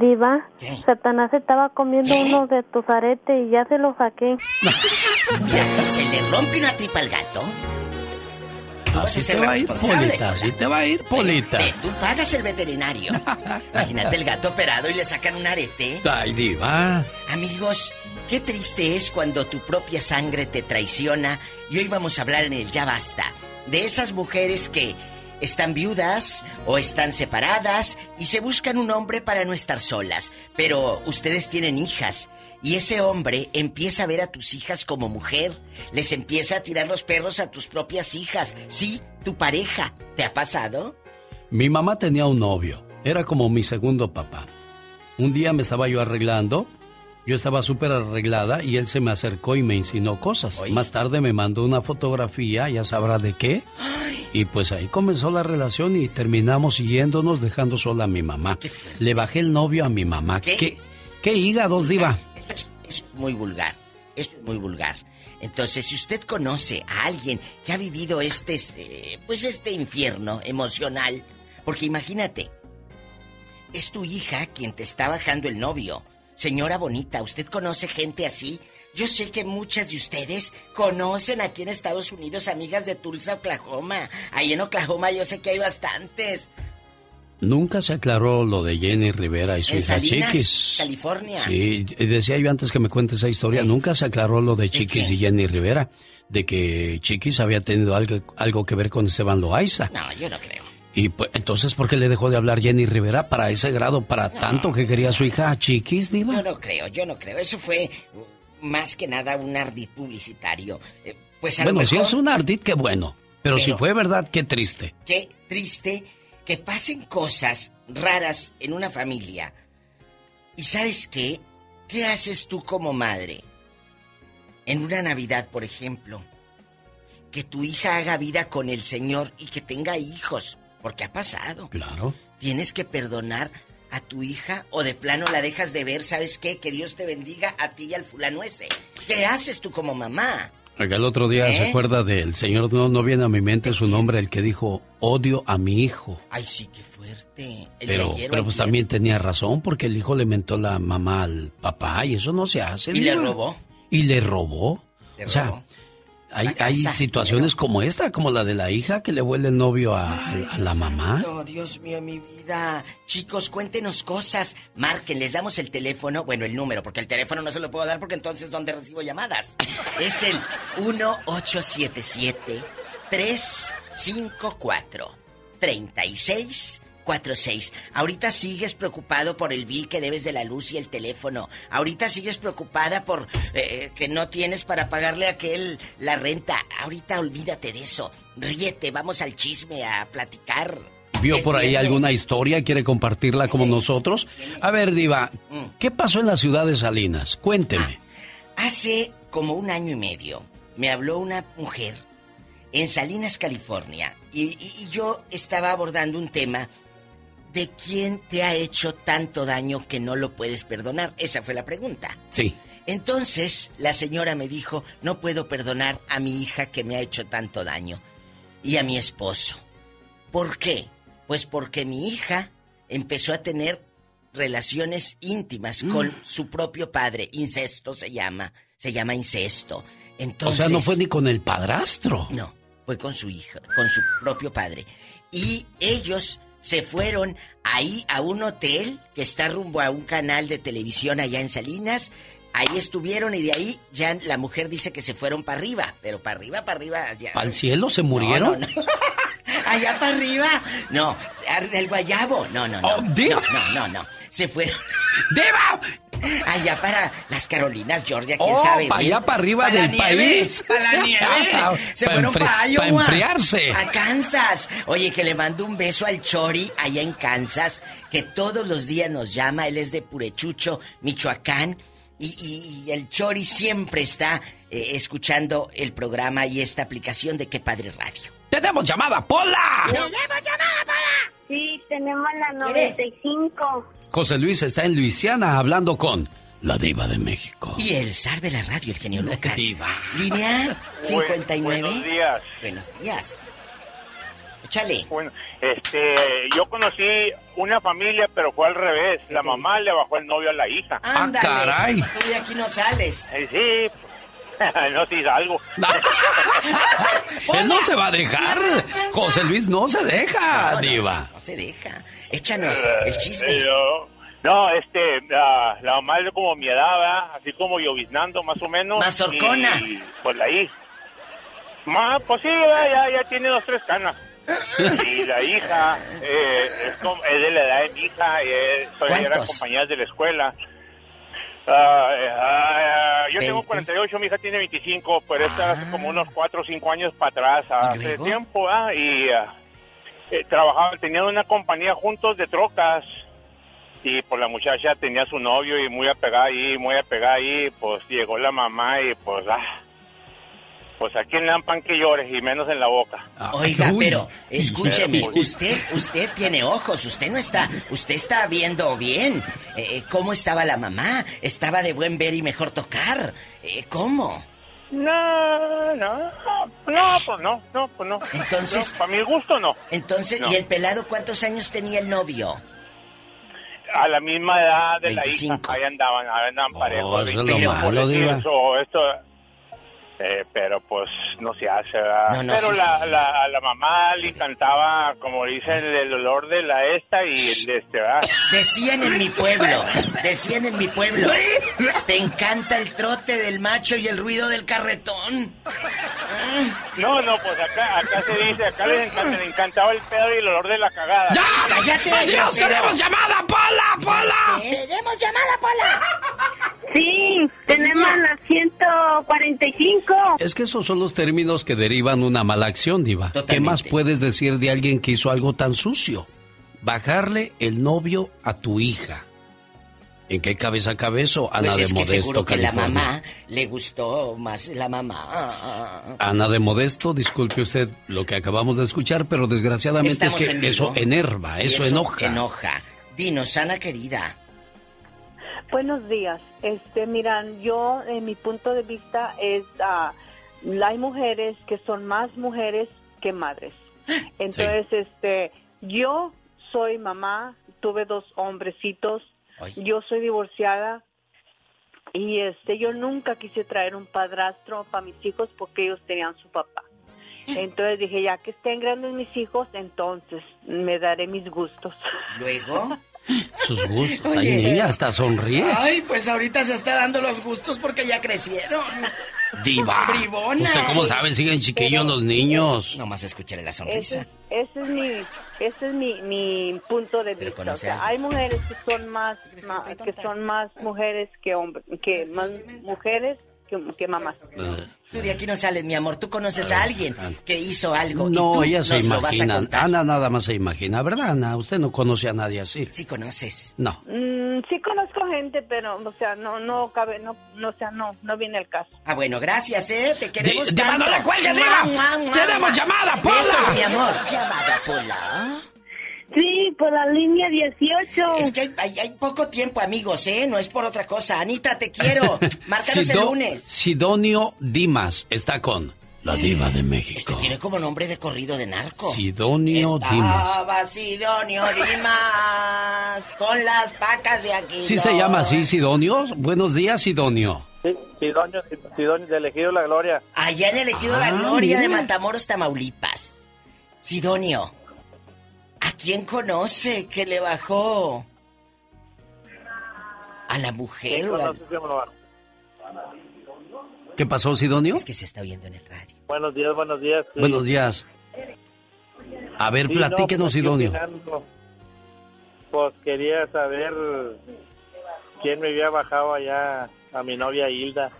Diva, Satanás estaba comiendo uno de tus aretes y ya se lo saqué. ¿Y así se le rompe una tripa al gato? Tú vas Así a ser te va a ir, responsable, Polita, así te va a ir, Polita. Te- tú pagas el veterinario. Imagínate el gato operado y le sacan un arete. Ay, diva. Amigos, qué triste es cuando tu propia sangre te traiciona. Y hoy vamos a hablar en el Ya Basta de esas mujeres que están viudas o están separadas y se buscan un hombre para no estar solas. Pero ustedes tienen hijas y ese hombre empieza a ver a tus hijas como mujer, les empieza a tirar los perros a tus propias hijas. Sí, tu pareja. ¿Te ha pasado? Mi mamá tenía un novio, era como mi segundo papá. Un día me estaba yo arreglando, yo estaba súper arreglada y él se me acercó y me insinuó cosas. Más tarde me mandó una fotografía, ya sabrá de qué. Y pues ahí comenzó la relación y terminamos siguiéndonos dejando sola a mi mamá. Le bajé el novio a mi mamá. ¿Qué? ¿Qué, qué hígados, diva? Es muy vulgar, es muy vulgar. Entonces, si usted conoce a alguien que ha vivido este, eh, pues este infierno emocional, porque imagínate, es tu hija quien te está bajando el novio. Señora bonita, ¿usted conoce gente así? Yo sé que muchas de ustedes conocen aquí en Estados Unidos amigas de Tulsa, Oklahoma. Ahí en Oklahoma yo sé que hay bastantes. Nunca se aclaró lo de Jenny Rivera y su En hija Salinas, Chiquis. California. Sí, decía yo antes que me cuente esa historia, nunca se aclaró lo de Chiquis y Jenny Rivera, de que Chiquis había tenido algo, algo que ver con Esteban Loaiza. No, yo no creo. Y pues, entonces, ¿por qué le dejó de hablar Jenny Rivera para ese grado, para tanto que quería a su hija Chiquis, Diva? Yo no creo, yo no creo. Eso fue más que nada un ardid publicitario. Eh, Pues a Bueno, lo si es un ardid, qué bueno. Pero, si fue verdad, qué triste. Qué triste que pasen cosas raras en una familia. ¿Y sabes qué? ¿Qué haces tú como madre? En una Navidad, por ejemplo. Que tu hija haga vida con el Señor y que tenga hijos. Porque ha pasado. Claro. Tienes que perdonar a tu hija o de plano la dejas de ver, ¿sabes qué? Que Dios te bendiga a ti y al fulano ese. ¿Qué haces tú como mamá? El otro día ¿Eh? se acuerda del señor, no, no viene a mi mente su nombre, el que dijo, odio a mi hijo. Ay, sí, qué fuerte. El Pero, ayer pero pues también tenía razón, porque el hijo le mentó la mamá al papá y eso no se hace. ¿Y le robó? Y le robó. Le o sea, robó. Hay, hay situaciones como esta, como la de la hija que le vuelve el novio a, a la mamá. No, Dios mío, mi vida. Chicos, cuéntenos cosas. Marquen, les damos el teléfono, bueno, el número, porque el teléfono no se lo puedo dar porque entonces ¿dónde recibo llamadas? Es el 1877 354 3646. Ahorita sigues preocupado por el bill que debes de la luz y el teléfono. Ahorita sigues preocupada por eh, que no tienes para pagarle a aquel la renta. Ahorita olvídate de eso. Ríete, vamos al chisme a platicar. ¿Vio Es por ahí viernes. alguna historia? ¿Quiere compartirla como nosotros? A ver, Diva, Mm. ¿qué pasó en la ciudad de Salinas? Cuénteme. Hace como un año y medio me habló una mujer en Salinas, California, y, y- y yo estaba abordando un tema de quién te ha hecho tanto daño que no lo puedes perdonar. Esa fue la pregunta. Sí. Entonces la señora me dijo, no puedo perdonar a mi hija que me ha hecho tanto daño y a mi esposo. ¿Por qué? Pues porque mi hija empezó a tener relaciones íntimas Mm. con su propio padre. Incesto se llama. Se llama incesto. O Entonces, sea, no fue ni con el padrastro. no, fue con su hija, con su propio padre. Y ellos se fueron ahí a un hotel que está rumbo a un canal de televisión allá en Salinas. Ahí estuvieron y de ahí ya la mujer dice que se fueron para arriba, pero para arriba, para arriba. Ya. ¿Al cielo se murieron? No, no, no. Allá para arriba. No, del guayabo. No, no, no. Oh, no, no, no, no. Se fueron. ¡Diva! Allá para las Carolinas, Georgia, quién Oh, sabe. para allá para arriba Pa' del nieve, país. Para la nieve. Se Pa' fueron enfri- para pa' Iowa. enfriarse. A Kansas. Oye, que le mando un beso al Chori allá en Kansas, que todos los días nos llama. Él es de Purechucho, Michoacán. Y, y- y el Chori siempre está eh, escuchando el programa y esta aplicación de Qué Padre Radio. ¡Tenemos llamada, Pola! Sí, tenemos la ¿Quién es? 95. José Luis está en Luisiana hablando con la diva de México. Y el zar de la radio, el genio Lucas. Diva. Línea 59. buenos días. Buenos días. Échale. Bueno, este, yo conocí una familia, pero fue al revés. La mamá le bajó el novio a la hija. Ándale. Ah, caray. Tú de aquí no sales. Eh, sí, pues, no si algo. Él no se va a dejar. José Luis no se deja, No, no, diva. No se deja. Échanos el chisme. Eh, yo- no, este, la, la mamá es como mi edad, ¿verdad? así como lloviznando más o menos. Mazorcona. Y pues ahí. Ma, pues sí, ya, ya tiene dos, tres canas. Y la hija eh, es, como- es de la edad de mi hija, eh, ¿Cuántos? compañeras de la escuela. Ah, eh, ah, yo tengo 20. 48, mi hija tiene 25, pero esta hace como unos 4 o 5 años para atrás, hace tiempo, ¿ah? y ah, eh, trabajaban, tenían una compañía juntos de trocas. Y pues la muchacha tenía su novio y muy apegada ahí, muy apegada ahí, pues llegó la mamá y pues, ah, pues a quién le dan pan que llores y menos en la boca. Oiga, Uy. pero escúcheme, pues, usted, usted tiene ojos, usted no está, usted está viendo bien. Eh, ¿Cómo estaba la mamá? ¿Estaba de buen ver y mejor tocar? Eh, ¿Cómo? No, no, no, pues no, no, pues no. Entonces- No, para mi gusto no. Entonces, No. ¿y el pelado cuántos años tenía el novio? A la misma edad de la 25. hija, ahí andaban, ahí andaban parejos. Oh, eso es lo 25, malo, diva. eso, esto, eh, pero pues no se hace, ¿verdad? No, no, pero sí, la, sí. La, a la mamá le encantaba, como dicen, el olor de la esta y el de este, ¿verdad? Decían en mi pueblo, decían en mi pueblo, te encanta el trote del macho y el ruido del carretón. No, no, pues acá, acá se dice, acá le, encanta- le encantaba el pedo y el olor de la cagada. ¡Cállate! ¡Adiós! ¡Tenemos llamada, Pola! ¡Pola! ¡Tenemos llamada, Pola! Sí, tenemos la 145. Es que esos son los términos que derivan una mala acción, Diva. ¿Qué más puedes decir de alguien que hizo algo tan sucio? Bajarle el novio a tu hija. ¿En qué cabeza cabe eso, Ana Pues de es que Modesto, seguro que la California? mamá le gustó más la mamá. Ana de Modesto, disculpe usted lo que acabamos de escuchar, pero desgraciadamente Estamos es que eso enerva, Y eso, enoja. enoja. Dinos, Ana querida. Buenos días. Este, miran, yo, en mi punto de vista, es, ah, hay mujeres que son más mujeres que madres. Entonces, este, yo soy mamá, tuve dos hombrecitos, yo soy divorciada y este, yo nunca quise traer un padrastro para mis hijos porque ellos tenían su papá. Entonces dije, ya que estén grandes mis hijos, entonces me daré mis gustos. Luego. Sus gustos. Oye. Ay, niña, hasta sonríes. Ay, pues ahorita se está dando los gustos porque ya crecieron. Diva. Bribona. ¿Usted cómo sabe? Siguen chiquillos los niños. Nomás escúchale la Ese, sonrisa. ese es mi, ese es mi, mi punto de vista. O sea, hay mujeres que son más, ma- que son más mujeres que hombres, que más mujeres que, que mamás. Tú de aquí no sales, mi amor. Tú conoces a alguien que hizo algo y No, tú ella se nos lo vas a imagina. contar. Ana nada más se imagina, ¿verdad, Ana? Usted no conoce a nadie así. Sí conoces. No. Mm, sí conozco gente, pero, o sea, no, no cabe, no, no, o sea, no, no viene el caso. Ah, bueno, gracias, ¿eh? Te queremos Diva, tanto. no le cuelgue, Mua, Diva. mua, mua, Tenemos llamada, Pola. Besos, mi amor. Llamada, Pola. Sí, por la línea 18. Es que hay, hay- hay poco tiempo, amigos, ¿eh? No es por otra cosa. Anita, te quiero. Márcanos el lunes. Sidonio Dimas está con la diva de México. Tiene como nombre de corrido de narco. Sidonio Dimas. Estaba Sidonio Dimas con las pacas de aquí. ¿Sí se llama así, Sidonio? Buenos días, Sidonio. Sí, Sidonio, Sidonio, de elegido la gloria. Allá en elegido la Ah, gloria de mira. Matamoros, Tamaulipas. Sidonio, ¿a quién conoce que le bajó? ¿A la mujer o al- ¿Qué pasó, Sidonio? Es que se está oyendo en el radio. Buenos días, buenos días. sí. Buenos días. A ver, Sí, platíquenos, no, pues, Sidonio. Pues quería saber quién me había bajado allá a mi novia Hilda.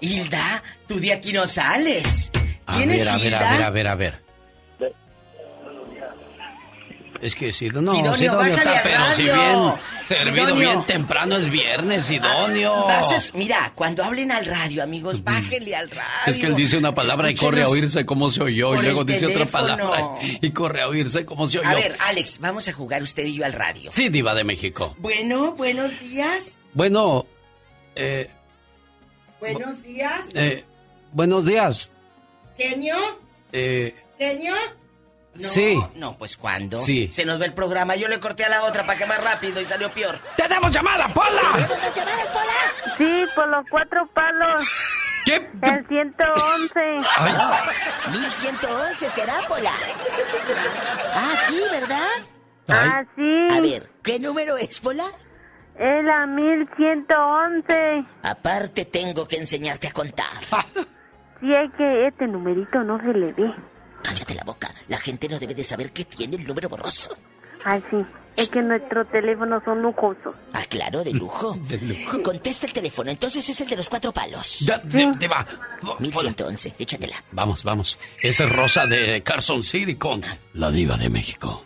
Hilda, tú de aquí no sales. A ¿Quién ver, es a ver, Hilda? a ver, a ver, a ver. Es que Sidonio, no, Sidonio, está, pero si bien servido Sidonio. bien temprano es viernes, Sidonio. Mira, cuando hablen al radio, amigos, bájenle al radio. Es que él dice una palabra y corre a oírse cómo se oyó, y luego dice otra palabra y corre a oírse cómo se oyó. A ver, Alex, vamos a jugar usted y yo al radio. Sí, diva de México. Bueno, buenos días. Bueno, eh, Buenos días. eh, buenos días. ¿Genio? Eh, ¿Genio? No, Sí. No, pues ¿cuándo? Sí. Se nos ve el programa. Yo le corté a la otra para que más rápido y salió peor. ¡Tenemos llamada, Pola! Sí, por los cuatro palos. ¿Qué? El 111. 1111 será, Pola. Ah, sí, ¿verdad? Ah, sí. A ver, ¿qué número es, Pola? Es la 1111. Aparte tengo que enseñarte a contar. Sí, hay que este numerito no se le ve. Cállate la boca. La gente no debe de saber que tiene el número borroso. Ay, sí. Es que nuestros teléfonos son lujosos. Ah, claro, de lujo. De lujo. Contesta el teléfono, entonces es el de los cuatro palos. Ya, de- de va. 1111, échatela. Vamos, vamos. Esa es Rosa de Carson City con la diva de México.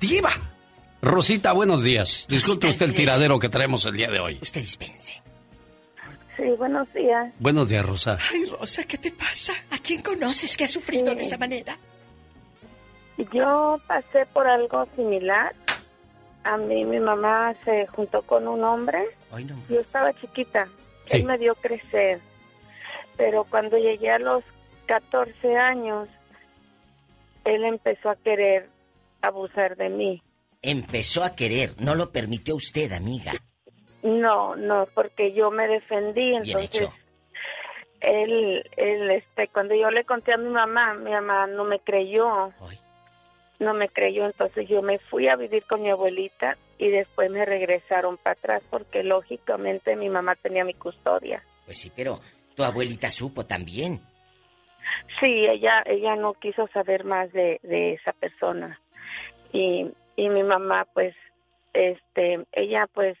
¡Diva! Rosita, buenos días. Disculpe usted el tiradero que traemos el día de hoy. Usted dispense. Sí, buenos días. Buenos días, Rosa. Ay, Rosa, ¿qué te pasa? ¿A quién conoces que ha sufrido de esa manera? Yo pasé por algo similar. A mí mi mamá se juntó con un hombre. Ay, no. Yo estaba chiquita. Sí. Él me dio crecer. Pero cuando llegué a los 14 años, él empezó a querer abusar de mí. Empezó a querer, no lo permitió usted, amiga. No, no, porque yo me defendí, entonces él, él, este, cuando yo le conté a mi mamá, mi mamá no me creyó, no me creyó, entonces yo me fui a vivir con mi abuelita y después me regresaron para atrás porque lógicamente mi mamá tenía mi custodia. Pues sí, pero tu abuelita supo también. Sí, ella, ella no quiso saber más de, de esa persona y, y mi mamá, pues, este, ella, pues,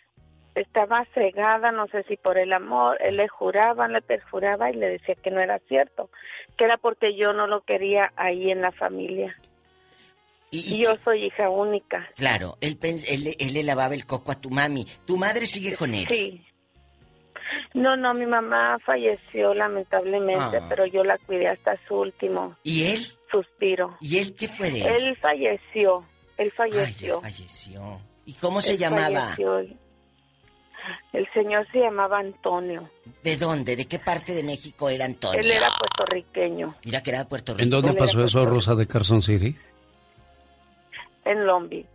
estaba cegada, no sé si por el amor, él le juraba, le perjuraba y le decía que no era cierto, que era porque yo no lo quería ahí en la familia. Y, yo soy hija única. Claro, él, él, le- él le lavaba el coco a tu mami. Tu madre sigue con él. Sí. No, no, mi mamá falleció lamentablemente, Ah. pero yo la cuidé hasta su último ¿Y él? suspiro. ¿Y él qué fue de él? Él falleció, él Ay, falleció. él falleció. ¿Y cómo se Él llamaba? falleció. El señor se llamaba Antonio. ¿De dónde? ¿De qué parte de México era Antonio? Él era puertorriqueño, Mira que era Puerto Rico. ¿En dónde Él pasó eso, Rosa de Carson City? en Lombi.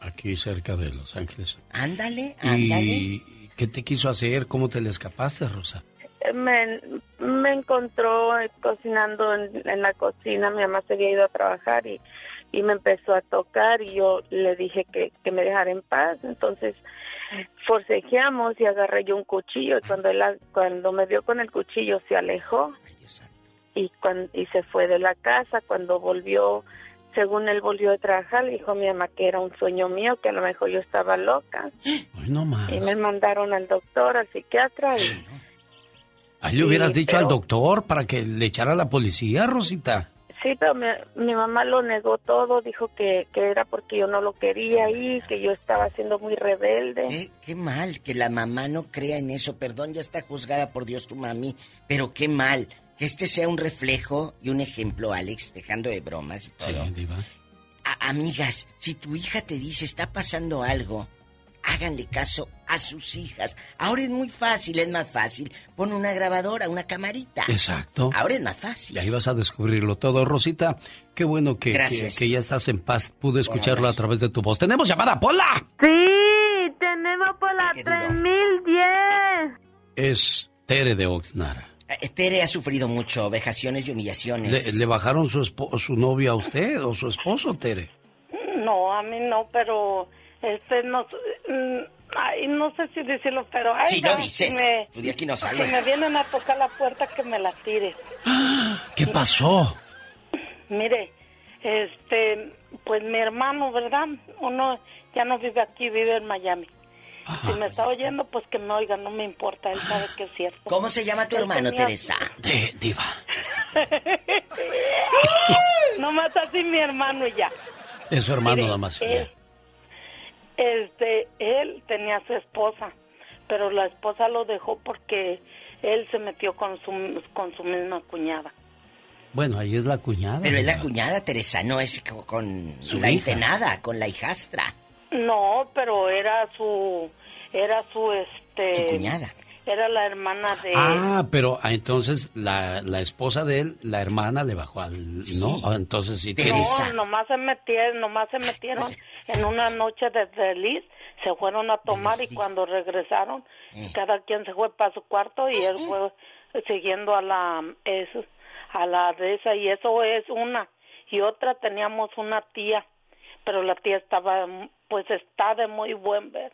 Aquí cerca de Los Ángeles. Ándale, ándale. ¿Y qué te quiso hacer? ¿Cómo te le escapaste, Rosa? Me, me encontró eh, cocinando en, en la cocina, mi mamá se había ido a trabajar y, y me empezó a tocar y yo le dije que, que me dejara en paz. Entonces forcejeamos y agarré yo un cuchillo y cuando, él, cuando me vio con el cuchillo se alejó y, cuan- y se fue de la casa. Cuando volvió, según él volvió a trabajar, le dijo a mi mamá que era un sueño mío, que a lo mejor yo estaba loca. Ay, no más. Y me mandaron al doctor, al psiquiatra y... Ahí le hubieras Sí, dicho al doctor para que le echara a la policía, Rosita. Sí, pero mi, mi mamá lo negó todo, dijo que, que era porque yo no lo quería ahí, que yo estaba siendo muy rebelde. ¿Qué, qué mal que la mamá no crea en eso. Perdón, ya está juzgada por Dios tu mami, pero qué mal. Que este sea un reflejo y un ejemplo, Alex, dejando de bromas y todo. A- amigas, si tu hija te dice está pasando algo, háganle caso a sus hijas. Ahora es muy fácil, es más fácil. Pon una grabadora, una camarita. Exacto. Ahora es más fácil. Y ahí vas a descubrirlo todo, Rosita. Qué bueno que, que, Gracias. que ya estás en paz. Pude escucharlo a través de tu voz. ¡Tenemos llamada, Pola! Sí, tenemos por la 3010. Es Tere de Oxnard. Eh, Tere ha sufrido mucho vejaciones y humillaciones. ¿Le, le bajaron su, espo- su novio a usted o su esposo, Tere? No, a mí no, pero este no, mm, ay, no sé si decirlo, pero ay, Si no dices, me- tú de aquí no si sales. me vienen a tocar la puerta que me la tires. ¿Qué pasó? Mire, este, pues mi hermano, ¿verdad? Uno ya no vive aquí, vive en Miami. Si me está oyendo, pues que me oiga, no me importa, él sabe que es cierto. ¿Cómo se llama tu Él hermano, tenía- Teresa? De, diva. Nomás así mi hermano y ya. Es su hermano Mire, nada más. él- Este, él tenía a su esposa, pero la esposa lo dejó porque él se metió con su, con su misma cuñada. Bueno, ahí es la cuñada. Pero es la cuñada, Teresa, no es co- con Su la hija. intenada, con la hijastra. No, pero era su, era su, este... Su cuñada. Era la hermana de... Ah, pero ah, entonces la, la esposa de él, la hermana, le bajó al... ¿No? Ah, entonces sí. tiene- No, nomás se metieron, nomás se metieron en una noche de feliz, se fueron a tomar y cuando regresaron, cada quien se fue para su cuarto y él fue siguiendo a la a la de esa y eso es una. Y otra teníamos una tía, pero la tía estaba pues está de muy buen ver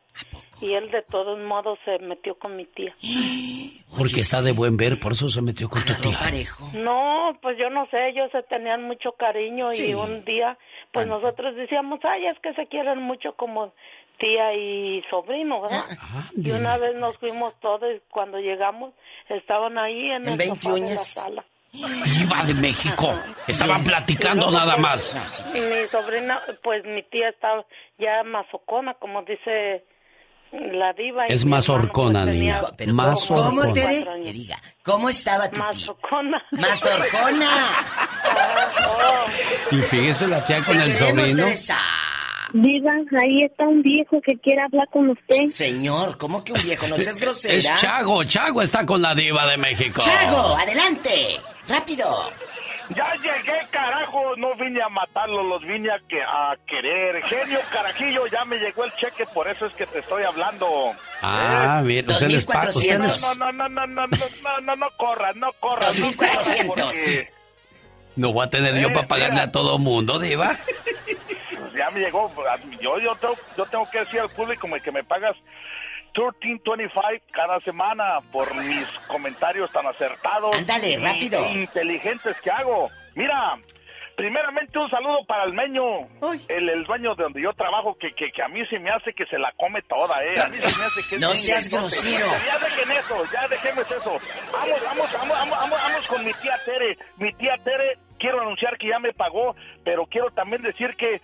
y él de todos modos se metió con mi tía. Porque está de buen ver, por eso se metió con tu tía. No, pues yo no sé, ellos se tenían mucho cariño y un día, pues nosotros decíamos, ay, es que se quieren mucho como tía y sobrino, ¿verdad? y una vez nos fuimos todos y cuando llegamos estaban ahí en, el sofá de la sala. Diva de México. Estaban platicando nada más. Y mi sobrina, pues mi tía estaba ya mazocona, como dice la diva. y Es horcona, pues, niña. tenía Más ¿Cómo, horcona. Tere? Que diga, ¿cómo estaba tu tía? Mazocona. ¡Mazorcona! Y fíjese la tía con el sobrino. Diva, ahí está un viejo que quiere hablar con usted. Señor, ¿cómo que un viejo? No seas Es grosera. Chago, Chago está con la diva de México. Chago, adelante. Rápido. Ya llegué, carajo. No vine a matarlos, los vine a, que, a querer. Genio, carajillo, ya me llegó el cheque, por eso es que te estoy hablando. Ah, bien, usted les paga. No, no, no, no, no, no, no, no corras, no corras. 2400. No voy a tener eh, yo para pagarle mira. a todo mundo, Diva. Pues ya me llegó. Yo, yo, tengo, yo tengo que decir al público que me pagas 13.25 cada semana por mis comentarios tan acertados Ándale, y- rápido. e inteligentes que hago. Mira, primeramente un saludo para el meño, el, el dueño de donde yo trabajo, que, que, que a mí se me hace que se la come toda, ¿eh? A mí se me hace que No seas grosero. Ya dejen eso, ya dejemos eso. Vamos, vamos, vamos, vamos, vamos, vamos con mi tía Tere. Mi tía Tere, quiero anunciar que ya me pagó, pero quiero también decir que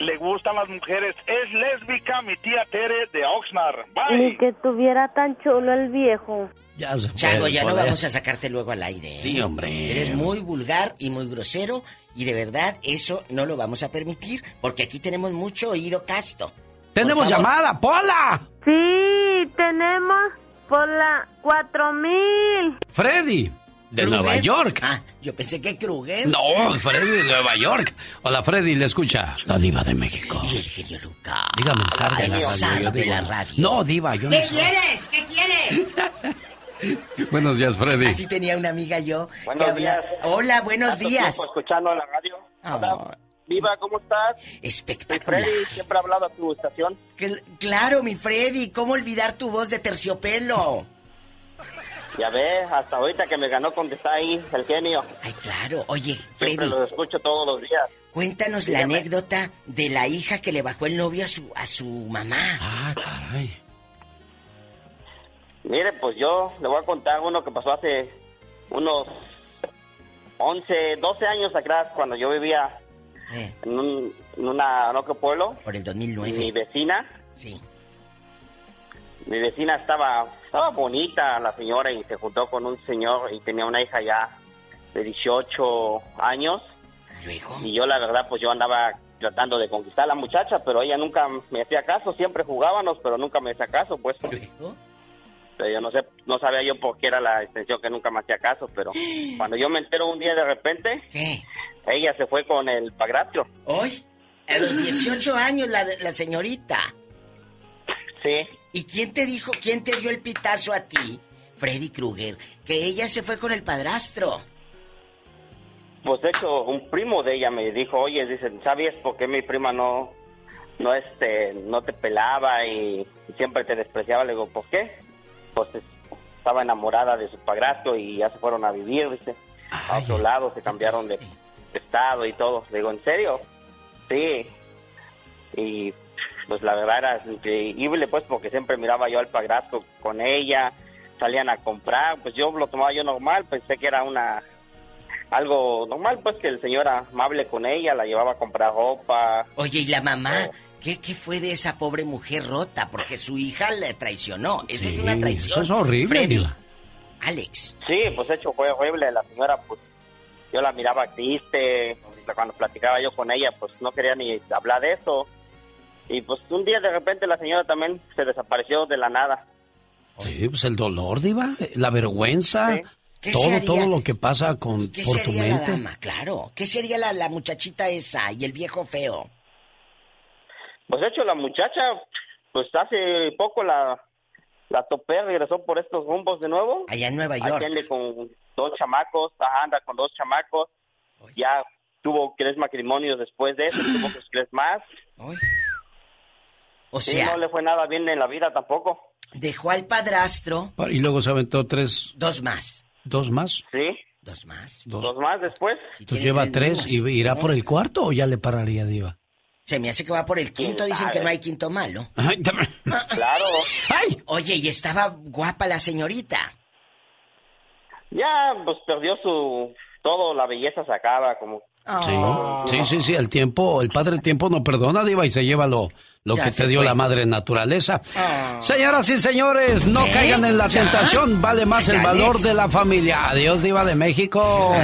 le gustan las mujeres. Es lésbica mi tía Tere de Oxnard. Bye. Ni que tuviera tan chulo el viejo. Ya se Chago, puede ya no vamos a sacarte luego al aire. ¿eh? Sí, hombre. Eres muy vulgar y muy grosero y de verdad eso no lo vamos a permitir porque aquí tenemos mucho oído casto. Tenemos llamada, Pola. Sí, tenemos por la 4000. Freddy, de ¿Kruger? Nueva York. Ah, yo pensé que Kruger. No, Freddy de Nueva York. Hola, Freddy, le escucha la diva de México. Y el genio Lucas. Dígame, zar de la radio. de la radio. No, diva, yo no ¿Qué soy. quieres? ¿Qué quieres? Buenos días, Freddy. Así tenía una amiga yo. Buenos que habla- días. Hola, buenos días. escuchando la radio. Hola, Viva, ¿cómo estás? Espectacular. Freddy, siempre he hablado a tu estación. Cl- claro, mi Freddy, ¿cómo olvidar tu voz de terciopelo? Ya ves, hasta ahorita que me ganó con que está ahí el genio. Ay, claro. Oye, Siempre Freddy, los escucho todos los días. cuéntanos la anécdota de la hija que le bajó el novio a su, a su mamá. Ah, caray. Mire, pues yo le voy a contar uno que pasó hace unos 11, 12 años atrás, cuando yo vivía Eh, en, un, en una, en otro pueblo. por el 2009. Mi vecina, Sí. mi vecina estaba, estaba bonita la señora y se juntó con un señor y tenía una hija ya de 18 años. Luego. Y yo la verdad pues yo andaba tratando de conquistar a la muchacha, pero ella nunca me hacía caso, siempre jugábamos, pero nunca me hacía caso, pues. Pero yo no sé, no sabía yo por qué era la extensión que nunca me hacía caso, pero cuando yo me entero un día de repente, ¿Qué? ella se fue con el padrastro. Hoy, a los 18 años, la, la señorita. Sí, ¿Y quién te dijo, quién te dio el pitazo a ti, Freddy Krueger, que ella se fue con el padrastro? pues de hecho un primo de ella me dijo, oye, dice, ¿sabías por qué mi prima no, no este, no te pelaba y siempre te despreciaba? Le digo, ¿por qué? Pues es- estaba enamorada de su padrastro y ya se fueron a vivir, dice, a otro lado, se cambiaron de estado y todo. Le digo, ¿en serio? Sí. Y pues la verdad era increíble, pues, porque siempre miraba yo al padrastro con ella, salían a comprar, pues yo lo tomaba yo normal, pensé que era una algo normal, pues que el señor amable con ella, la llevaba a comprar ropa. Oye, ¿y la mamá? ¿Qué, qué fue de esa pobre mujer rota? Porque su hija le traicionó. Eso es una traición. Eso es horrible, Freddy. Alex. Sí, pues de hecho fue horrible, la señora pues yo la miraba triste, cuando platicaba yo con ella pues no quería ni hablar de eso. Y pues un día de repente la señora también se desapareció de la nada. Sí, pues el dolor, diva, la vergüenza, Sí. ¿Qué se todo, todo lo que pasa con ¿Qué por tu sería la mente. dama? Claro. ¿Qué sería la, la muchachita esa y el viejo feo? Pues de hecho la muchacha pues hace poco la la topé, regresó por estos rumbos de nuevo. Allá en Nueva York. ande con dos chamacos, anda con dos chamacos. Ya tuvo tres matrimonios después de eso, tuvo tres más. O Sí, sea, no le fue nada bien en la vida tampoco. dejó al padrastro Y luego se aventó tres. Dos más. ¿Dos más? Sí. Dos más. Dos. más después. Entonces lleva tres y irá por el cuarto o ya le pararía, Diva. Se me hace que va por el quinto, ¿Quién dicen que no hay quinto malo. Claro. Oye, y estaba guapa la señorita. Ya, pues perdió su... Todo, la belleza se acaba, como... Sí, sí, sí, sí, el tiempo, el padre tiempo no perdona, Diva, y se lleva lo, lo Ya que se te dio fue. la madre naturaleza. Ah. Señoras y señores, no ¿Eh? caigan en la ¿Ya? tentación, vale más el valor de la familia. Adiós, Diva de México.